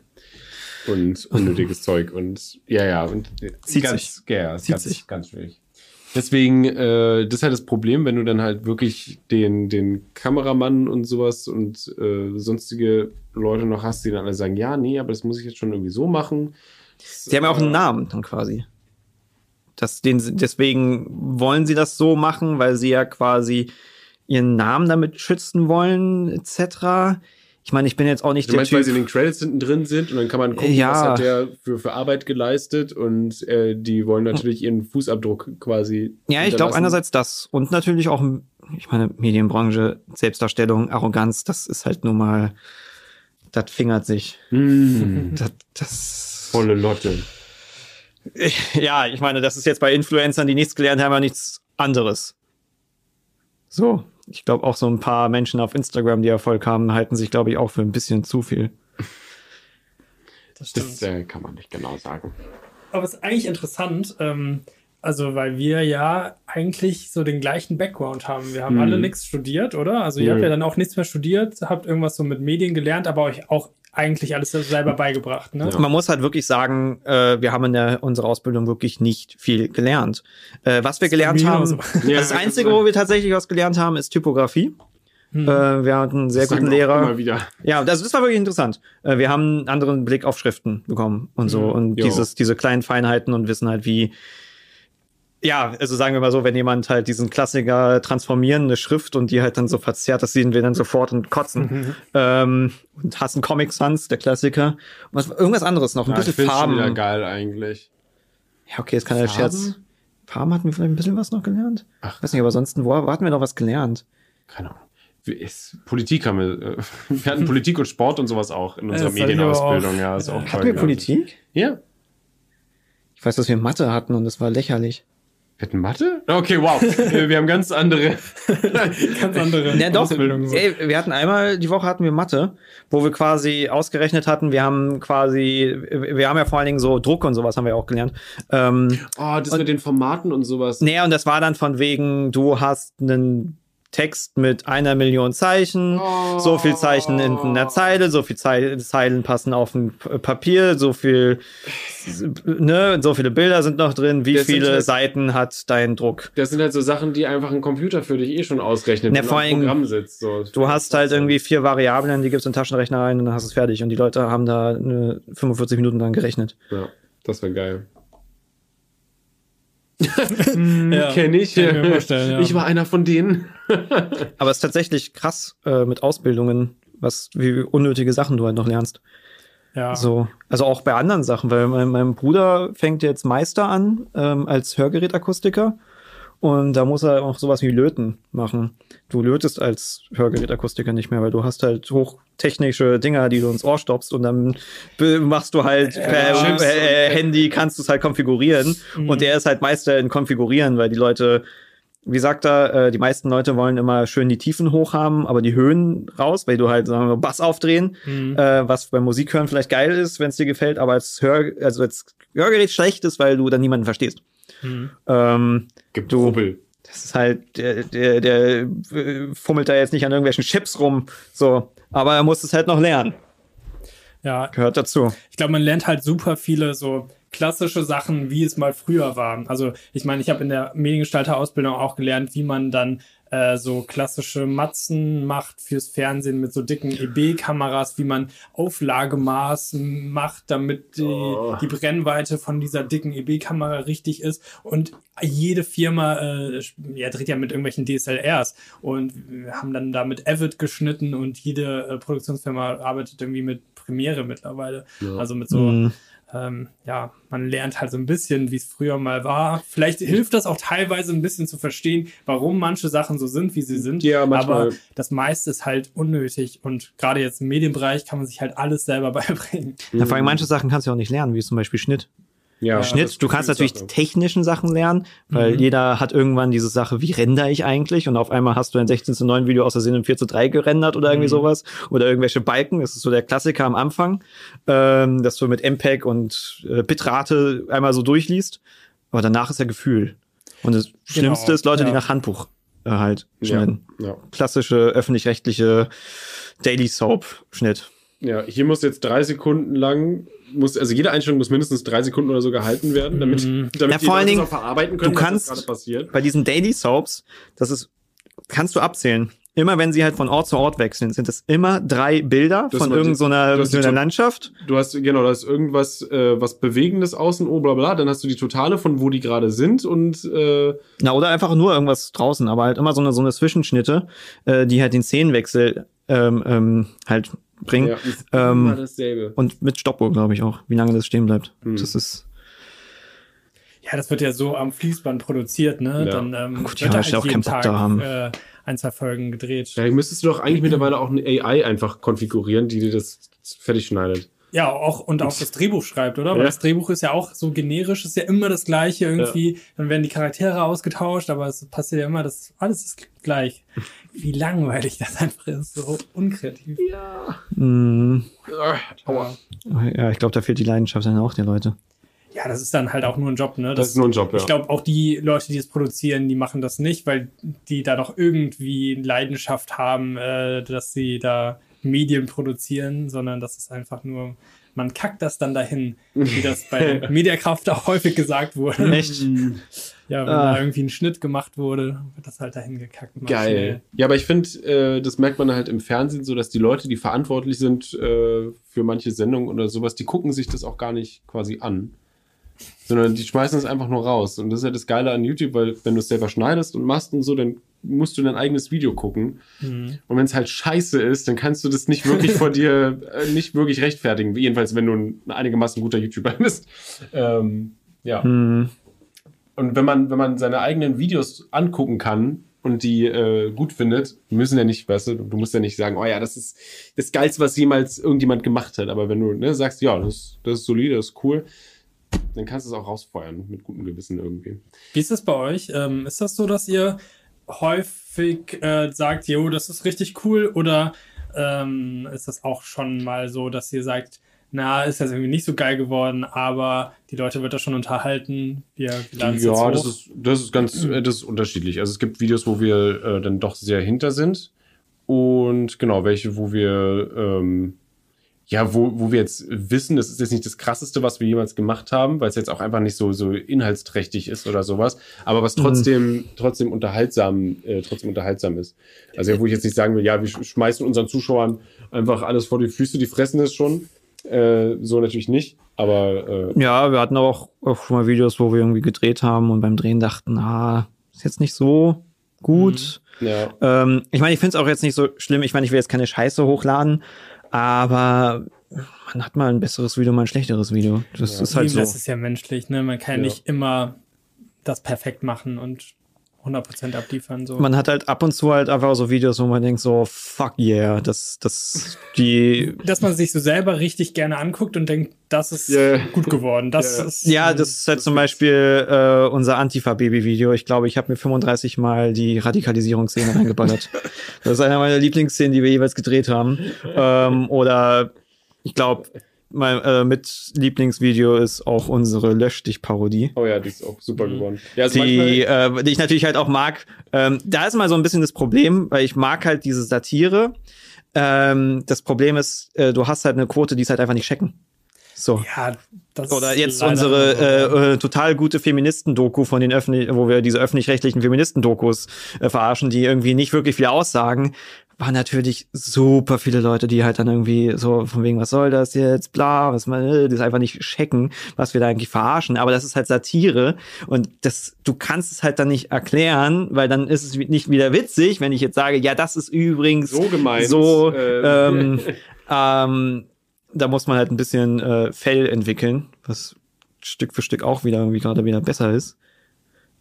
Und unnötiges Zeug. Und ja, ja. Und Zieht ganz, sich. Ja, Zieht ganz, sich. ganz schwierig. Deswegen, äh, das ist halt das Problem, wenn du dann halt wirklich den, den Kameramann und sowas und äh, sonstige Leute noch hast, die dann alle sagen, ja, nee, aber das muss ich jetzt schon irgendwie so machen. Sie haben ja auch einen Namen dann quasi. Das, den, deswegen wollen sie das so machen, weil sie ja quasi ihren Namen damit schützen wollen, etc. Ich meine, ich bin jetzt auch nicht du der meinst, typ, weil sie in den Credits hinten drin sind und dann kann man gucken, ja. was hat der für, für Arbeit geleistet und äh, die wollen natürlich ihren Fußabdruck quasi. Ja, ich glaube einerseits das und natürlich auch, ich meine, Medienbranche, Selbstdarstellung, Arroganz, das ist halt nun mal, das fingert sich. Mm. Das, das Volle Lotte. Ja, ich meine, das ist jetzt bei Influencern, die nichts gelernt haben, ja nichts anderes. So, ich glaube auch so ein paar Menschen auf Instagram, die Erfolg haben, halten sich, glaube ich, auch für ein bisschen zu viel. Das, das äh, kann man nicht genau sagen. Aber es ist eigentlich interessant, ähm, also weil wir ja eigentlich so den gleichen Background haben. Wir haben mhm. alle nichts studiert, oder? Also ihr mhm. habt ja dann auch nichts mehr studiert, habt irgendwas so mit Medien gelernt, aber euch auch eigentlich alles selber beigebracht. Ne? Ja. Man muss halt wirklich sagen, äh, wir haben in der, unserer Ausbildung wirklich nicht viel gelernt. Äh, was wir gelernt haben, so. ja, das Einzige, wo wir tatsächlich was gelernt haben, ist Typografie. Hm. Äh, wir hatten einen sehr das guten Lehrer. Immer wieder. Ja, das, das war wirklich interessant. Äh, wir haben einen anderen Blick auf Schriften bekommen und so. Hm. Und dieses, diese kleinen Feinheiten und wissen halt, wie, ja, also sagen wir mal so, wenn jemand halt diesen Klassiker transformierende Schrift und die halt dann so verzerrt, das sehen wir dann sofort und kotzen. Mhm. Ähm, und hassen Comic Sans, der Klassiker. Was, irgendwas anderes noch, ein ja, bisschen ich Farben. Schon wieder geil eigentlich. Ja, okay, jetzt kann er Scherz. Farben hatten wir vielleicht ein bisschen was noch gelernt? Ach. Weiß nicht, aber sonst, wo, wo hatten wir noch was gelernt? Keine Ahnung. Politik haben wir, äh, wir hatten Politik und Sport und sowas auch in unserer Medienausbildung, ja. Ist auch hatten wir Politik? Ja. Ich weiß, dass wir Mathe hatten und das war lächerlich. Wir hatten Mathe? Okay, wow. wir haben ganz andere, ganz andere ja, doch, ey, wir hatten einmal die Woche hatten wir Mathe, wo wir quasi ausgerechnet hatten, wir haben quasi, wir haben ja vor allen Dingen so Druck und sowas haben wir auch gelernt. Ähm, oh, das und, mit den Formaten und sowas. Naja, und das war dann von wegen, du hast einen Text mit einer Million Zeichen, oh. so viel Zeichen in einer Zeile, so viel Zeilen passen auf ein Papier, so viel, ne, so viele Bilder sind noch drin, wie das viele halt, Seiten hat dein Druck. Das sind halt so Sachen, die einfach ein Computer für dich eh schon ausrechnet, ne, vor allem, Programm sitzt. So. Du hast halt irgendwie vier Variablen, die gibst in den Taschenrechner rein und dann hast du es fertig. Und die Leute haben da 45 Minuten dran gerechnet. Ja, das wäre geil. Ja, Kenne ich. Ich, ja. ich war einer von denen. Aber es ist tatsächlich krass äh, mit Ausbildungen, was wie unnötige Sachen du halt noch lernst. Ja. So, also auch bei anderen Sachen, weil mein, mein Bruder fängt jetzt Meister an ähm, als Hörgerätakustiker und da muss er auch sowas wie Löten machen. Du lötest als Hörgerätakustiker nicht mehr, weil du hast halt hochtechnische Dinger, die du ins Ohr stoppst und dann machst du halt per äh, Handy, kannst du es halt konfigurieren. Mhm. Und der ist halt Meister in Konfigurieren, weil die Leute, wie sagt er, äh, die meisten Leute wollen immer schön die Tiefen hoch haben, aber die Höhen raus, weil du halt sagen wir, Bass aufdrehen, mhm. äh, was beim Musikhören vielleicht geil ist, wenn es dir gefällt, aber als Hör, also als Hörgerät schlecht ist, weil du dann niemanden verstehst. Mhm. Ähm, Gebrubbel. Das ist halt, der, der, der äh, fummelt da jetzt nicht an irgendwelchen Chips rum, so. Aber er muss es halt noch lernen. Ja. Gehört dazu. Ich glaube, man lernt halt super viele so klassische Sachen, wie es mal früher war. Also ich meine, ich habe in der Mediengestalter-Ausbildung auch gelernt, wie man dann äh, so klassische Matzen macht fürs Fernsehen mit so dicken EB-Kameras, wie man Auflagemaß macht, damit die, oh. die Brennweite von dieser dicken EB-Kamera richtig ist. Und jede Firma äh, ja, dreht ja mit irgendwelchen DSLRs und wir haben dann da mit Avid geschnitten und jede äh, Produktionsfirma arbeitet irgendwie mit Premiere mittlerweile. Ja. Also mit so mhm ähm, ja, man lernt halt so ein bisschen, wie es früher mal war. Vielleicht hilft das auch teilweise ein bisschen zu verstehen, warum manche Sachen so sind, wie sie sind. Ja, manchmal. Aber das meiste ist halt unnötig und gerade jetzt im Medienbereich kann man sich halt alles selber beibringen. Ja, vor allem manche Sachen kannst du auch nicht lernen, wie zum Beispiel Schnitt. Ja, Schnitt, du kannst natürlich die technischen Sachen lernen, weil mhm. jeder hat irgendwann diese Sache, wie render ich eigentlich? Und auf einmal hast du ein 16 zu 9 Video aus der Sinne in 4 zu 3 gerendert oder irgendwie mhm. sowas. Oder irgendwelche Balken. Das ist so der Klassiker am Anfang, ähm, dass du mit MPEG und äh, Bitrate einmal so durchliest. Aber danach ist ja Gefühl. Und das genau. Schlimmste ist Leute, ja. die nach Handbuch äh, halt schneiden. Ja. Ja. Klassische öffentlich-rechtliche Daily Soap Schnitt. Ja, hier muss jetzt drei Sekunden lang muss, also jede Einstellung muss mindestens drei Sekunden oder so gehalten werden, damit, mhm. damit ja, die vor allen Dingen, auch verarbeiten können, du kannst was passiert. Bei diesen Daily Soaps, das ist, kannst du abzählen. Immer wenn sie halt von Ort zu Ort wechseln, sind es immer drei Bilder das von irgendeiner so Landschaft. Du hast, genau, da ist irgendwas, äh, was Bewegendes außen, oh, bla, bla, dann hast du die Totale von wo die gerade sind und, äh Na, oder einfach nur irgendwas draußen, aber halt immer so eine, so eine Zwischenschnitte, äh, die halt den Szenenwechsel, ähm, ähm, halt bringen. Ja, ist ähm, immer dasselbe. Und mit Stoppuhr, glaube ich auch, wie lange das stehen bleibt. Hm. Das ist. Ja, das wird ja so am Fließband produziert, ne? Ja. Dann ähm, Gut, ja, halt auch keinen Bock da haben. Äh, ein, zwei Folgen gedreht. Ja, müsstest du doch eigentlich mittlerweile auch eine AI einfach konfigurieren, die dir das fertig schneidet. Ja, auch und auch das Drehbuch schreibt, oder? Weil ja. das Drehbuch ist ja auch so generisch, ist ja immer das gleiche irgendwie. Ja. Dann werden die Charaktere ausgetauscht, aber es passiert ja immer, das alles ist gleich. Wie langweilig das einfach ist, so unkreativ. Ja. Mhm. Aua. Ja, ich glaube, da fehlt die Leidenschaft dann auch der Leute. Ja, das ist dann halt auch nur ein Job, ne? Das, das ist nur ein Job, ja. Ich glaube, auch die Leute, die es produzieren, die machen das nicht, weil die da doch irgendwie Leidenschaft haben, äh, dass sie da Medien produzieren, sondern das ist einfach nur, man kackt das dann dahin, wie das bei Mediakraft auch häufig gesagt wurde. Echt? Ja, wenn ah. da irgendwie ein Schnitt gemacht wurde, wird das halt dahin gekackt. Geil. Schnell. Ja, aber ich finde, äh, das merkt man halt im Fernsehen so, dass die Leute, die verantwortlich sind äh, für manche Sendungen oder sowas, die gucken sich das auch gar nicht quasi an. Sondern die schmeißen es einfach nur raus. Und das ist ja das Geile an YouTube, weil wenn du es selber schneidest und machst und so, dann musst du dein eigenes Video gucken. Mhm. Und wenn es halt scheiße ist, dann kannst du das nicht wirklich vor dir, äh, nicht wirklich rechtfertigen. Jedenfalls, wenn du ein einigermaßen guter YouTuber bist. Ähm, ja. Mhm. Und wenn man, wenn man seine eigenen Videos angucken kann und die äh, gut findet, müssen ja nicht, weißt du, du musst ja nicht sagen, oh ja, das ist das Geilste, was jemals irgendjemand gemacht hat. Aber wenn du ne, sagst, ja, das, das ist solide, das ist cool, dann kannst du es auch rausfeuern mit gutem Gewissen irgendwie. Wie ist das bei euch? Ähm, ist das so, dass ihr häufig äh, sagt, jo, das ist richtig cool? Oder ähm, ist das auch schon mal so, dass ihr sagt, na, ist jetzt irgendwie nicht so geil geworden, aber die Leute wird das schon unterhalten. Wir, wir ja, das ist, das ist ganz äh, das ist unterschiedlich. Also es gibt Videos, wo wir äh, dann doch sehr hinter sind. Und genau, welche, wo wir ähm, ja, wo, wo wir jetzt wissen, das ist jetzt nicht das krasseste, was wir jemals gemacht haben, weil es jetzt auch einfach nicht so, so inhaltsträchtig ist oder sowas, aber was trotzdem, mhm. trotzdem unterhaltsam, äh, trotzdem unterhaltsam ist. Also, wo ich jetzt nicht sagen will, ja, wir schmeißen unseren Zuschauern einfach alles vor die Füße, die fressen es schon. Äh, so natürlich nicht, aber. Äh, ja, wir hatten auch, auch schon mal Videos, wo wir irgendwie gedreht haben und beim Drehen dachten, ah, ist jetzt nicht so gut. Mhm. Ja. Ähm, ich meine, ich finde es auch jetzt nicht so schlimm. Ich meine, ich will jetzt keine Scheiße hochladen, aber man hat mal ein besseres Video, mal ein schlechteres Video. Das ja. ist halt so. Das ist ja menschlich, ne? Man kann ja. nicht immer das perfekt machen und 100% abliefern. So. Man hat halt ab und zu halt einfach so Videos, wo man denkt so, fuck yeah, das, das, die... Dass man sich so selber richtig gerne anguckt und denkt, das ist yeah. gut geworden. Das yeah. ist, ja, das ist halt zum Beispiel äh, unser Antifa-Baby-Video. Ich glaube, ich habe mir 35 Mal die Radikalisierungsszene reingeballert. das ist einer meiner Lieblingsszenen, die wir jeweils gedreht haben. Ähm, oder ich glaube, mein äh, mit Lieblingsvideo ist auch unsere Lösch dich Parodie. Oh ja, die ist auch super mhm. geworden. Ja, also die, äh, die ich natürlich halt auch mag. Ähm, da ist mal so ein bisschen das Problem, weil ich mag halt diese Satire. Ähm, das Problem ist, äh, du hast halt eine Quote, die ist halt einfach nicht checken. So. Ja, das Oder jetzt unsere äh, äh, total gute Feministen-Doku von den öffentlich, wo wir diese öffentlich-rechtlichen Feministen-Dokus äh, verarschen, die irgendwie nicht wirklich viel aussagen, waren natürlich super viele Leute, die halt dann irgendwie so von wegen, was soll das jetzt, bla, was man, äh, das einfach nicht checken, was wir da eigentlich verarschen. Aber das ist halt Satire und das, du kannst es halt dann nicht erklären, weil dann ist es nicht wieder witzig, wenn ich jetzt sage, ja, das ist übrigens so gemeint. So, ähm, ähm, da muss man halt ein bisschen äh, Fell entwickeln, was Stück für Stück auch wieder irgendwie gerade wieder besser ist.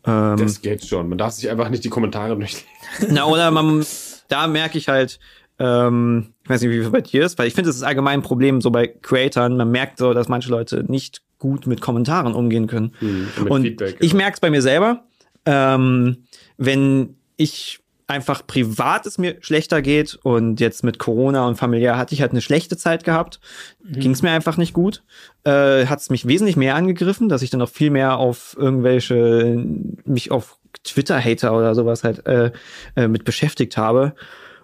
Ähm, das geht schon. Man darf sich einfach nicht die Kommentare durchlesen. Na, oder man da merke ich halt, ähm, ich weiß nicht, wie viel bei dir ist, weil ich finde, es ist allgemein ein Problem so bei Creatoren. Man merkt so, dass manche Leute nicht gut mit Kommentaren umgehen können. Mhm, und Feedback, ich ja. merke es bei mir selber, ähm, wenn ich einfach privat es mir schlechter geht und jetzt mit Corona und familiär hatte ich halt eine schlechte Zeit gehabt, mhm. ging es mir einfach nicht gut, äh, hat es mich wesentlich mehr angegriffen, dass ich dann auch viel mehr auf irgendwelche, mich auf Twitter-Hater oder sowas halt äh, äh, mit beschäftigt habe.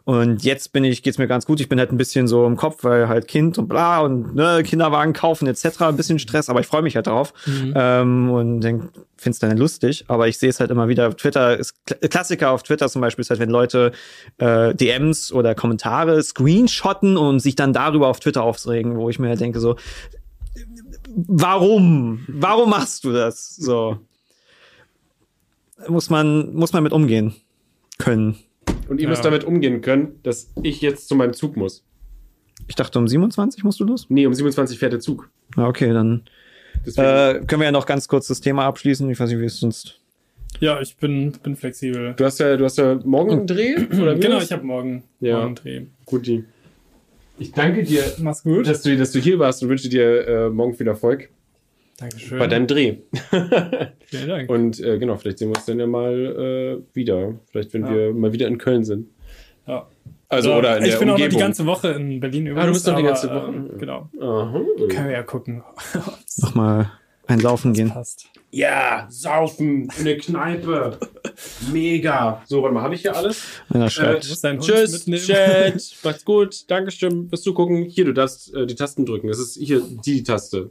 Und jetzt bin ich, geht's mir ganz gut. Ich bin halt ein bisschen so im Kopf, weil halt Kind und bla und ne, Kinderwagen kaufen etc. Ein bisschen Stress, aber ich freue mich halt drauf mhm. ähm, und denk, find's dann lustig. Aber ich sehe es halt immer wieder. Auf Twitter ist Klassiker auf Twitter zum Beispiel ist halt, wenn Leute äh, DMs oder Kommentare screenshotten und sich dann darüber auf Twitter aufregen, wo ich mir halt denke so, warum? Warum machst du das? So muss man, muss man mit umgehen können. Und ihr ja. müsst damit umgehen können, dass ich jetzt zu meinem Zug muss. Ich dachte, um 27 musst du los? Nee, um 27 fährt der Zug. Ah, okay, dann äh, können wir ja noch ganz kurz das Thema abschließen. Ich weiß nicht, wie es sonst. Ja, ich bin, bin flexibel. Du hast ja, du hast ja morgen einen Dreh? Oder genau, ich habe morgen, ja. morgen einen Dreh. Guti. Ich danke dir, Mach's gut. Dass, du, dass du hier warst und wünsche dir äh, morgen viel Erfolg. Dankeschön. Bei deinem Dreh. Vielen Dank. Und äh, genau, vielleicht sehen wir uns dann ja mal äh, wieder. Vielleicht, wenn ja. wir mal wieder in Köln sind. Ja. Also, also oder in ich der bin Umgebung. auch noch die ganze Woche in Berlin übrigens. Ah, du bist doch die ganze Woche. Äh, genau. Aha. Können wir ja gucken. Nochmal ein Saufen gehen. Passt. Ja, saufen in der Kneipe. Mega. So, warte mal, habe ich hier alles? Einer schreibt. Äh, tschüss, Chat. Macht's gut. Dankeschön fürs Zugucken. Hier, du darfst äh, die Tasten drücken. Das ist hier die Taste.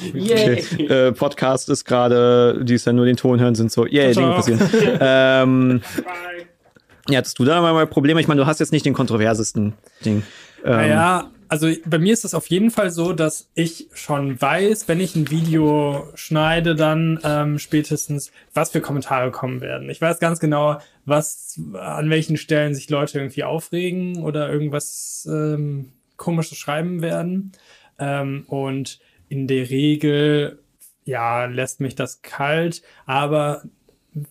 Okay. Äh, Podcast ist gerade, die ist ja nur den Ton hören, sind so, yeah, Dinge passieren. ähm, ja, hattest du da mal Probleme? Ich meine, du hast jetzt nicht den kontroversesten Ding. Ähm, naja, also bei mir ist es auf jeden Fall so, dass ich schon weiß, wenn ich ein Video schneide, dann ähm, spätestens, was für Kommentare kommen werden. Ich weiß ganz genau, was an welchen Stellen sich Leute irgendwie aufregen oder irgendwas ähm, komisches schreiben werden. Ähm, und in der Regel, ja, lässt mich das kalt, aber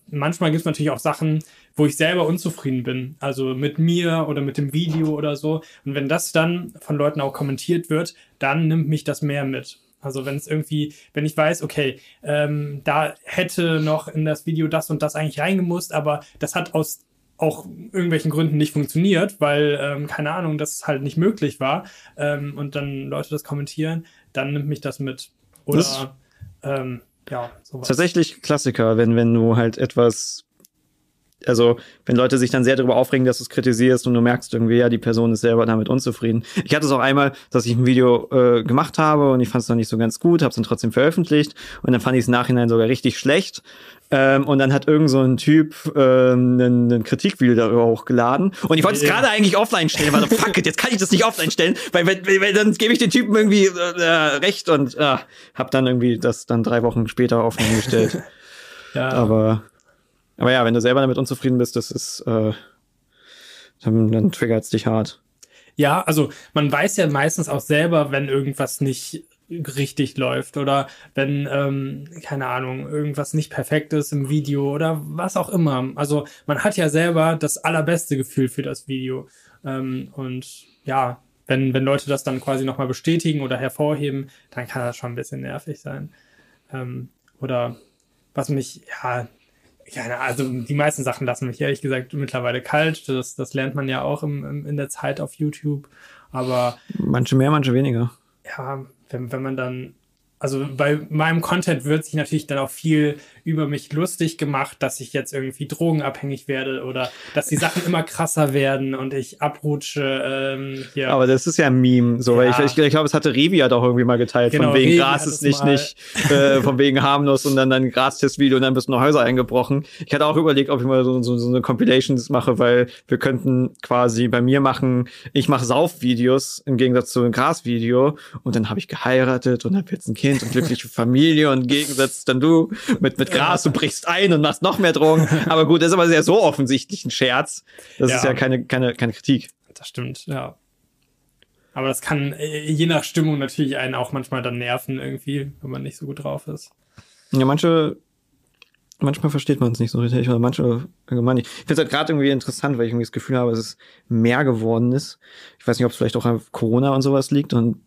manchmal gibt es natürlich auch Sachen, wo ich selber unzufrieden bin, also mit mir oder mit dem Video oder so. Und wenn das dann von Leuten auch kommentiert wird, dann nimmt mich das mehr mit. Also wenn es irgendwie, wenn ich weiß, okay, ähm, da hätte noch in das Video das und das eigentlich reingemusst, aber das hat aus auch irgendwelchen Gründen nicht funktioniert, weil, ähm, keine Ahnung, das halt nicht möglich war ähm, und dann Leute das kommentieren, dann nimmt mich das mit. Oder ähm, ja, sowas. Tatsächlich Klassiker, wenn, wenn du halt etwas also wenn Leute sich dann sehr darüber aufregen, dass du es kritisierst und du merkst irgendwie, ja, die Person ist selber damit unzufrieden. Ich hatte es auch einmal, dass ich ein Video äh, gemacht habe und ich fand es noch nicht so ganz gut, habe es dann trotzdem veröffentlicht und dann fand ich es nachhinein sogar richtig schlecht. Ähm, und dann hat irgend so ein Typ ähm, ein, ein Kritikvideo darüber hochgeladen. Und ich wollte es yeah. gerade eigentlich offline stellen, weil so, fuck it, jetzt kann ich das nicht offline stellen, weil, weil, weil dann gebe ich den Typen irgendwie äh, recht und äh, habe dann irgendwie das dann drei Wochen später offline gestellt. ja. Aber aber ja, wenn du selber damit unzufrieden bist, das ist, äh, dann, dann triggert es dich hart. Ja, also man weiß ja meistens auch selber, wenn irgendwas nicht richtig läuft oder wenn, ähm, keine Ahnung, irgendwas nicht perfekt ist im Video oder was auch immer. Also man hat ja selber das allerbeste Gefühl für das Video. Ähm, und ja, wenn, wenn Leute das dann quasi nochmal bestätigen oder hervorheben, dann kann das schon ein bisschen nervig sein. Ähm, oder was mich, ja, ja, also die meisten Sachen lassen mich ehrlich gesagt mittlerweile kalt. Das, das lernt man ja auch im, im, in der Zeit auf YouTube. Aber. Manche mehr, manche weniger. Ja, wenn, wenn man dann also bei meinem Content wird sich natürlich dann auch viel über mich lustig gemacht, dass ich jetzt irgendwie drogenabhängig werde oder dass die Sachen immer krasser werden und ich abrutsche. Ähm, hier. Aber das ist ja ein Meme, so, ja. weil ich, ich, ich glaube, es hatte Revi ja doch irgendwie mal geteilt, genau, von wegen Revi Gras ist nicht, nicht, äh, von wegen harmlos und dann ein Gras-Test-Video und dann bist du noch Häuser eingebrochen. Ich hatte auch überlegt, ob ich mal so, so, so eine Compilations mache, weil wir könnten quasi bei mir machen, ich mache Saufvideos im Gegensatz zu einem Gras-Video und dann habe ich geheiratet und habe jetzt ein Kind Kind und glückliche Familie und Gegensatz dann du mit, mit Gras, du brichst ein und machst noch mehr Drogen. Aber gut, das ist aber sehr so offensichtlich ein Scherz. Das ja. ist ja keine, keine, keine Kritik. Das stimmt, ja. Aber das kann äh, je nach Stimmung natürlich einen auch manchmal dann nerven irgendwie, wenn man nicht so gut drauf ist. Ja, manche, manchmal versteht man es nicht so richtig, oder manche allgemein nicht. Ich finde es halt gerade irgendwie interessant, weil ich irgendwie das Gefühl habe, dass es mehr geworden ist. Ich weiß nicht, ob es vielleicht auch an Corona und sowas liegt und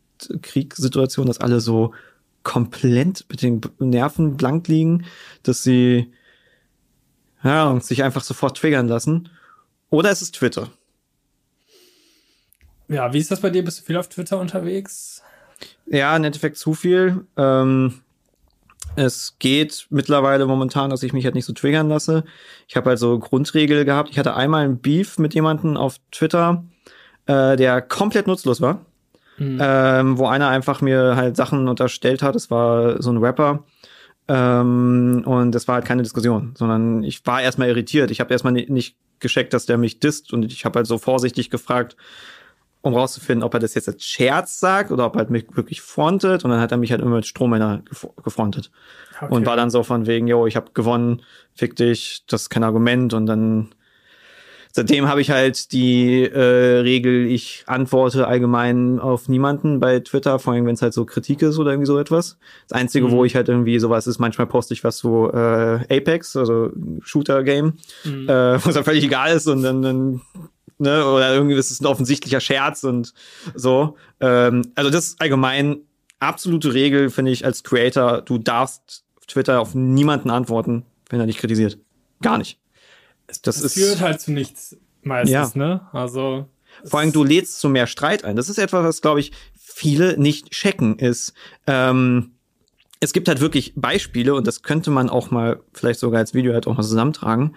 Kriegssituation, dass alle so komplett mit den Nerven blank liegen, dass sie ja, sich einfach sofort triggern lassen. Oder es ist Twitter. Ja, wie ist das bei dir? Bist du viel auf Twitter unterwegs? Ja, im Endeffekt zu viel. Ähm, es geht mittlerweile momentan, dass ich mich halt nicht so triggern lasse. Ich habe halt so Grundregel gehabt. Ich hatte einmal ein Beef mit jemandem auf Twitter, äh, der komplett nutzlos war. Mhm. Ähm, wo einer einfach mir halt Sachen unterstellt hat. Es war so ein Rapper. Ähm, und es war halt keine Diskussion, sondern ich war erstmal irritiert. Ich habe erstmal nicht gescheckt, dass der mich disst und ich habe halt so vorsichtig gefragt, um rauszufinden, ob er das jetzt als Scherz sagt oder ob er halt mich wirklich frontet. Und dann hat er mich halt immer mit Strohmänner gefrontet. Okay. Und war dann so von wegen, yo, ich habe gewonnen, fick dich, das ist kein Argument. Und dann seitdem habe ich halt die äh, Regel, ich antworte allgemein auf niemanden bei Twitter, vor allem wenn es halt so Kritik ist oder irgendwie so etwas. Das Einzige, mhm. wo ich halt irgendwie sowas ist, manchmal poste ich was so äh, Apex, also Shooter-Game, mhm. äh, wo es dann völlig egal ist und dann, dann ne, oder irgendwie ist es ein offensichtlicher Scherz und so. Ähm, also das ist allgemein absolute Regel, finde ich, als Creator, du darfst auf Twitter auf niemanden antworten, wenn er dich kritisiert. Gar nicht. Das, das ist, führt halt zu nichts meistens, ja. ne? Also. Vor allem, du lädst zu mehr Streit ein. Das ist etwas, was, glaube ich, viele nicht checken, ist, ähm, es gibt halt wirklich Beispiele und das könnte man auch mal vielleicht sogar als Video halt auch mal zusammentragen,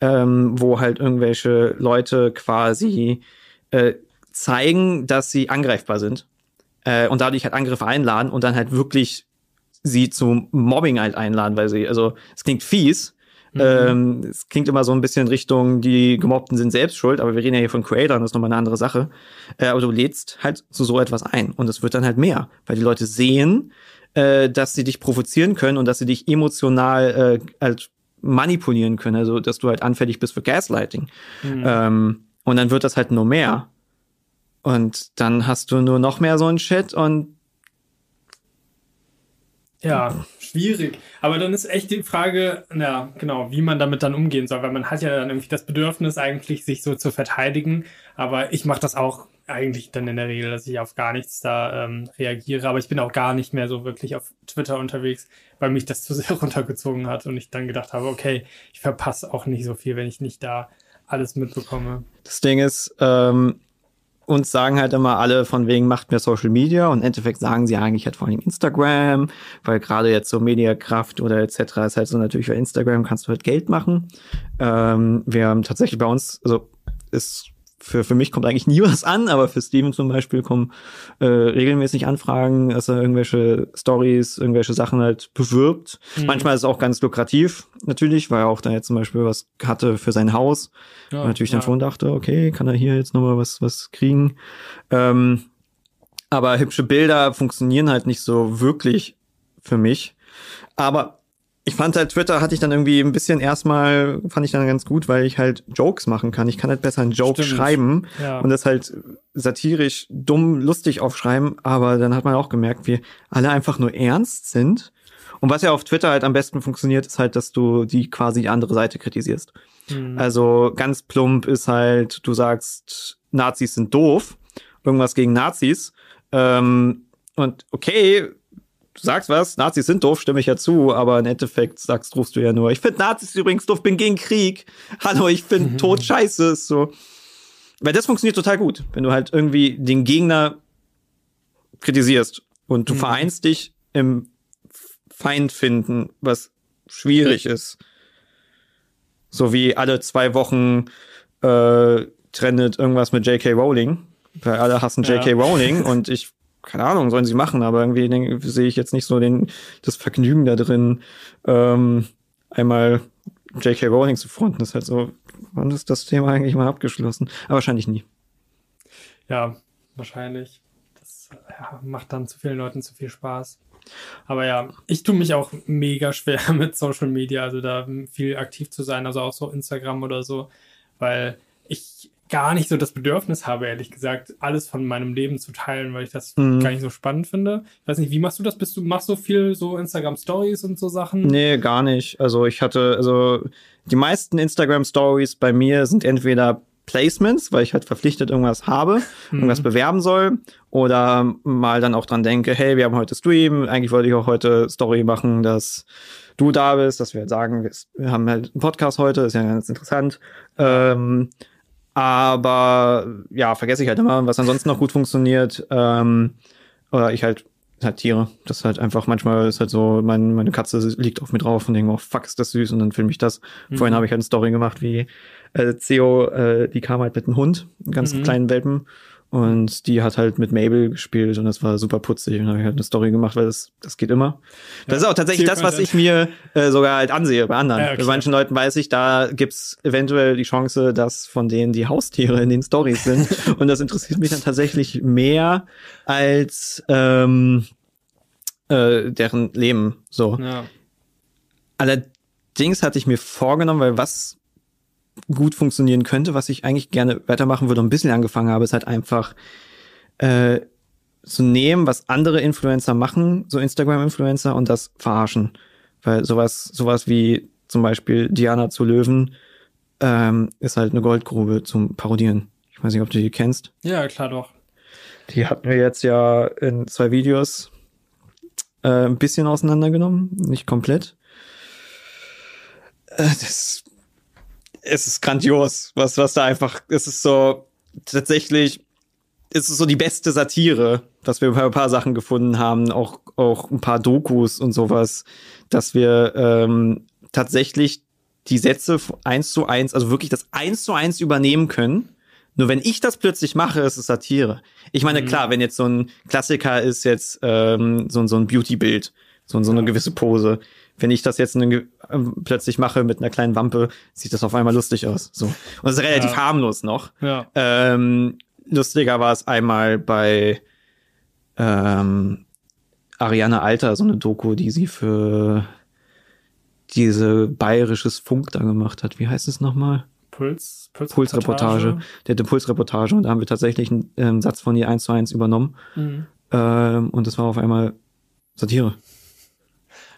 ähm, wo halt irgendwelche Leute quasi äh, zeigen, dass sie angreifbar sind äh, und dadurch halt Angriffe einladen und dann halt wirklich sie zum Mobbing halt einladen, weil sie, also es klingt fies, mhm. ähm, es klingt immer so ein bisschen Richtung, die Gemobbten sind selbst schuld, aber wir reden ja hier von Creators, das ist nochmal eine andere Sache. Äh, aber du lädst halt zu so etwas ein und es wird dann halt mehr, weil die Leute sehen, äh, dass sie dich provozieren können und dass sie dich emotional äh, halt manipulieren können, also dass du halt anfällig bist für Gaslighting. Mhm. Ähm, und dann wird das halt nur mehr. Und dann hast du nur noch mehr so einen Shit und ja, schwierig. Aber dann ist echt die Frage, ja, genau, wie man damit dann umgehen soll, weil man hat ja dann irgendwie das Bedürfnis eigentlich, sich so zu verteidigen. Aber ich mache das auch eigentlich dann in der Regel, dass ich auf gar nichts da ähm, reagiere. Aber ich bin auch gar nicht mehr so wirklich auf Twitter unterwegs, weil mich das zu sehr runtergezogen hat und ich dann gedacht habe, okay, ich verpasse auch nicht so viel, wenn ich nicht da alles mitbekomme. Das Ding ist, ähm, uns sagen halt immer alle von wegen macht mehr Social Media und im Endeffekt sagen sie eigentlich halt vor allem Instagram, weil gerade jetzt so Mediakraft oder etc. ist halt so natürlich bei Instagram kannst du halt Geld machen. Ähm, wir haben tatsächlich bei uns, also ist für, für mich kommt eigentlich nie was an, aber für Steven zum Beispiel kommen äh, regelmäßig Anfragen, dass er irgendwelche Stories, irgendwelche Sachen halt bewirbt. Mhm. Manchmal ist es auch ganz lukrativ, natürlich, weil er auch da jetzt zum Beispiel was hatte für sein Haus. Ja, natürlich ja. dann schon dachte, okay, kann er hier jetzt nochmal was, was kriegen. Ähm, aber hübsche Bilder funktionieren halt nicht so wirklich für mich. Aber ich fand halt Twitter hatte ich dann irgendwie ein bisschen erstmal, fand ich dann ganz gut, weil ich halt Jokes machen kann. Ich kann halt besser einen Joke Stimmt. schreiben ja. und das halt satirisch, dumm, lustig aufschreiben, aber dann hat man auch gemerkt, wie alle einfach nur ernst sind. Und was ja auf Twitter halt am besten funktioniert, ist halt, dass du die quasi andere Seite kritisierst. Mhm. Also ganz plump ist halt, du sagst, Nazis sind doof, irgendwas gegen Nazis. Ähm, und okay, du sagst was, Nazis sind doof, stimme ich ja zu, aber im Endeffekt sagst, rufst du ja nur, ich finde Nazis übrigens doof, bin gegen Krieg. Hallo, ich finde mhm. Tod scheiße, ist so. Weil das funktioniert total gut, wenn du halt irgendwie den Gegner kritisierst und du mhm. vereinst dich im Feind finden, was schwierig ist. So wie alle zwei Wochen äh, trendet irgendwas mit J.K. Rowling, weil alle hassen ja. J.K. Rowling und ich keine Ahnung, sollen sie machen, aber irgendwie denke, sehe ich jetzt nicht so den, das Vergnügen da drin, ähm, einmal J.K. Rowling zu fronten. Das ist halt so, wann ist das Thema eigentlich mal abgeschlossen? Aber wahrscheinlich nie. Ja, wahrscheinlich. Das ja, macht dann zu vielen Leuten zu viel Spaß. Aber ja, ich tue mich auch mega schwer mit Social Media, also da viel aktiv zu sein, also auch so Instagram oder so, weil ich gar nicht so das Bedürfnis habe, ehrlich gesagt, alles von meinem Leben zu teilen, weil ich das mhm. gar nicht so spannend finde. Ich weiß nicht, wie machst du das? Bist du, machst du viel so Instagram Stories und so Sachen? Nee, gar nicht. Also ich hatte, also die meisten Instagram Stories bei mir sind entweder Placements, weil ich halt verpflichtet irgendwas habe, mhm. irgendwas bewerben soll oder mal dann auch dran denke, hey, wir haben heute Stream, eigentlich wollte ich auch heute Story machen, dass du da bist, dass wir halt sagen, wir haben halt einen Podcast heute, ist ja ganz interessant. Ähm, aber ja, vergesse ich halt immer, was ansonsten noch gut funktioniert. Ähm, oder ich halt halt Tiere. Das ist halt einfach, manchmal ist halt so, mein, meine Katze liegt auf mir drauf und denke, oh fuck, ist das süß und dann filme ich das. Mhm. Vorhin habe ich halt eine Story gemacht, wie äh, Theo, äh, die kam halt mit einem Hund, einen ganz mhm. kleinen Welpen und die hat halt mit Mabel gespielt und das war super putzig. Und habe ich halt eine Story gemacht, weil das, das geht immer. Das ja, ist auch tatsächlich das, was ich mir äh, sogar halt ansehe bei anderen. Ja, okay. Bei manchen Leuten weiß ich, da gibt's eventuell die Chance, dass von denen die Haustiere in den Stories sind. und das interessiert mich dann tatsächlich mehr als ähm, äh, deren Leben. So. Ja. Allerdings hatte ich mir vorgenommen, weil was gut funktionieren könnte, was ich eigentlich gerne weitermachen würde und ein bisschen angefangen habe, ist halt einfach äh, zu nehmen, was andere Influencer machen, so Instagram-Influencer, und das verarschen. Weil sowas, sowas wie zum Beispiel Diana zu Löwen ähm, ist halt eine Goldgrube zum Parodieren. Ich weiß nicht, ob du die kennst. Ja, klar doch. Die hatten wir jetzt ja in zwei Videos äh, ein bisschen auseinandergenommen, nicht komplett. Äh, das es ist grandios, was, was da einfach, es ist so tatsächlich, ist es so die beste Satire, dass wir ein paar Sachen gefunden haben, auch, auch ein paar Dokus und sowas, dass wir ähm, tatsächlich die Sätze eins zu eins, also wirklich das eins zu eins übernehmen können. Nur wenn ich das plötzlich mache, ist es Satire. Ich meine, mhm. klar, wenn jetzt so ein Klassiker ist jetzt ähm, so, so ein Beauty-Bild, so, so eine gewisse Pose. Wenn ich das jetzt äh, plötzlich mache mit einer kleinen Wampe, sieht das auf einmal lustig aus. So. Und es ist relativ ja. harmlos noch. Ja. Ähm, lustiger war es einmal bei ähm, Ariane Alter, so eine Doku, die sie für diese bayerisches Funk da gemacht hat. Wie heißt es nochmal? Puls, Puls Pulsreportage. Der hatte Pulsreportage und da haben wir tatsächlich einen ähm, Satz von ihr eins zu eins übernommen. Mhm. Ähm, und das war auf einmal Satire.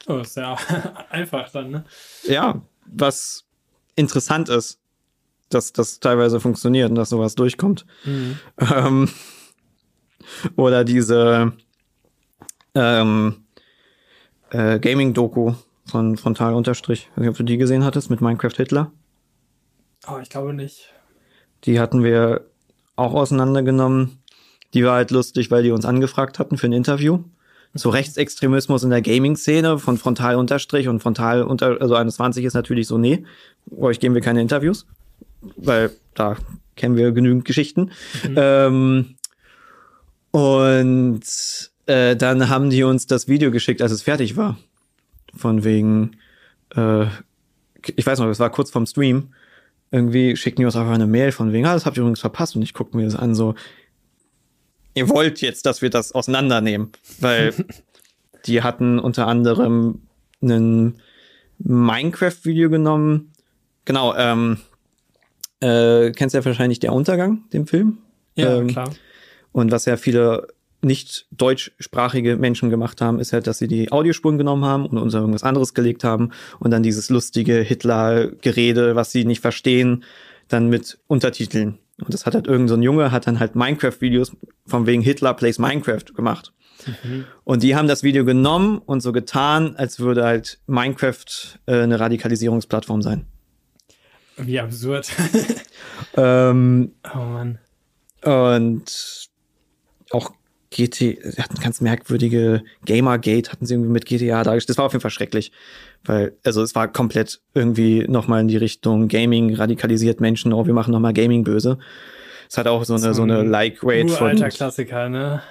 Oh, ist ja einfach dann, ne? Ja, was interessant ist, dass das teilweise funktioniert und dass sowas durchkommt. Mhm. Ähm, oder diese ähm, äh, Gaming-Doku von Frontal Unterstrich. Ich weiß nicht, ob du die gesehen hattest mit Minecraft Hitler. Oh, ich glaube nicht. Die hatten wir auch auseinandergenommen. Die war halt lustig, weil die uns angefragt hatten für ein Interview. So Rechtsextremismus in der Gaming-Szene von Frontal Unterstrich und Frontal unter, also 21 ist natürlich so, nee, euch geben wir keine Interviews, weil da kennen wir genügend Geschichten. Mhm. Ähm, und äh, dann haben die uns das Video geschickt, als es fertig war. Von wegen, äh, ich weiß noch, es war kurz vorm Stream. Irgendwie schicken die uns einfach eine Mail von wegen, ah, das habt ihr übrigens verpasst. Und ich gucke mir das an, so, ihr wollt jetzt, dass wir das auseinandernehmen. Weil die hatten unter anderem ein Minecraft-Video genommen. Genau, ähm, äh, kennst ja wahrscheinlich Der Untergang, den Film. Ja, ähm, klar. Und was ja viele nicht deutschsprachige Menschen gemacht haben, ist halt, dass sie die Audiospuren genommen haben und uns irgendwas anderes gelegt haben und dann dieses lustige Hitler-Gerede, was sie nicht verstehen, dann mit Untertiteln. Und das hat halt irgendein so ein Junge, hat dann halt Minecraft-Videos von wegen Hitler plays Minecraft gemacht. Mhm. Und die haben das Video genommen und so getan, als würde halt Minecraft äh, eine Radikalisierungsplattform sein. Wie absurd. ähm, oh Mann. Und auch GT, sie hatten ganz merkwürdige Gamergate, hatten sie irgendwie mit GTA dargestellt. Das war auf jeden Fall schrecklich, weil, also es war komplett irgendwie nochmal in die Richtung Gaming radikalisiert Menschen, oh, wir machen nochmal Gaming böse. Es hat auch so eine, so, eine Like-Rate von. Alter Klassiker, ne?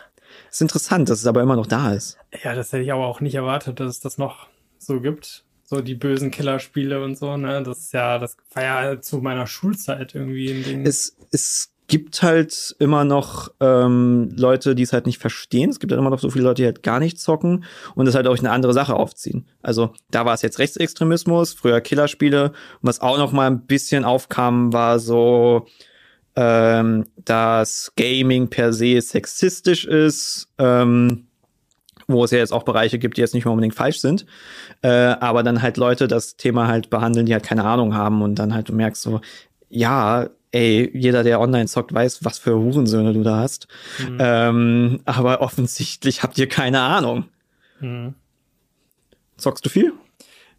Ist interessant, dass es aber immer noch da ist. Ja, das hätte ich aber auch nicht erwartet, dass es das noch so gibt. So die bösen Killerspiele und so, ne? Das ist ja, das war ja zu meiner Schulzeit irgendwie ein Ding. Es, es gibt halt immer noch ähm, Leute, die es halt nicht verstehen. Es gibt halt immer noch so viele Leute, die halt gar nicht zocken und das halt auch eine andere Sache aufziehen. Also da war es jetzt Rechtsextremismus, früher Killerspiele. Und was auch noch mal ein bisschen aufkam, war so, ähm, dass Gaming per se sexistisch ist. Ähm, wo es ja jetzt auch Bereiche gibt, die jetzt nicht mehr unbedingt falsch sind, äh, aber dann halt Leute das Thema halt behandeln, die halt keine Ahnung haben und dann halt du merkst so, ja, ey, jeder, der online zockt, weiß, was für Hurensöhne du da hast. Mhm. Ähm, aber offensichtlich habt ihr keine Ahnung. Mhm. Zockst du viel?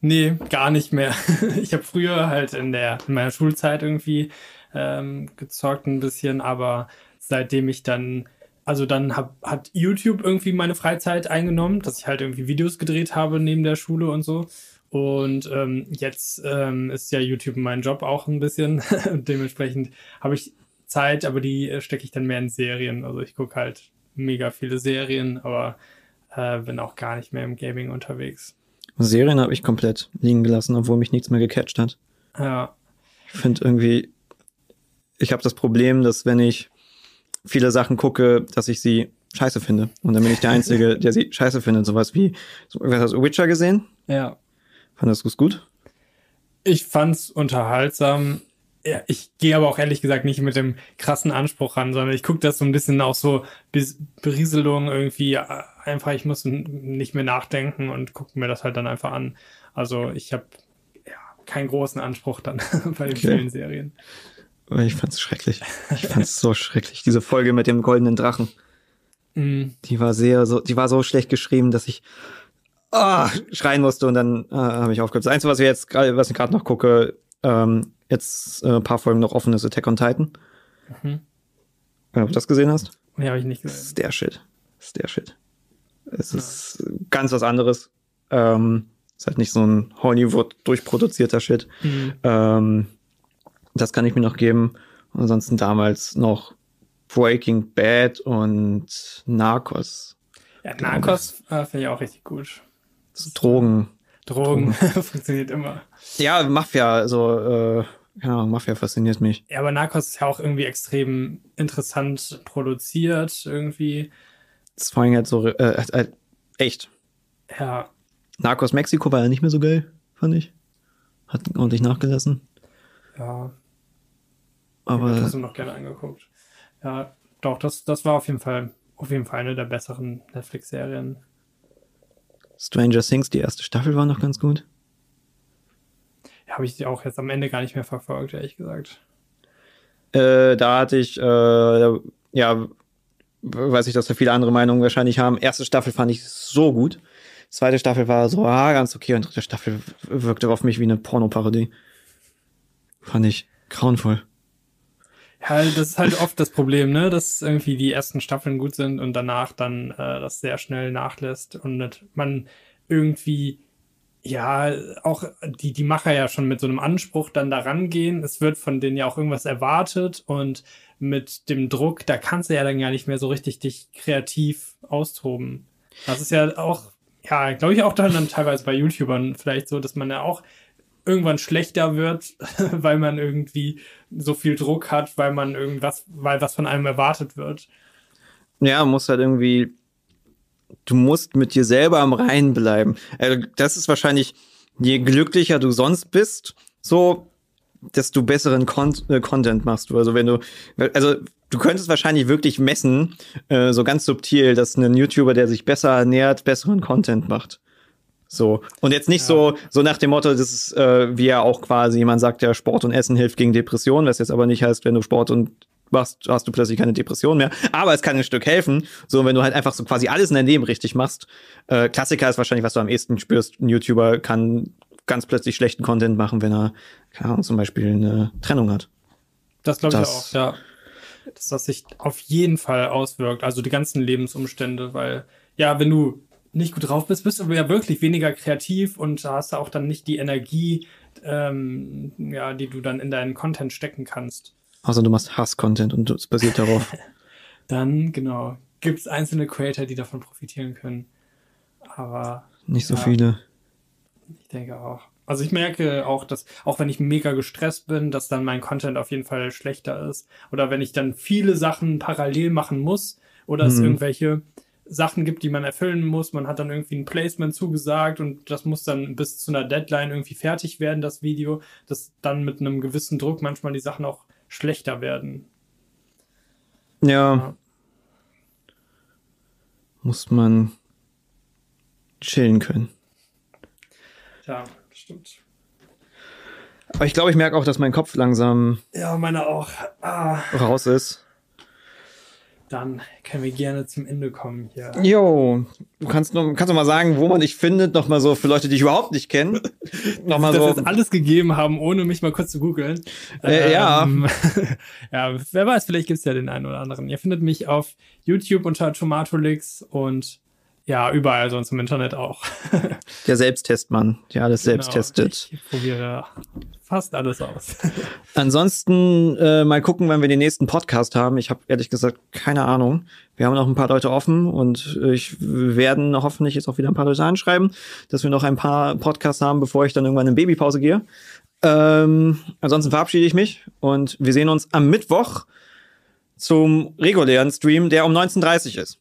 Nee, gar nicht mehr. ich habe früher halt in der in meiner Schulzeit irgendwie ähm, gezockt ein bisschen, aber seitdem ich dann, also dann hab, hat YouTube irgendwie meine Freizeit eingenommen, dass ich halt irgendwie Videos gedreht habe neben der Schule und so. Und ähm, jetzt ähm, ist ja YouTube mein Job auch ein bisschen. Dementsprechend habe ich Zeit, aber die äh, stecke ich dann mehr in Serien. Also ich gucke halt mega viele Serien, aber äh, bin auch gar nicht mehr im Gaming unterwegs. Serien habe ich komplett liegen gelassen, obwohl mich nichts mehr gecatcht hat. Ja. Ich finde irgendwie, ich habe das Problem, dass wenn ich viele Sachen gucke, dass ich sie scheiße finde. Und dann bin ich der Einzige, der sie scheiße findet. Sowas wie, so, hast du Witcher gesehen? Ja. Fandest du es gut? Ich fand's unterhaltsam. Ja, ich gehe aber auch ehrlich gesagt nicht mit dem krassen Anspruch ran, sondern ich gucke das so ein bisschen auch so Berieselung irgendwie äh, einfach, ich muss nicht mehr nachdenken und gucke mir das halt dann einfach an. Also ich habe ja, keinen großen Anspruch dann bei den okay. vielen Serien. Ich fand's schrecklich. Ich fand's so schrecklich. Diese Folge mit dem goldenen Drachen. Mm. Die war sehr so, die war so schlecht geschrieben, dass ich oh, schreien musste und dann äh, habe ich aufgehört. Das Einzige, was ich jetzt gerade, was ich gerade noch gucke, ähm, jetzt äh, ein paar Folgen noch offen ist Attack on Titan. Mhm. Wenn du das gesehen hast? Nee, habe ich nicht gesehen. Das ist der Shit. Das ist der Shit. Es ja. ist ganz was anderes. Ähm, ist halt nicht so ein Hollywood durchproduzierter Shit. Mhm. Ähm, das kann ich mir noch geben. Ansonsten damals noch Breaking Bad und Narcos. Ja, Narcos äh, finde ich auch richtig gut. So Drogen. Drogen, funktioniert immer. Ja, Mafia, also, äh, keine Ahnung, Mafia fasziniert mich. Ja, aber Narcos ist ja auch irgendwie extrem interessant produziert, irgendwie. Das vor allem halt so, äh, äh, echt. Ja. Narcos Mexiko war ja nicht mehr so geil, fand ich. Hat ordentlich nachgelassen. Ja. Aber. Ich das noch gerne angeguckt. Ja, doch, das, das war auf jeden Fall, auf jeden Fall eine der besseren Netflix-Serien. Stranger Things, die erste Staffel war noch ganz gut. Ja, habe ich auch jetzt am Ende gar nicht mehr verfolgt, ehrlich gesagt. Äh, da hatte ich, äh, ja, weiß ich, dass da viele andere Meinungen wahrscheinlich haben. Erste Staffel fand ich so gut. Zweite Staffel war so, ah, ganz okay. Und dritte Staffel wirkte auf mich wie eine Pornoparodie. Fand ich grauenvoll. Ja, das ist halt oft das Problem, ne, dass irgendwie die ersten Staffeln gut sind und danach dann äh, das sehr schnell nachlässt und man irgendwie ja auch die die Macher ja schon mit so einem Anspruch dann daran gehen. Es wird von denen ja auch irgendwas erwartet und mit dem Druck, da kannst du ja dann gar nicht mehr so richtig dich kreativ austoben. Das ist ja auch ja, glaube ich auch dann, dann teilweise bei YouTubern vielleicht so, dass man ja auch irgendwann schlechter wird, weil man irgendwie so viel Druck hat, weil man irgendwas, weil was von einem erwartet wird. Ja, muss halt irgendwie, du musst mit dir selber am Reinen bleiben. Also das ist wahrscheinlich, je glücklicher du sonst bist, so, desto besseren Con äh, Content machst du. Also wenn du, also du könntest wahrscheinlich wirklich messen, äh, so ganz subtil, dass ein YouTuber, der sich besser ernährt, besseren Content macht. So. Und jetzt nicht ja. so, so nach dem Motto, das ist, äh, wie ja auch quasi, man sagt ja, Sport und Essen hilft gegen Depressionen, was jetzt aber nicht heißt, wenn du Sport und machst, hast du plötzlich keine Depression mehr. Aber es kann ein Stück helfen. So, wenn du halt einfach so quasi alles in deinem Leben richtig machst. Äh, Klassiker ist wahrscheinlich, was du am ehesten spürst. Ein YouTuber kann ganz plötzlich schlechten Content machen, wenn er, keine Ahnung, zum Beispiel eine Trennung hat. Das glaube ich auch, ja. Dass das sich auf jeden Fall auswirkt. Also die ganzen Lebensumstände, weil, ja, wenn du nicht gut drauf bist, bist du ja wirklich weniger kreativ und hast du auch dann nicht die Energie, ähm, ja, die du dann in deinen Content stecken kannst. Also du machst Hass-Content und es basiert darauf. dann, genau, gibt es einzelne Creator, die davon profitieren können. Aber. Nicht so ja, viele. Ich denke auch. Also ich merke auch, dass, auch wenn ich mega gestresst bin, dass dann mein Content auf jeden Fall schlechter ist. Oder wenn ich dann viele Sachen parallel machen muss oder es mhm. irgendwelche Sachen gibt, die man erfüllen muss. Man hat dann irgendwie ein Placement zugesagt und das muss dann bis zu einer Deadline irgendwie fertig werden, das Video, dass dann mit einem gewissen Druck manchmal die Sachen auch schlechter werden. Ja. Muss man chillen können. Ja, stimmt. Aber ich glaube, ich merke auch, dass mein Kopf langsam. Ja, meine auch. Ah. Raus ist dann können wir gerne zum Ende kommen hier. Jo, du kannst noch, kannst noch mal sagen, wo man dich findet, noch mal so für Leute, die ich überhaupt nicht kenne. noch mal so. jetzt alles gegeben haben, ohne mich mal kurz zu googeln. Äh, ähm, ja. ja, wer weiß, vielleicht gibt es ja den einen oder anderen. Ihr findet mich auf YouTube unter Tomatolix und ja, überall sonst im Internet auch. Der Selbsttestmann, der alles genau, selbst testet. Ich probiere fast alles aus. Ansonsten äh, mal gucken, wann wir den nächsten Podcast haben. Ich habe ehrlich gesagt keine Ahnung. Wir haben noch ein paar Leute offen und ich werden hoffentlich jetzt auch wieder ein paar Leute anschreiben, dass wir noch ein paar Podcasts haben, bevor ich dann irgendwann in Babypause gehe. Ähm, ansonsten verabschiede ich mich und wir sehen uns am Mittwoch zum regulären Stream, der um 19.30 Uhr ist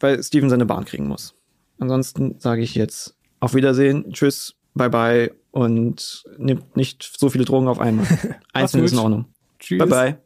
weil Steven seine Bahn kriegen muss. Ansonsten sage ich jetzt auf Wiedersehen, tschüss, bye bye und nimmt nicht so viele Drogen auf einmal. Einzeln ist in Ordnung. Tschüss. Bye bye.